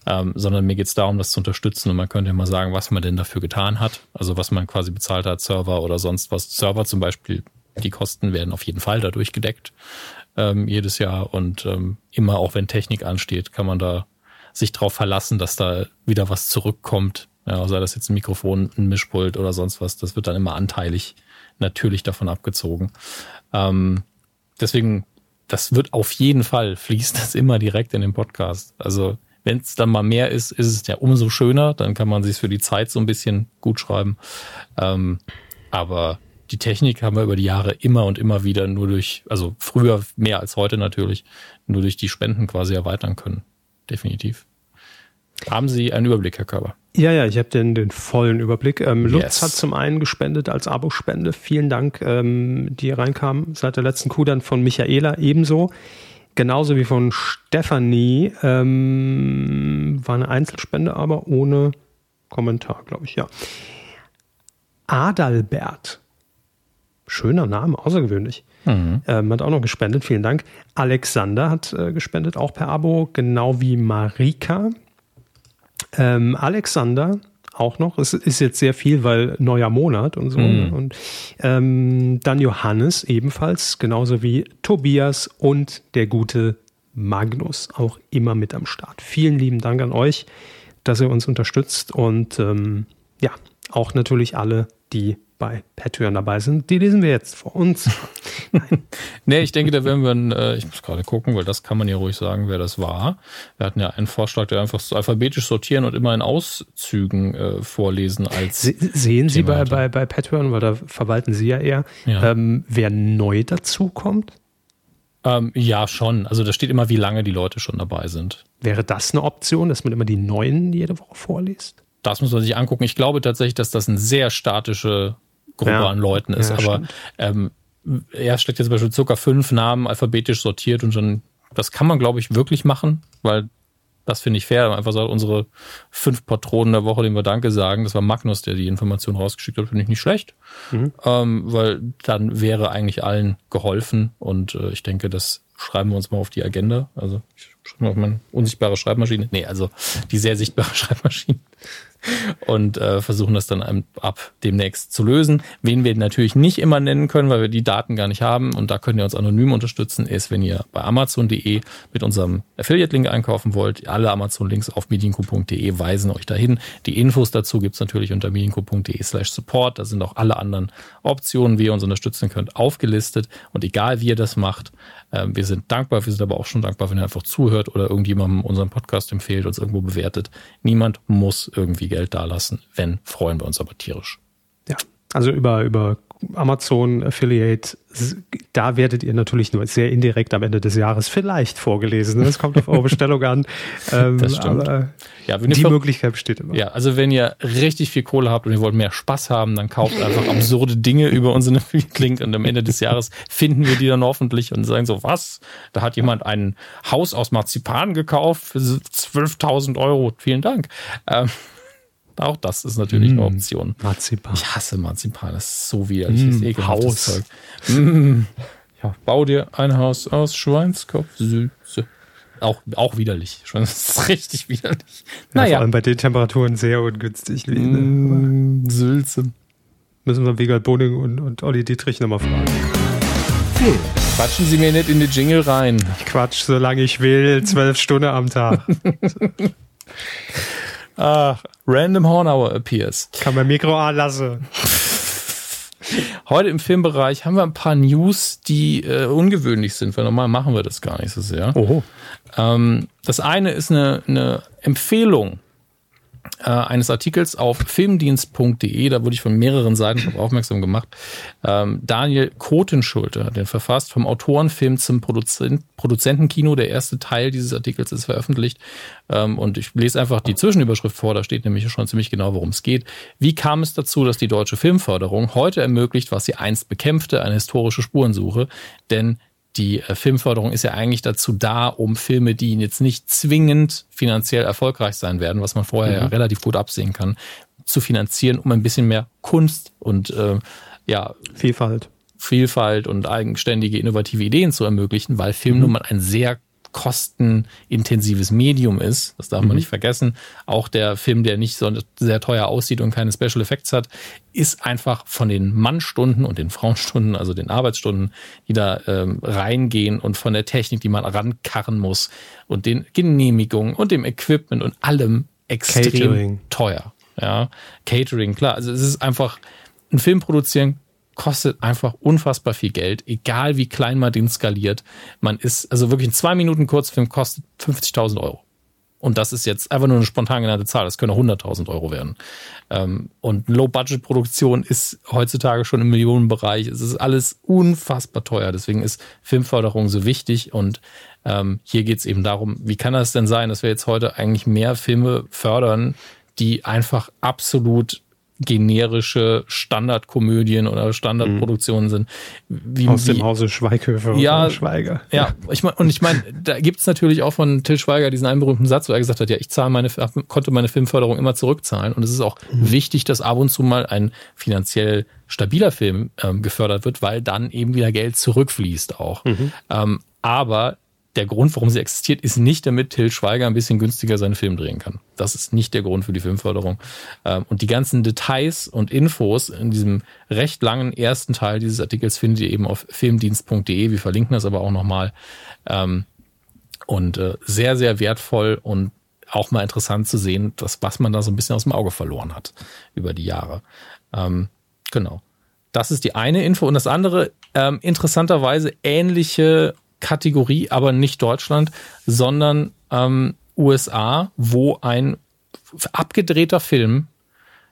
ähm, sondern mir geht es darum, das zu unterstützen und man könnte ja mal sagen, was man denn dafür getan hat, also was man quasi bezahlt hat, Server oder sonst was. Server zum Beispiel, die Kosten werden auf jeden Fall dadurch gedeckt ähm, jedes Jahr und ähm, immer auch wenn Technik ansteht, kann man da sich darauf verlassen, dass da wieder was zurückkommt Ja, sei das jetzt ein Mikrofon, ein Mischpult oder sonst was, das wird dann immer anteilig natürlich davon abgezogen. Ähm, deswegen, das wird auf jeden Fall fließt das immer direkt in den Podcast. Also wenn es dann mal mehr ist, ist es ja umso schöner. Dann kann man sich für die Zeit so ein bisschen gut schreiben. Ähm, aber die Technik haben wir über die Jahre immer und immer wieder nur durch, also früher mehr als heute natürlich, nur durch die Spenden quasi erweitern können. Definitiv. Haben Sie einen Überblick, Herr Körber? Ja, ja, ich habe den, den vollen Überblick. Ähm, Lutz yes. hat zum einen gespendet als Abo-Spende. Vielen Dank, ähm, die reinkamen seit der letzten Kuh, dann von Michaela ebenso. Genauso wie von Stefanie. Ähm, war eine Einzelspende, aber ohne Kommentar, glaube ich, ja. Adalbert. Schöner Name, außergewöhnlich. Mhm. Ähm, hat auch noch gespendet, vielen Dank. Alexander hat äh, gespendet, auch per Abo, genau wie Marika. Ähm, Alexander auch noch. Es ist jetzt sehr viel, weil neuer Monat und so. Mhm. Und ähm, dann Johannes ebenfalls, genauso wie Tobias und der gute Magnus auch immer mit am Start. Vielen lieben Dank an euch, dass ihr uns unterstützt und ähm, ja, auch natürlich alle, die bei Patreon dabei sind. Die lesen wir jetzt vor uns. nee, ich denke, da werden wir, äh, ich muss gerade gucken, weil das kann man ja ruhig sagen, wer das war. Wir hatten ja einen Vorschlag, der einfach so alphabetisch sortieren und immer in Auszügen äh, vorlesen als. Se sehen Sie bei, bei, bei Patreon, weil da verwalten Sie ja eher, ja. Ähm, wer neu dazukommt? Ähm, ja, schon. Also da steht immer, wie lange die Leute schon dabei sind. Wäre das eine Option, dass man immer die neuen jede Woche vorliest? Das muss man sich angucken. Ich glaube tatsächlich, dass das eine sehr statische Gruppe ja. an Leuten ist. Ja, aber ähm, er schlägt jetzt zum Beispiel circa fünf Namen alphabetisch sortiert und dann, das kann man, glaube ich, wirklich machen, weil das finde ich fair. Einfach so unsere fünf Patronen der Woche, denen wir Danke sagen. Das war Magnus, der die Information rausgeschickt hat, finde ich nicht schlecht. Mhm. Ähm, weil dann wäre eigentlich allen geholfen und äh, ich denke, das schreiben wir uns mal auf die Agenda. Also ich schreibe mal auf meine unsichtbare Schreibmaschine. Nee, also die sehr sichtbare Schreibmaschine und äh, versuchen das dann ab demnächst zu lösen. Wen wir natürlich nicht immer nennen können, weil wir die Daten gar nicht haben und da könnt ihr uns anonym unterstützen, ist, wenn ihr bei amazon.de mit unserem Affiliate-Link einkaufen wollt. Alle Amazon-Links auf medienco.de weisen euch dahin. Die Infos dazu gibt's natürlich unter medienco.de slash support. Da sind auch alle anderen Optionen, wie ihr uns unterstützen könnt, aufgelistet. Und egal wie ihr das macht, äh, wir sind dankbar. Wir sind aber auch schon dankbar, wenn ihr einfach zuhört oder irgendjemandem unseren Podcast empfehlt, uns irgendwo bewertet. Niemand muss irgendwie Geld dalassen. Wenn, freuen wir uns aber tierisch. Ja, also über, über Amazon Affiliate, da werdet ihr natürlich nur sehr indirekt am Ende des Jahres vielleicht vorgelesen. Das kommt auf eure Bestellung an. Ähm, das stimmt. ja, die Möglichkeit besteht immer. Ja, also wenn ihr richtig viel Kohle habt und ihr wollt mehr Spaß haben, dann kauft einfach absurde Dinge über unseren Affiliate-Link und am Ende des Jahres finden wir die dann hoffentlich und sagen so, was? Da hat jemand ein Haus aus Marzipan gekauft für 12.000 Euro. Vielen Dank. Ähm, auch das ist natürlich mm, eine Option. Marzipan. Ich hasse Marzipan, das ist so widerlich. Mm, das Haus. Zeug. Mm. Ja, bau dir ein Haus aus Schweinskopf. Süße. Auch, auch widerlich. Das ist richtig widerlich. Naja. Ja, vor allem bei den Temperaturen sehr ungünstig. Mm, Sülze. Müssen wir Wegald Boning und, und Olli Dietrich nochmal fragen. Hm. Quatschen Sie mir nicht in die Jingle rein. Ich quatsch, solange ich will, zwölf Stunden am Tag. Ach, Random Horn Hour appears. Kann man Mikro anlassen. Heute im Filmbereich haben wir ein paar News, die äh, ungewöhnlich sind, weil normal machen wir das gar nicht so sehr. Oho. Ähm, das eine ist eine, eine Empfehlung äh, eines Artikels auf filmdienst.de, da wurde ich von mehreren Seiten aufmerksam gemacht. Ähm, Daniel Kotenschulte, den verfasst vom Autorenfilm zum Produzent, Produzentenkino. Der erste Teil dieses Artikels ist veröffentlicht. Ähm, und ich lese einfach die Zwischenüberschrift vor, da steht nämlich schon ziemlich genau, worum es geht. Wie kam es dazu, dass die deutsche Filmförderung heute ermöglicht, was sie einst bekämpfte, eine historische Spurensuche? Denn die äh, Filmförderung ist ja eigentlich dazu da, um Filme, die jetzt nicht zwingend finanziell erfolgreich sein werden, was man vorher mhm. ja relativ gut absehen kann, zu finanzieren, um ein bisschen mehr Kunst und äh, ja Vielfalt. Vielfalt und eigenständige, innovative Ideen zu ermöglichen, weil Film mhm. nun mal ein sehr kostenintensives Medium ist. Das darf mhm. man nicht vergessen. Auch der Film, der nicht so sehr teuer aussieht und keine Special Effects hat, ist einfach von den Mannstunden und den Frauenstunden, also den Arbeitsstunden, die da ähm, reingehen und von der Technik, die man rankarren muss und den Genehmigungen und dem Equipment und allem extrem Catering. teuer. ja, Catering, klar. Also es ist einfach, ein Film produzieren kostet einfach unfassbar viel Geld, egal wie klein man den skaliert. Man ist, also wirklich ein zwei Minuten Kurzfilm kostet 50.000 Euro. Und das ist jetzt einfach nur eine spontan genannte Zahl. Das können 100.000 Euro werden. Ähm, und Low-Budget-Produktion ist heutzutage schon im Millionenbereich. Es ist alles unfassbar teuer. Deswegen ist Filmförderung so wichtig. Und ähm, hier geht es eben darum, wie kann das denn sein, dass wir jetzt heute eigentlich mehr Filme fördern, die einfach absolut generische Standardkomödien oder Standardproduktionen sind. Wie, Aus dem Hause Schweighöfer ja, Schweiger. Ja, ich mein, und ich meine, da gibt's natürlich auch von Till Schweiger diesen einen berühmten Satz, wo er gesagt hat, ja, ich zahle meine, konnte meine Filmförderung immer zurückzahlen. Und es ist auch mhm. wichtig, dass ab und zu mal ein finanziell stabiler Film ähm, gefördert wird, weil dann eben wieder Geld zurückfließt auch. Mhm. Ähm, aber der Grund, warum sie existiert, ist nicht, damit Till Schweiger ein bisschen günstiger seinen Film drehen kann. Das ist nicht der Grund für die Filmförderung. Ähm, und die ganzen Details und Infos in diesem recht langen ersten Teil dieses Artikels findet ihr eben auf filmdienst.de. Wir verlinken das aber auch nochmal. Ähm, und äh, sehr, sehr wertvoll und auch mal interessant zu sehen, was man da so ein bisschen aus dem Auge verloren hat über die Jahre. Ähm, genau. Das ist die eine Info. Und das andere, interessanterweise ähnliche Kategorie, aber nicht Deutschland, sondern ähm, USA, wo ein abgedrehter Film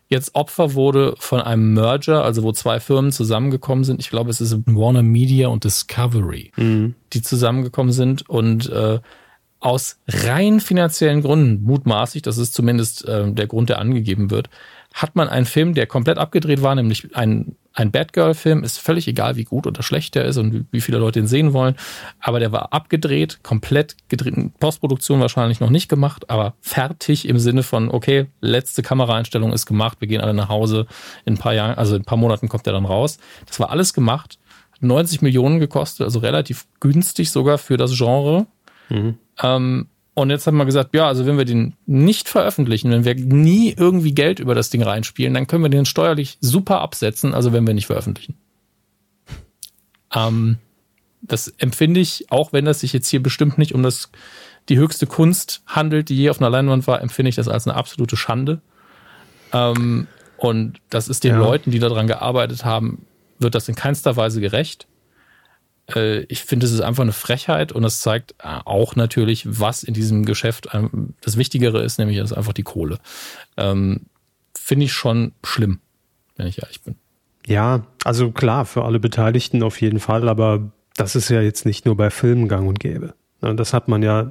jetzt Opfer wurde von einem Merger, also wo zwei Firmen zusammengekommen sind. Ich glaube, es ist Warner Media und Discovery, mhm. die zusammengekommen sind und äh, aus rein finanziellen Gründen, mutmaßlich, das ist zumindest äh, der Grund, der angegeben wird, hat man einen Film, der komplett abgedreht war, nämlich ein ein Batgirl-Film ist völlig egal, wie gut oder schlecht der ist und wie viele Leute ihn sehen wollen. Aber der war abgedreht, komplett gedreht, Postproduktion wahrscheinlich noch nicht gemacht, aber fertig im Sinne von, okay, letzte Kameraeinstellung ist gemacht, wir gehen alle nach Hause. In ein paar Jahren, also in ein paar Monaten kommt er dann raus. Das war alles gemacht. 90 Millionen gekostet, also relativ günstig sogar für das Genre. Mhm. Ähm, und jetzt haben wir gesagt, ja, also wenn wir den nicht veröffentlichen, wenn wir nie irgendwie Geld über das Ding reinspielen, dann können wir den steuerlich super absetzen, also wenn wir nicht veröffentlichen. Ähm, das empfinde ich, auch wenn das sich jetzt hier bestimmt nicht um das, die höchste Kunst handelt, die je auf einer Leinwand war, empfinde ich das als eine absolute Schande. Ähm, und das ist den ja. Leuten, die daran gearbeitet haben, wird das in keinster Weise gerecht. Äh, ich finde, es ist einfach eine Frechheit und es zeigt äh, auch natürlich, was in diesem Geschäft ähm, das Wichtigere ist, nämlich ist einfach die Kohle. Ähm, finde ich schon schlimm, wenn ich ehrlich bin. Ja, also klar, für alle Beteiligten auf jeden Fall, aber das ist ja jetzt nicht nur bei Filmen gang und gäbe. Das hat man ja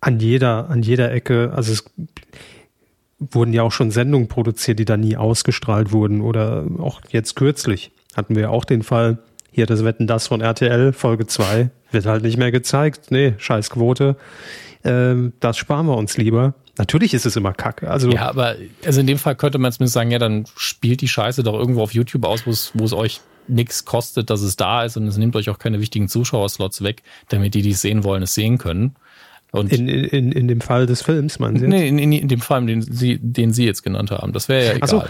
an jeder, an jeder Ecke, also es wurden ja auch schon Sendungen produziert, die da nie ausgestrahlt wurden oder auch jetzt kürzlich hatten wir auch den Fall, hier das Wetten das von RTL, Folge 2, wird halt nicht mehr gezeigt. Nee, Scheißquote. Ähm, das sparen wir uns lieber. Natürlich ist es immer kacke. Also ja, aber also in dem Fall könnte man zumindest sagen, ja, dann spielt die Scheiße doch irgendwo auf YouTube aus, wo es, euch nichts kostet, dass es da ist und es nimmt euch auch keine wichtigen Zuschauerslots weg, damit die, die es sehen wollen, es sehen können. Und in, in, in dem Fall des Films, meinen Sie? Nee, in, in, in dem Fall, den Sie, den Sie jetzt genannt haben. Das wäre ja egal. Ach so,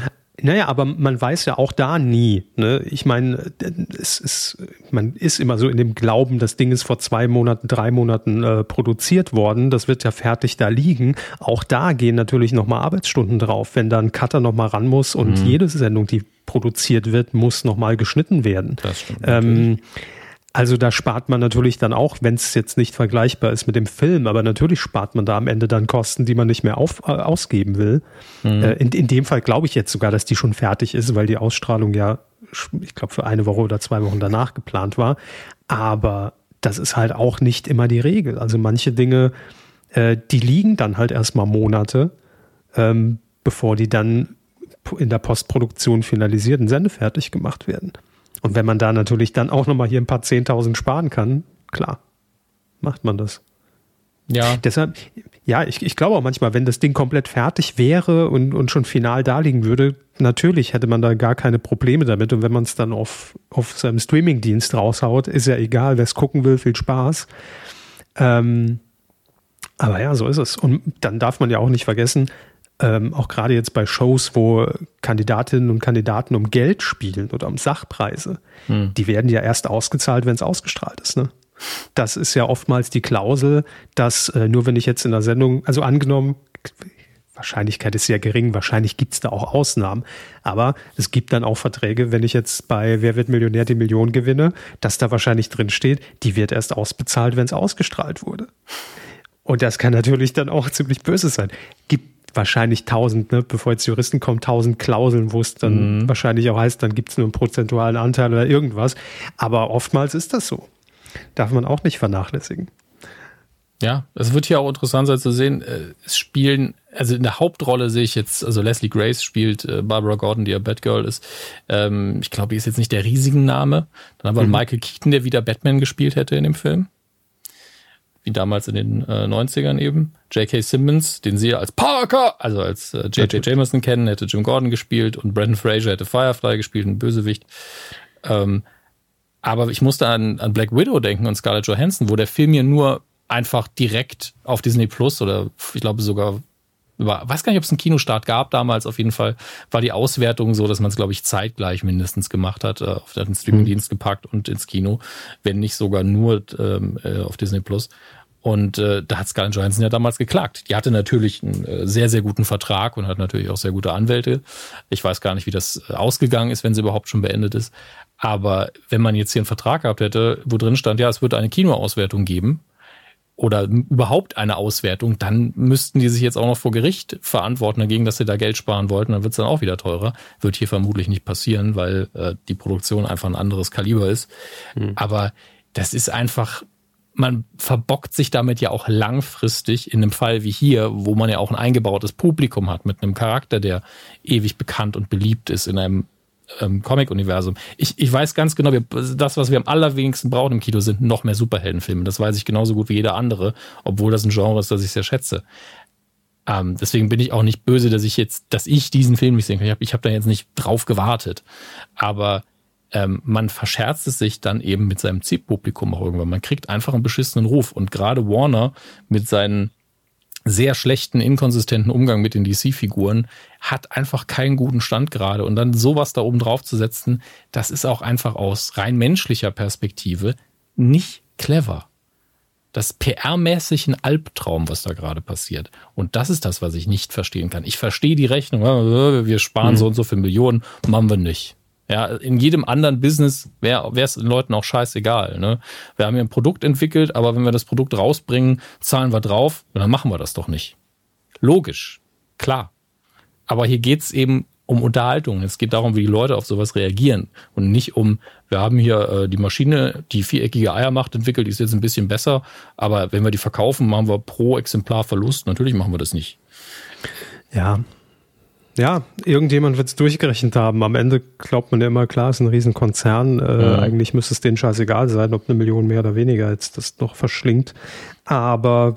naja, aber man weiß ja auch da nie. Ne? Ich meine, es ist, man ist immer so in dem Glauben, das Ding ist vor zwei Monaten, drei Monaten äh, produziert worden. Das wird ja fertig da liegen. Auch da gehen natürlich nochmal Arbeitsstunden drauf, wenn da ein Cutter nochmal ran muss und mhm. jede Sendung, die produziert wird, muss nochmal geschnitten werden. Das stimmt. Ähm, also da spart man natürlich dann auch, wenn es jetzt nicht vergleichbar ist mit dem Film, aber natürlich spart man da am Ende dann Kosten, die man nicht mehr auf, äh, ausgeben will. Mhm. Äh, in, in dem Fall glaube ich jetzt sogar, dass die schon fertig ist, weil die Ausstrahlung ja, ich glaube, für eine Woche oder zwei Wochen danach geplant war. Aber das ist halt auch nicht immer die Regel. Also manche Dinge, äh, die liegen dann halt erstmal Monate, ähm, bevor die dann in der Postproduktion finalisiert und sendefertig gemacht werden. Und wenn man da natürlich dann auch nochmal hier ein paar Zehntausend sparen kann, klar, macht man das. Ja. Deshalb, ja, ich, ich glaube auch manchmal, wenn das Ding komplett fertig wäre und, und schon final da liegen würde, natürlich hätte man da gar keine Probleme damit. Und wenn man es dann auf, auf seinem Streamingdienst raushaut, ist ja egal, wer es gucken will, viel Spaß. Ähm, aber ja, so ist es. Und dann darf man ja auch nicht vergessen, ähm, auch gerade jetzt bei Shows, wo Kandidatinnen und Kandidaten um Geld spielen oder um Sachpreise, hm. die werden ja erst ausgezahlt, wenn es ausgestrahlt ist. Ne? Das ist ja oftmals die Klausel, dass äh, nur wenn ich jetzt in der Sendung, also angenommen, Wahrscheinlichkeit ist sehr gering, wahrscheinlich gibt es da auch Ausnahmen. Aber es gibt dann auch Verträge, wenn ich jetzt bei Wer wird Millionär die Million gewinne, dass da wahrscheinlich drin steht, die wird erst ausbezahlt, wenn es ausgestrahlt wurde. Und das kann natürlich dann auch ziemlich böse sein. Gibt wahrscheinlich tausend, ne, bevor jetzt Juristen kommen, tausend Klauseln, wo es dann mhm. wahrscheinlich auch heißt, dann gibt es nur einen prozentualen Anteil oder irgendwas. Aber oftmals ist das so. Darf man auch nicht vernachlässigen. Ja, es wird hier auch interessant sein zu sehen, äh, es spielen, also in der Hauptrolle sehe ich jetzt, also Leslie Grace spielt äh, Barbara Gordon, die ja Batgirl ist. Ähm, ich glaube, die ist jetzt nicht der riesigen Name. Dann haben wir mhm. Michael Keaton, der wieder Batman gespielt hätte in dem Film wie damals in den äh, 90ern eben. J.K. Simmons, den sie als Parker, also als äh, J.J. Jameson kennen, hätte Jim Gordon gespielt und Brandon Fraser hätte Firefly gespielt, ein Bösewicht. Ähm, aber ich musste an, an Black Widow denken und Scarlett Johansson, wo der Film ja nur einfach direkt auf Disney Plus oder ich glaube sogar über, weiß gar nicht, ob es einen Kinostart gab damals. Auf jeden Fall war die Auswertung so, dass man es, glaube ich, zeitgleich mindestens gemacht hat, äh, auf den Streamingdienst mhm. gepackt und ins Kino, wenn nicht sogar nur ähm, äh, auf Disney Plus. Und äh, da hat Scarlett Johansson ja damals geklagt. Die hatte natürlich einen äh, sehr, sehr guten Vertrag und hat natürlich auch sehr gute Anwälte. Ich weiß gar nicht, wie das äh, ausgegangen ist, wenn sie überhaupt schon beendet ist. Aber wenn man jetzt hier einen Vertrag gehabt hätte, wo drin stand, ja, es wird eine Kinoauswertung geben, oder überhaupt eine Auswertung, dann müssten die sich jetzt auch noch vor Gericht verantworten dagegen, dass sie da Geld sparen wollten. Dann wird es dann auch wieder teurer. Wird hier vermutlich nicht passieren, weil äh, die Produktion einfach ein anderes Kaliber ist. Mhm. Aber das ist einfach, man verbockt sich damit ja auch langfristig in einem Fall wie hier, wo man ja auch ein eingebautes Publikum hat mit einem Charakter, der ewig bekannt und beliebt ist in einem ähm, Comic-Universum. Ich, ich weiß ganz genau, wir, das, was wir am allerwenigsten brauchen im Kino, sind noch mehr Superheldenfilme. Das weiß ich genauso gut wie jeder andere, obwohl das ein Genre ist, das ich sehr schätze. Ähm, deswegen bin ich auch nicht böse, dass ich jetzt, dass ich diesen Film nicht sehen kann. Ich habe ich hab da jetzt nicht drauf gewartet. Aber ähm, man verscherzt es sich dann eben mit seinem Zielpublikum auch irgendwann. Man kriegt einfach einen beschissenen Ruf. Und gerade Warner mit seinen sehr schlechten, inkonsistenten Umgang mit den DC-Figuren hat einfach keinen guten Stand gerade. Und dann sowas da oben drauf zu setzen, das ist auch einfach aus rein menschlicher Perspektive nicht clever. Das PR-mäßig ein Albtraum, was da gerade passiert. Und das ist das, was ich nicht verstehen kann. Ich verstehe die Rechnung, wir sparen mhm. so und so viele Millionen, machen wir nicht. Ja, in jedem anderen Business wäre es den Leuten auch scheißegal. Ne? Wir haben hier ein Produkt entwickelt, aber wenn wir das Produkt rausbringen, zahlen wir drauf, dann machen wir das doch nicht. Logisch, klar. Aber hier geht's eben um Unterhaltung. Es geht darum, wie die Leute auf sowas reagieren und nicht um, wir haben hier äh, die Maschine, die viereckige Eier macht, entwickelt, die ist jetzt ein bisschen besser, aber wenn wir die verkaufen, machen wir pro Exemplar Verlust. Natürlich machen wir das nicht. Ja, ja, irgendjemand wird es durchgerechnet haben. Am Ende glaubt man ja immer, klar, es ist ein Riesenkonzern. Äh, ja. Eigentlich müsste es denen scheißegal sein, ob eine Million mehr oder weniger jetzt das noch verschlingt. Aber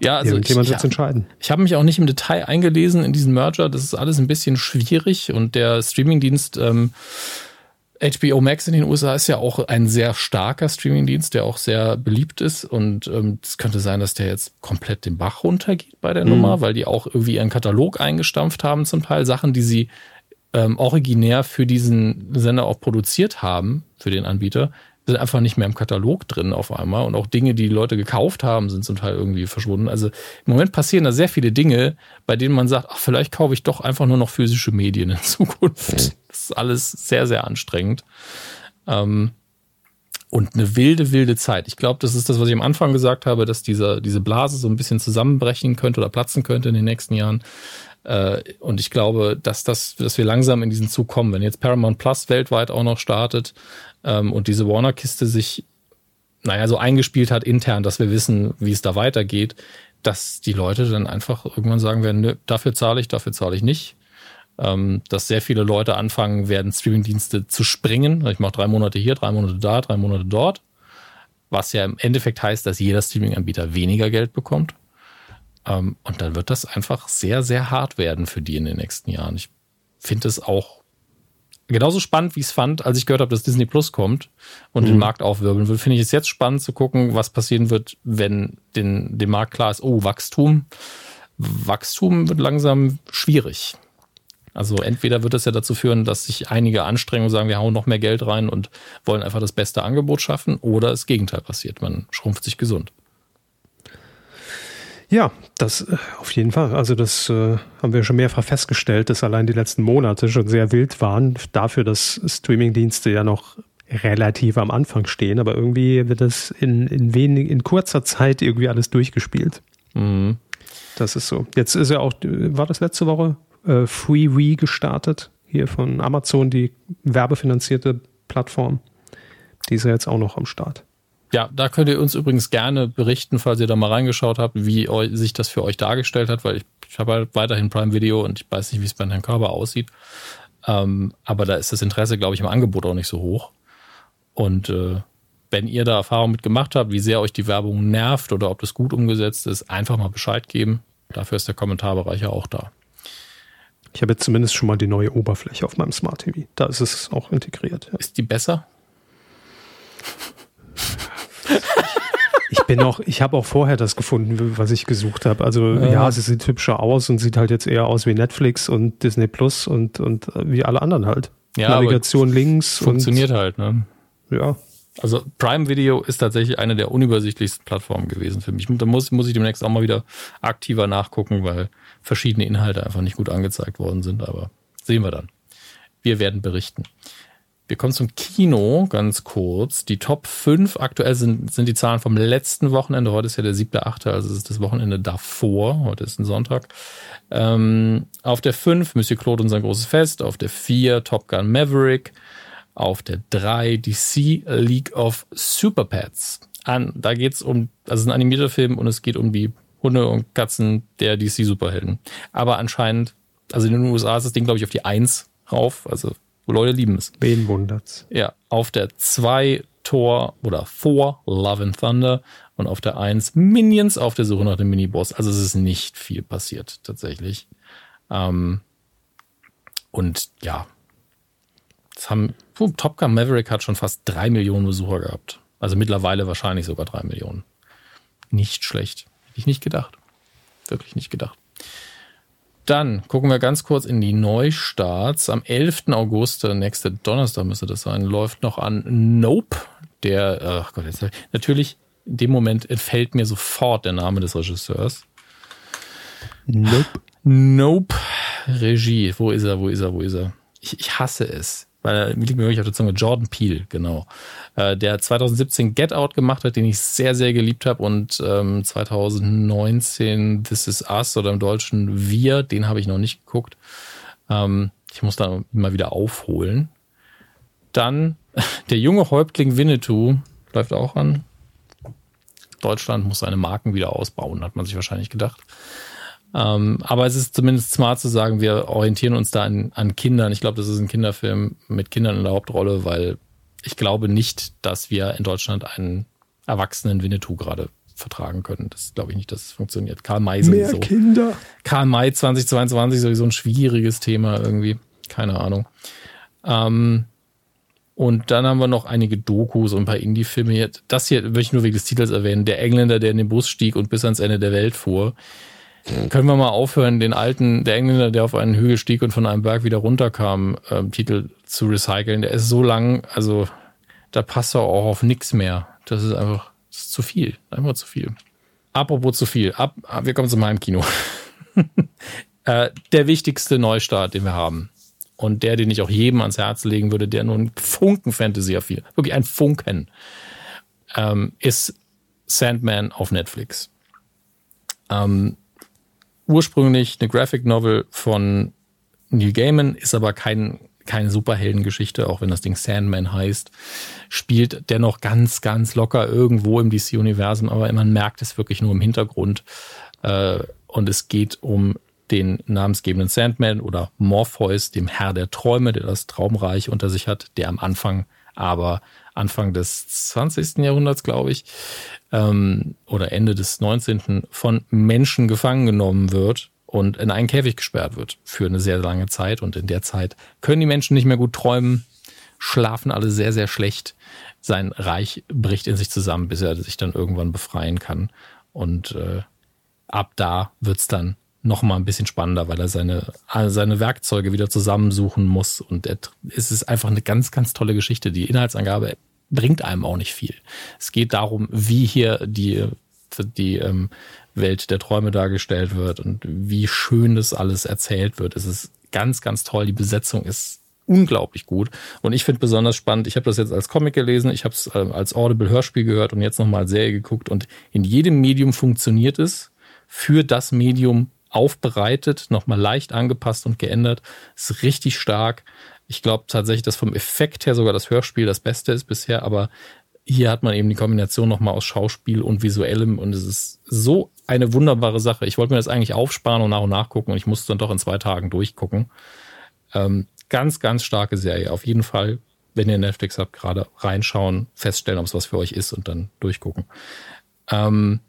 ja, also irgendjemand wird es entscheiden. Ich habe mich auch nicht im Detail eingelesen in diesen Merger. Das ist alles ein bisschen schwierig und der Streamingdienst ähm, HBO Max in den USA ist ja auch ein sehr starker Streamingdienst, der auch sehr beliebt ist. Und ähm, es könnte sein, dass der jetzt komplett den Bach runtergeht bei der mhm. Nummer, weil die auch irgendwie ihren Katalog eingestampft haben, zum Teil Sachen, die sie ähm, originär für diesen Sender auch produziert haben, für den Anbieter, sind einfach nicht mehr im Katalog drin auf einmal. Und auch Dinge, die die Leute gekauft haben, sind zum Teil irgendwie verschwunden. Also im Moment passieren da sehr viele Dinge, bei denen man sagt, ach, vielleicht kaufe ich doch einfach nur noch physische Medien in Zukunft. Alles sehr, sehr anstrengend. Ähm, und eine wilde, wilde Zeit. Ich glaube, das ist das, was ich am Anfang gesagt habe, dass dieser, diese Blase so ein bisschen zusammenbrechen könnte oder platzen könnte in den nächsten Jahren. Äh, und ich glaube, dass das, dass wir langsam in diesen Zug kommen. Wenn jetzt Paramount Plus weltweit auch noch startet, ähm, und diese Warner-Kiste sich, naja, so eingespielt hat intern, dass wir wissen, wie es da weitergeht, dass die Leute dann einfach irgendwann sagen werden, nö, dafür zahle ich, dafür zahle ich nicht. Ähm, dass sehr viele Leute anfangen werden, Streamingdienste zu springen. Ich mache drei Monate hier, drei Monate da, drei Monate dort. Was ja im Endeffekt heißt, dass jeder Streaming-Anbieter weniger Geld bekommt. Ähm, und dann wird das einfach sehr, sehr hart werden für die in den nächsten Jahren. Ich finde es auch genauso spannend, wie ich es fand, als ich gehört habe, dass Disney Plus kommt und mhm. den Markt aufwirbeln will, finde ich es jetzt spannend zu gucken, was passieren wird, wenn den, dem Markt klar ist, oh, Wachstum. Wachstum wird langsam schwierig. Also entweder wird es ja dazu führen, dass sich einige anstrengen und sagen, wir hauen noch mehr Geld rein und wollen einfach das beste Angebot schaffen, oder das Gegenteil passiert, man schrumpft sich gesund. Ja, das äh, auf jeden Fall. Also das äh, haben wir schon mehrfach festgestellt, dass allein die letzten Monate schon sehr wild waren, dafür, dass Streamingdienste ja noch relativ am Anfang stehen, aber irgendwie wird das in, in wenig, in kurzer Zeit irgendwie alles durchgespielt. Mhm. Das ist so. Jetzt ist ja auch, war das letzte Woche, äh, FreeWe gestartet, hier von Amazon, die werbefinanzierte Plattform. Die ist ja jetzt auch noch am Start. Ja, da könnt ihr uns übrigens gerne berichten, falls ihr da mal reingeschaut habt, wie sich das für euch dargestellt hat, weil ich, ich habe halt weiterhin Prime Video und ich weiß nicht, wie es bei Herrn Körber aussieht. Ähm, aber da ist das Interesse, glaube ich, im Angebot auch nicht so hoch. Und äh, wenn ihr da Erfahrung mit gemacht habt, wie sehr euch die Werbung nervt oder ob das gut umgesetzt ist, einfach mal Bescheid geben. Dafür ist der Kommentarbereich ja auch da. Ich habe jetzt zumindest schon mal die neue Oberfläche auf meinem Smart TV. Da ist es auch integriert. Ja. Ist die besser? Ich bin auch, ich habe auch vorher das gefunden, was ich gesucht habe. Also ja. ja, sie sieht hübscher aus und sieht halt jetzt eher aus wie Netflix und Disney Plus und, und wie alle anderen halt. Ja, Navigation links. Funktioniert halt, ne? Ja. Also Prime Video ist tatsächlich eine der unübersichtlichsten Plattformen gewesen für mich. Da muss, muss ich demnächst auch mal wieder aktiver nachgucken, weil verschiedene Inhalte einfach nicht gut angezeigt worden sind. Aber sehen wir dann. Wir werden berichten. Wir kommen zum Kino ganz kurz. Die Top 5 aktuell sind, sind die Zahlen vom letzten Wochenende. Heute ist ja der 7.8., also es ist das Wochenende davor. Heute ist ein Sonntag. Ähm, auf der 5 Monsieur Claude und sein großes Fest. Auf der 4 Top Gun Maverick. Auf der 3 DC League of Super Pets. An, da geht's um, also es ist ein animierter Film und es geht um die Hunde und Katzen der DC Superhelden. Aber anscheinend, also in den USA ist das Ding, glaube ich, auf die 1 rauf. Also Leute lieben es. Wen wundert's? Ja, auf der 2 Tor oder 4 Love and Thunder und auf der 1 Minions auf der Suche nach dem Miniboss. Also es ist nicht viel passiert tatsächlich. Ähm, und ja, das haben, puh, Top Gun Maverick hat schon fast drei Millionen Besucher gehabt. Also mittlerweile wahrscheinlich sogar drei Millionen. Nicht schlecht. Hätte ich nicht gedacht. Wirklich nicht gedacht. Dann gucken wir ganz kurz in die Neustarts. Am 11. August, der nächste Donnerstag müsste das sein, läuft noch an Nope. Der, ach Gott, jetzt, natürlich, in dem Moment entfällt mir sofort der Name des Regisseurs. Nope. Nope. Regie. Wo ist er, wo ist er, wo ist er? Ich, ich hasse es weil er liegt mir wirklich auf der Zunge, Jordan Peele, genau. Äh, der 2017 Get Out gemacht hat, den ich sehr, sehr geliebt habe und ähm, 2019 This Is Us oder im Deutschen Wir, den habe ich noch nicht geguckt. Ähm, ich muss da mal wieder aufholen. Dann der junge Häuptling Winnetou läuft auch an. Deutschland muss seine Marken wieder ausbauen, hat man sich wahrscheinlich gedacht. Ähm, aber es ist zumindest smart zu sagen, wir orientieren uns da an, an Kindern. Ich glaube, das ist ein Kinderfilm mit Kindern in der Hauptrolle, weil ich glaube nicht, dass wir in Deutschland einen erwachsenen Winnetou gerade vertragen können. Das glaube ich nicht, dass es funktioniert. Karl May sowieso. Mehr Kinder. Karl May 2022 sowieso ein schwieriges Thema irgendwie. Keine Ahnung. Ähm, und dann haben wir noch einige Dokus und ein paar Indie-Filme. Das hier würde ich nur wegen des Titels erwähnen. Der Engländer, der in den Bus stieg und bis ans Ende der Welt fuhr. Können wir mal aufhören, den alten, der Engländer, der auf einen Hügel stieg und von einem Berg wieder runterkam, ähm, Titel zu recyceln. Der ist so lang, also da passt er auch auf nichts mehr. Das ist einfach das ist zu viel. Einfach zu viel. Apropos zu viel. Ab, wir kommen zu meinem Kino. äh, der wichtigste Neustart, den wir haben. Und der, den ich auch jedem ans Herz legen würde, der nur ein Funken Fantasy viel, wirklich ein Funken, ähm, ist Sandman auf Netflix. Ähm, ursprünglich eine Graphic Novel von Neil Gaiman, ist aber kein, keine Superheldengeschichte, auch wenn das Ding Sandman heißt, spielt dennoch ganz, ganz locker irgendwo im DC-Universum, aber man merkt es wirklich nur im Hintergrund. Äh, und es geht um den namensgebenden Sandman oder Morpheus, dem Herr der Träume, der das Traumreich unter sich hat, der am Anfang aber Anfang des 20. Jahrhunderts, glaube ich, ähm, oder Ende des 19. von Menschen gefangen genommen wird und in einen Käfig gesperrt wird für eine sehr lange Zeit. Und in der Zeit können die Menschen nicht mehr gut träumen, schlafen alle sehr, sehr schlecht. Sein Reich bricht in sich zusammen, bis er sich dann irgendwann befreien kann. Und äh, ab da wird's dann noch mal ein bisschen spannender, weil er seine, seine Werkzeuge wieder zusammensuchen muss. Und es ist einfach eine ganz, ganz tolle Geschichte. Die Inhaltsangabe bringt einem auch nicht viel. Es geht darum, wie hier die, die ähm, Welt der Träume dargestellt wird und wie schön das alles erzählt wird. Es ist ganz, ganz toll. Die Besetzung ist unglaublich gut. Und ich finde besonders spannend, ich habe das jetzt als Comic gelesen, ich habe es äh, als Audible-Hörspiel gehört und jetzt nochmal Serie geguckt. Und in jedem Medium funktioniert es für das Medium aufbereitet, nochmal leicht angepasst und geändert. Ist richtig stark. Ich glaube tatsächlich, dass vom Effekt her sogar das Hörspiel das Beste ist bisher, aber hier hat man eben die Kombination nochmal aus Schauspiel und visuellem und es ist so eine wunderbare Sache. Ich wollte mir das eigentlich aufsparen und nach und nach gucken und ich musste dann doch in zwei Tagen durchgucken. Ähm, ganz, ganz starke Serie. Auf jeden Fall, wenn ihr Netflix habt, gerade reinschauen, feststellen, ob es was für euch ist und dann durchgucken. Ähm,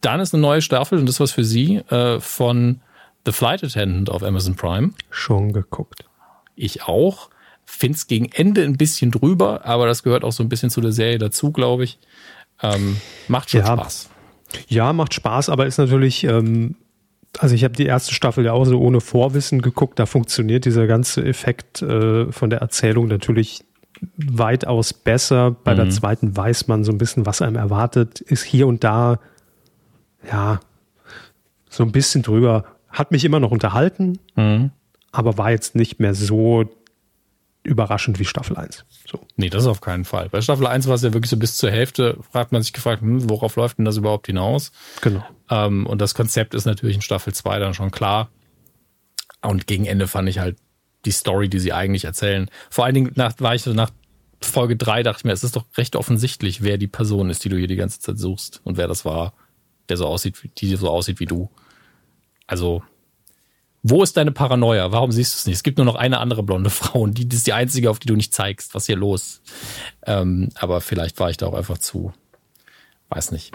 dann ist eine neue Staffel und das was für Sie äh, von The Flight Attendant auf Amazon Prime. Schon geguckt. Ich auch. Find's gegen Ende ein bisschen drüber, aber das gehört auch so ein bisschen zu der Serie dazu, glaube ich. Ähm, macht schon ja, Spaß. Ja, macht Spaß, aber ist natürlich, ähm, also ich habe die erste Staffel ja auch so ohne Vorwissen geguckt. Da funktioniert dieser ganze Effekt äh, von der Erzählung natürlich weitaus besser. Bei mhm. der zweiten weiß man so ein bisschen, was einem erwartet. Ist hier und da, ja, so ein bisschen drüber. Hat mich immer noch unterhalten, mhm. aber war jetzt nicht mehr so überraschend wie Staffel 1. So. Nee, das auf keinen Fall. Bei Staffel 1 war es ja wirklich so bis zur Hälfte, fragt man sich gefragt, hm, worauf läuft denn das überhaupt hinaus? Genau. Ähm, und das Konzept ist natürlich in Staffel 2 dann schon klar. Und gegen Ende fand ich halt die Story, die sie eigentlich erzählen. Vor allen Dingen nach, war ich so nach Folge 3 dachte ich mir, es ist doch recht offensichtlich, wer die Person ist, die du hier die ganze Zeit suchst und wer das war, der so aussieht, die so aussieht wie du. Also, wo ist deine Paranoia? Warum siehst du es nicht? Es gibt nur noch eine andere blonde Frau und die, die ist die einzige, auf die du nicht zeigst. Was hier los? Ähm, aber vielleicht war ich da auch einfach zu, weiß nicht,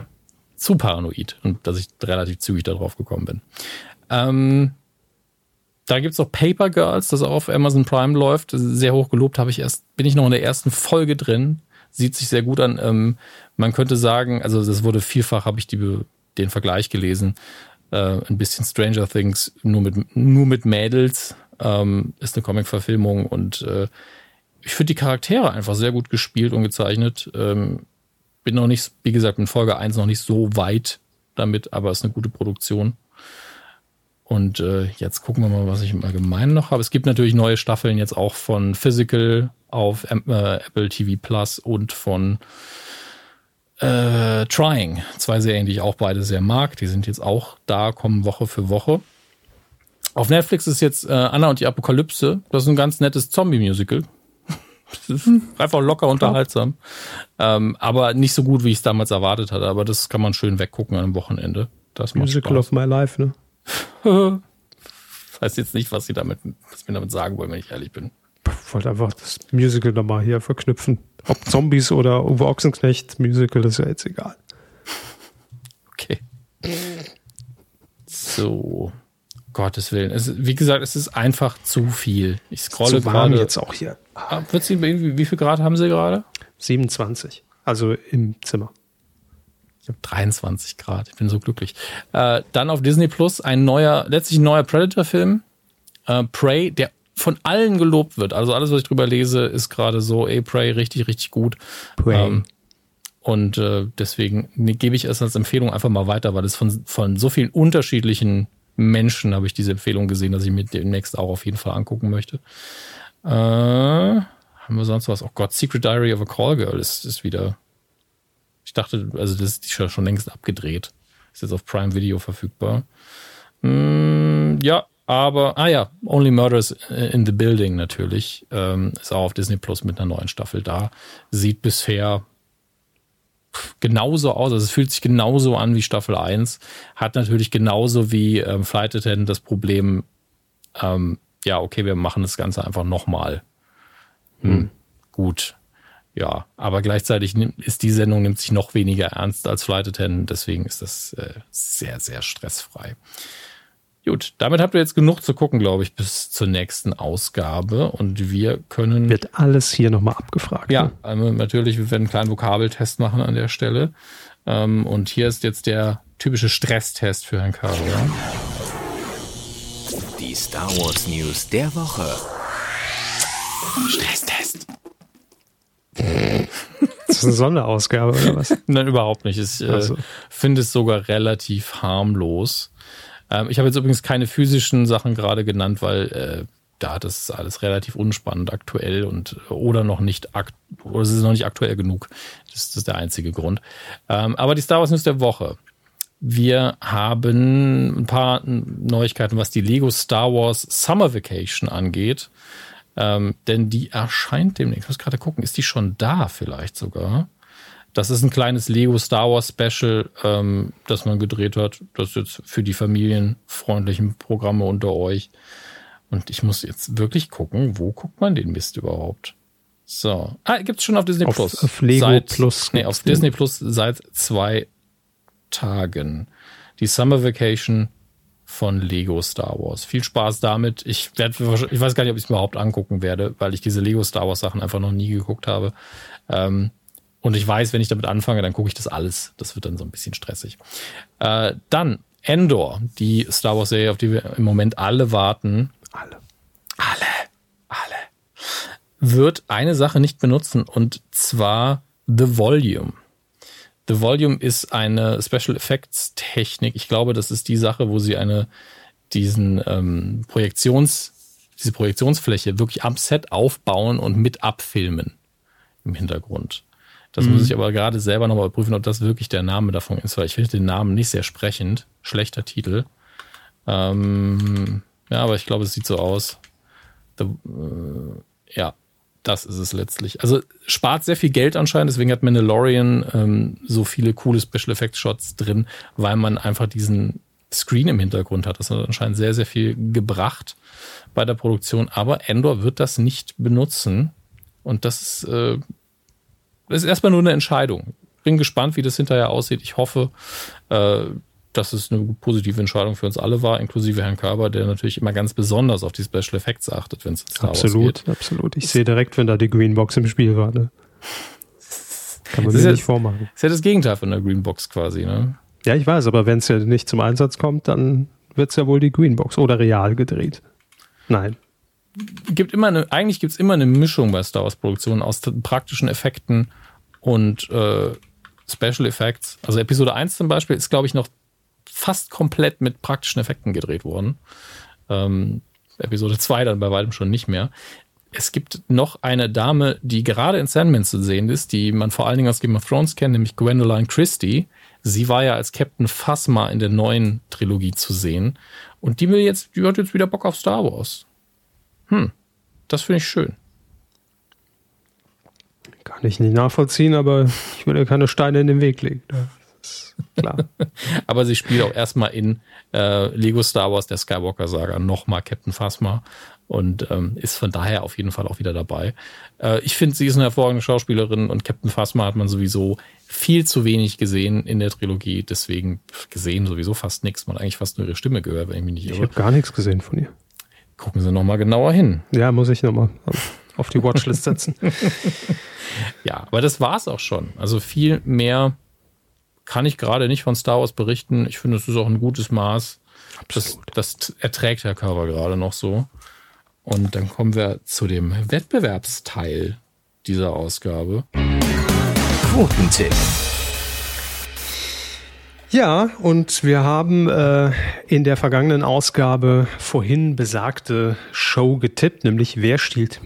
zu paranoid und dass ich relativ zügig darauf gekommen bin. Ähm, da gibt's noch Paper Girls, das auch auf Amazon Prime läuft. Sehr hoch gelobt habe ich erst, bin ich noch in der ersten Folge drin. Sieht sich sehr gut an. Ähm, man könnte sagen, also das wurde vielfach, habe ich die, den Vergleich gelesen äh, ein bisschen Stranger Things nur mit, nur mit Mädels. Ähm, ist eine Comic-Verfilmung und äh, ich finde die Charaktere einfach sehr gut gespielt und gezeichnet. Ähm, bin noch nicht, wie gesagt, in Folge 1 noch nicht so weit damit, aber es ist eine gute Produktion. Und äh, jetzt gucken wir mal, was ich im Allgemeinen noch habe. Es gibt natürlich neue Staffeln jetzt auch von Physical auf äh, Apple TV Plus und von äh, Trying, zwei Serien, die ich auch beide sehr mag. Die sind jetzt auch da, kommen Woche für Woche. Auf Netflix ist jetzt äh, Anna und die Apokalypse. Das ist ein ganz nettes Zombie-Musical. einfach locker unterhaltsam. Ähm, aber nicht so gut, wie ich es damals erwartet hatte. Aber das kann man schön weggucken am Wochenende. Das Musical of my life, ne? weiß jetzt nicht, was sie damit, was wir damit sagen wollen, wenn ich ehrlich bin. Wollte einfach das Musical nochmal hier verknüpfen. Ob Zombies oder Uwe Ochsenknecht Musical, ist ja jetzt egal. Okay. So. Gottes Willen. Es, wie gesagt, es ist einfach zu viel. Ich scrolle gerade. jetzt auch hier. Ah, wie, wie viel Grad haben Sie gerade? 27. Also im Zimmer. Ich habe 23 Grad. Ich bin so glücklich. Äh, dann auf Disney Plus ein neuer, letztlich ein neuer Predator-Film. Äh, Prey, der von allen gelobt wird. Also alles, was ich drüber lese, ist gerade so, ey, Prey, richtig, richtig gut. Prey. Ähm, und äh, deswegen ne, gebe ich es als Empfehlung einfach mal weiter, weil es von, von so vielen unterschiedlichen Menschen habe ich diese Empfehlung gesehen, dass ich mir demnächst auch auf jeden Fall angucken möchte. Äh, haben wir sonst was? Oh Gott, Secret Diary of a Call Girl ist, ist wieder. Ich dachte, also das ist schon längst abgedreht. Ist jetzt auf Prime Video verfügbar. Mm, ja, aber, ah ja, Only Murders in the Building natürlich. Ähm, ist auch auf Disney Plus mit einer neuen Staffel da. Sieht bisher genauso aus. Also es fühlt sich genauso an wie Staffel 1. Hat natürlich genauso wie ähm, Flight Attendant das Problem, ähm, ja, okay, wir machen das Ganze einfach nochmal. Hm, hm. Gut. Ja, aber gleichzeitig ist die Sendung nimmt sich noch weniger ernst als Flight Attendant, deswegen ist das äh, sehr, sehr stressfrei. Gut, damit habt ihr jetzt genug zu gucken, glaube ich, bis zur nächsten Ausgabe. Und wir können. Wird alles hier nochmal abgefragt. Ja, ne? also natürlich, wir werden einen kleinen Vokabeltest machen an der Stelle. Ähm, und hier ist jetzt der typische Stresstest für Herrn Caro. Ja? Die Star Wars News der Woche. Stresstest. Das das eine Sonderausgabe oder was? Nein, überhaupt nicht. Ich äh, so. finde es sogar relativ harmlos. Ähm, ich habe jetzt übrigens keine physischen Sachen gerade genannt, weil äh, da das ist alles relativ unspannend aktuell und oder noch nicht akt oder es ist noch nicht aktuell genug. Das, das ist der einzige Grund. Ähm, aber die Star Wars News der Woche. Wir haben ein paar Neuigkeiten, was die Lego Star Wars Summer Vacation angeht. Ähm, denn die erscheint demnächst. Ich muss gerade gucken, ist die schon da vielleicht sogar? Das ist ein kleines Lego Star Wars Special, ähm, das man gedreht hat. Das ist jetzt für die familienfreundlichen Programme unter euch. Und ich muss jetzt wirklich gucken, wo guckt man den Mist überhaupt? So. Ah, gibt's schon auf Disney auf, Plus. Auf Lego seit, Plus. Nee, auf Disney Plus seit zwei Tagen. Die Summer Vacation von Lego Star Wars. Viel Spaß damit. Ich werde, ich weiß gar nicht, ob ich es überhaupt angucken werde, weil ich diese Lego Star Wars Sachen einfach noch nie geguckt habe. Ähm, und ich weiß, wenn ich damit anfange, dann gucke ich das alles. Das wird dann so ein bisschen stressig. Äh, dann Endor, die Star Wars Serie, auf die wir im Moment alle warten. Alle. Alle. Alle. Wird eine Sache nicht benutzen und zwar The Volume. The Volume ist eine Special Effects Technik. Ich glaube, das ist die Sache, wo sie eine diesen ähm, Projektions diese Projektionsfläche wirklich am Set aufbauen und mit abfilmen im Hintergrund. Das mhm. muss ich aber gerade selber nochmal prüfen, ob das wirklich der Name davon ist, weil ich finde den Namen nicht sehr sprechend. Schlechter Titel. Ähm, ja, aber ich glaube, es sieht so aus. The, äh, ja, das ist es letztlich. Also spart sehr viel Geld anscheinend, deswegen hat Mandalorian ähm, so viele coole Special Effects Shots drin, weil man einfach diesen Screen im Hintergrund hat. Das hat anscheinend sehr, sehr viel gebracht bei der Produktion. Aber Endor wird das nicht benutzen. Und das ist, äh, ist erstmal nur eine Entscheidung. Bin gespannt, wie das hinterher aussieht. Ich hoffe, äh, dass es eine positive Entscheidung für uns alle war, inklusive Herrn Körber, der natürlich immer ganz besonders auf die Special Effects achtet, wenn es Star Absolut, geht. absolut. Ich sehe direkt, wenn da die Greenbox im Spiel war. Ne? Kann man sich ja, nicht vormachen. Das ist ja das Gegenteil von der Greenbox quasi, ne? Ja, ich weiß, aber wenn es ja nicht zum Einsatz kommt, dann wird es ja wohl die Greenbox oder real gedreht. Nein. Gibt immer eine, eigentlich gibt es immer eine Mischung bei Star Wars Produktionen aus praktischen Effekten und äh, Special Effects. Also Episode 1 zum Beispiel ist, glaube ich, noch fast komplett mit praktischen Effekten gedreht worden. Ähm, Episode 2 dann bei weitem schon nicht mehr. Es gibt noch eine Dame, die gerade in Sandman zu sehen ist, die man vor allen Dingen aus Game of Thrones kennt, nämlich Gwendoline Christie. Sie war ja als Captain Phasma in der neuen Trilogie zu sehen. Und die will jetzt, die hat jetzt wieder Bock auf Star Wars. Hm, das finde ich schön. Kann ich nicht nachvollziehen, aber ich will ja keine Steine in den Weg legen klar. Aber sie spielt auch erstmal in äh, Lego Star Wars, der Skywalker-Saga, nochmal Captain Phasma und ähm, ist von daher auf jeden Fall auch wieder dabei. Äh, ich finde, sie ist eine hervorragende Schauspielerin und Captain Phasma hat man sowieso viel zu wenig gesehen in der Trilogie, deswegen gesehen sowieso fast nichts. Man hat eigentlich fast nur ihre Stimme gehört, wenn ich mich nicht irre. Ich habe gar nichts gesehen von ihr. Gucken Sie nochmal genauer hin. Ja, muss ich nochmal auf die Watchlist setzen. ja, aber das war's auch schon. Also viel mehr kann ich gerade nicht von Star Wars berichten. Ich finde, es ist auch ein gutes Maß. Das, das erträgt Herr Körber gerade noch so. Und dann kommen wir zu dem Wettbewerbsteil dieser Ausgabe. Quotentipp. Ja, und wir haben äh, in der vergangenen Ausgabe vorhin besagte Show getippt, nämlich Wer stiehlt.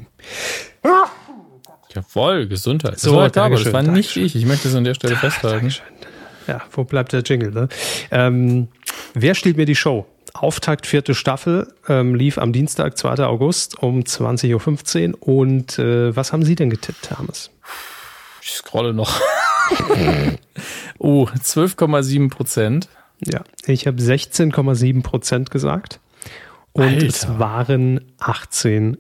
Jawohl, Gesundheit. So, das war, das war nicht ich. Ich möchte es an der Stelle festhalten. Dankeschön. Ja, wo bleibt der Jingle? Ne? Ähm, wer stiehlt mir die Show? Auftakt vierte Staffel ähm, lief am Dienstag, 2. August um 20.15 Uhr. Und äh, was haben Sie denn getippt, Hermes? Ich scrolle noch. oh, 12,7 Prozent. Ja, ich habe 16,7 Prozent gesagt. Und Alter. es waren 18,8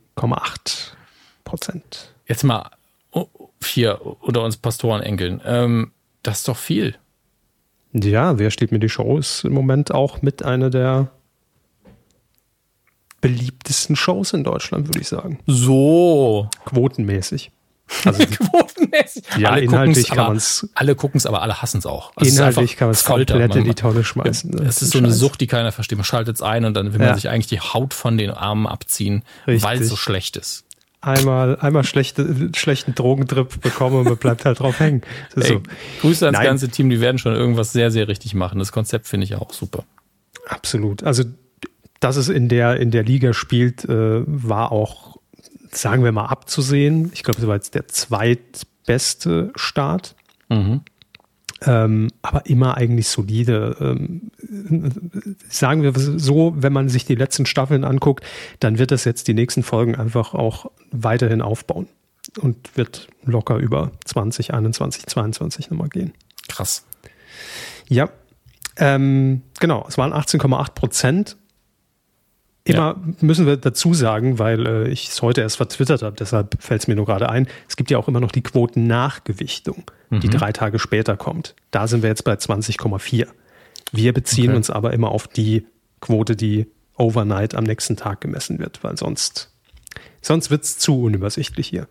Prozent. Jetzt mal oh, hier unter uns Pastorenenkeln. Ähm, das ist doch viel. Ja, wer steht mir die Show ist im Moment auch mit einer der beliebtesten Shows in Deutschland, würde ich sagen. So. Quotenmäßig. Also Quotenmäßig. Ja, alle inhaltlich kann man es. Alle gucken es, aber alle hassen es auch. Also inhaltlich kann man es komplett in die Tonne schmeißen. Ne? Es ist so eine Sucht, die keiner versteht. Man schaltet es ein und dann will ja. man sich eigentlich die Haut von den Armen abziehen, weil es so schlecht ist. einmal, einmal schlechte, schlechten Drogentrip bekommen und man bleibt halt drauf hängen. Ey, so. Grüße ans Nein. ganze Team, die werden schon irgendwas sehr, sehr richtig machen. Das Konzept finde ich auch super. Absolut. Also, dass es in der, in der Liga spielt, äh, war auch, sagen wir mal, abzusehen. Ich glaube, das war jetzt der zweitbeste Start. Mhm. Ähm, aber immer eigentlich solide. Ähm, sagen wir so, wenn man sich die letzten Staffeln anguckt, dann wird das jetzt die nächsten Folgen einfach auch weiterhin aufbauen und wird locker über 20, 21, 22 nochmal gehen. Krass. Ja, ähm, genau, es waren 18,8 Prozent. Immer ja. müssen wir dazu sagen, weil äh, ich es heute erst vertwittert habe, deshalb fällt es mir nur gerade ein, es gibt ja auch immer noch die Quotennachgewichtung, mhm. die drei Tage später kommt. Da sind wir jetzt bei 20,4. Wir beziehen okay. uns aber immer auf die Quote, die overnight am nächsten Tag gemessen wird, weil sonst, sonst wird es zu unübersichtlich hier.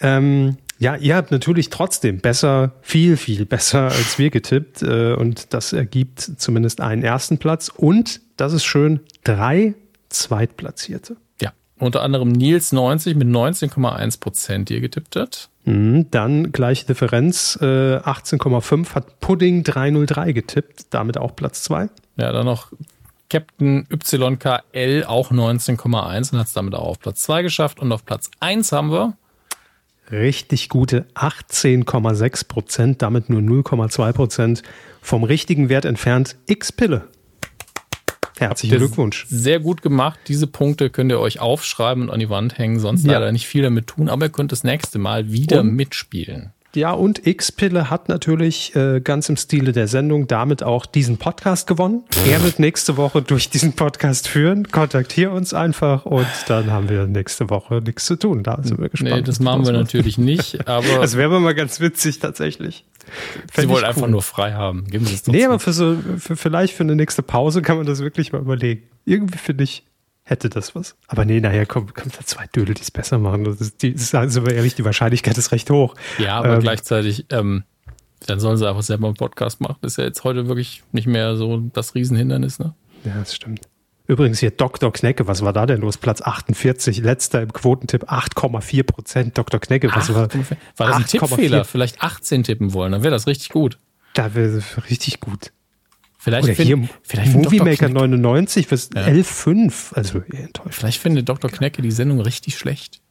Ähm, ja, ihr habt natürlich trotzdem besser, viel, viel besser als wir getippt. Äh, und das ergibt zumindest einen ersten Platz. Und, das ist schön, drei Zweitplatzierte. Ja, unter anderem Nils 90 mit 19,1 Prozent, die ihr getippt habt. Mhm, dann gleiche Differenz, äh, 18,5 hat Pudding 303 getippt, damit auch Platz 2. Ja, dann noch Captain YKL auch 19,1 und hat es damit auch auf Platz 2 geschafft. Und auf Platz 1 haben wir richtig gute 18,6 Prozent, damit nur 0,2 Prozent vom richtigen Wert entfernt. X-Pille. Herzlichen Glückwunsch. Sehr gut gemacht. Diese Punkte könnt ihr euch aufschreiben und an die Wand hängen. Sonst ja. leider nicht viel damit tun, aber ihr könnt das nächste Mal wieder und mitspielen. Ja, und X-Pille hat natürlich äh, ganz im Stile der Sendung damit auch diesen Podcast gewonnen. Er wird nächste Woche durch diesen Podcast führen. Kontaktier uns einfach und dann haben wir nächste Woche nichts zu tun. Da sind wir gespannt. Nee, das machen wir natürlich nicht, aber. Das wäre mal ganz witzig tatsächlich. Fänd Sie wollen cool. einfach nur frei haben. Geben Sie es doch Nee, aber für so, für, vielleicht für eine nächste Pause kann man das wirklich mal überlegen. Irgendwie finde ich, hätte das was. Aber nee, nachher kommt, kommt da zwei Dödel, die es besser machen. Das ist, die, ist also ehrlich, die Wahrscheinlichkeit ist recht hoch. Ja, aber ähm, gleichzeitig, ähm, dann sollen sie einfach selber einen Podcast machen. Das ist ja jetzt heute wirklich nicht mehr so das Riesenhindernis, ne? Ja, das stimmt. Übrigens hier Dr. Knecke, was war da denn los? Platz 48, letzter im Quotentipp 8,4 Prozent. Dr. Knecke, was 8, war? War das ein Tippfehler? Vielleicht 18 tippen wollen, dann wäre das richtig gut. Da wäre richtig gut. Vielleicht Oder find, hier vielleicht Movie Maker 99 fürs ja. 11,5. Also enttäuscht. Vielleicht findet Dr. Knecke die Sendung richtig schlecht.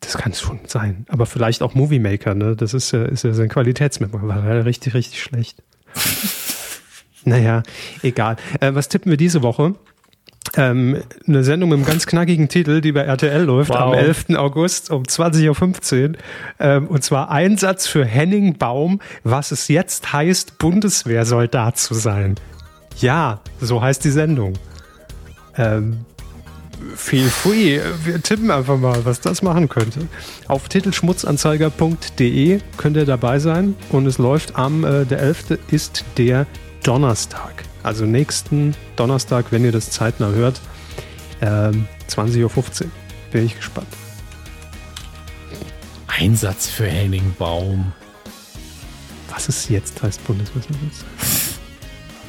Das kann es schon sein. Aber vielleicht auch Movie Maker, ne? Das ist ja, ist ja sein Qualitätsmerkmal. War richtig, richtig schlecht. naja, egal. Äh, was tippen wir diese Woche? Ähm, eine Sendung mit einem ganz knackigen Titel, die bei RTL läuft wow. am 11. August um 20.15 Uhr. Ähm, und zwar Einsatz für Henning Baum, was es jetzt heißt, Bundeswehrsoldat zu sein. Ja, so heißt die Sendung. Ähm, feel free. Wir tippen einfach mal, was das machen könnte. Auf titelschmutzanzeiger.de könnt ihr dabei sein und es läuft am, äh, der 11. ist der Donnerstag. Also nächsten Donnerstag, wenn ihr das zeitnah hört, ähm, 20.15 Uhr. Bin ich gespannt. Einsatz für Henning Baum. Was ist jetzt, heißt Bundeswehr?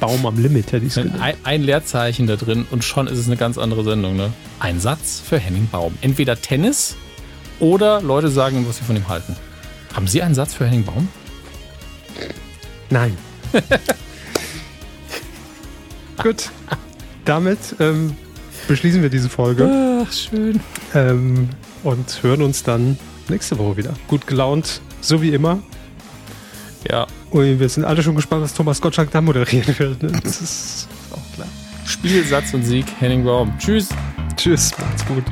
Baum am Limit, hätte ich ein, ein Leerzeichen da drin und schon ist es eine ganz andere Sendung. Ne? Einsatz für Henning Baum. Entweder Tennis oder Leute sagen, was sie von ihm halten. Haben Sie einen Satz für Henning Baum? Nein. Gut. Damit ähm, beschließen wir diese Folge. Ach, schön. Ähm, und hören uns dann nächste Woche wieder. Gut gelaunt, so wie immer. Ja. Und wir sind alle schon gespannt, was Thomas Gottschalk da moderieren wird. Ne? Das ist auch klar. Spiel, Satz und Sieg, Henning Baum. Tschüss. Tschüss, macht's gut.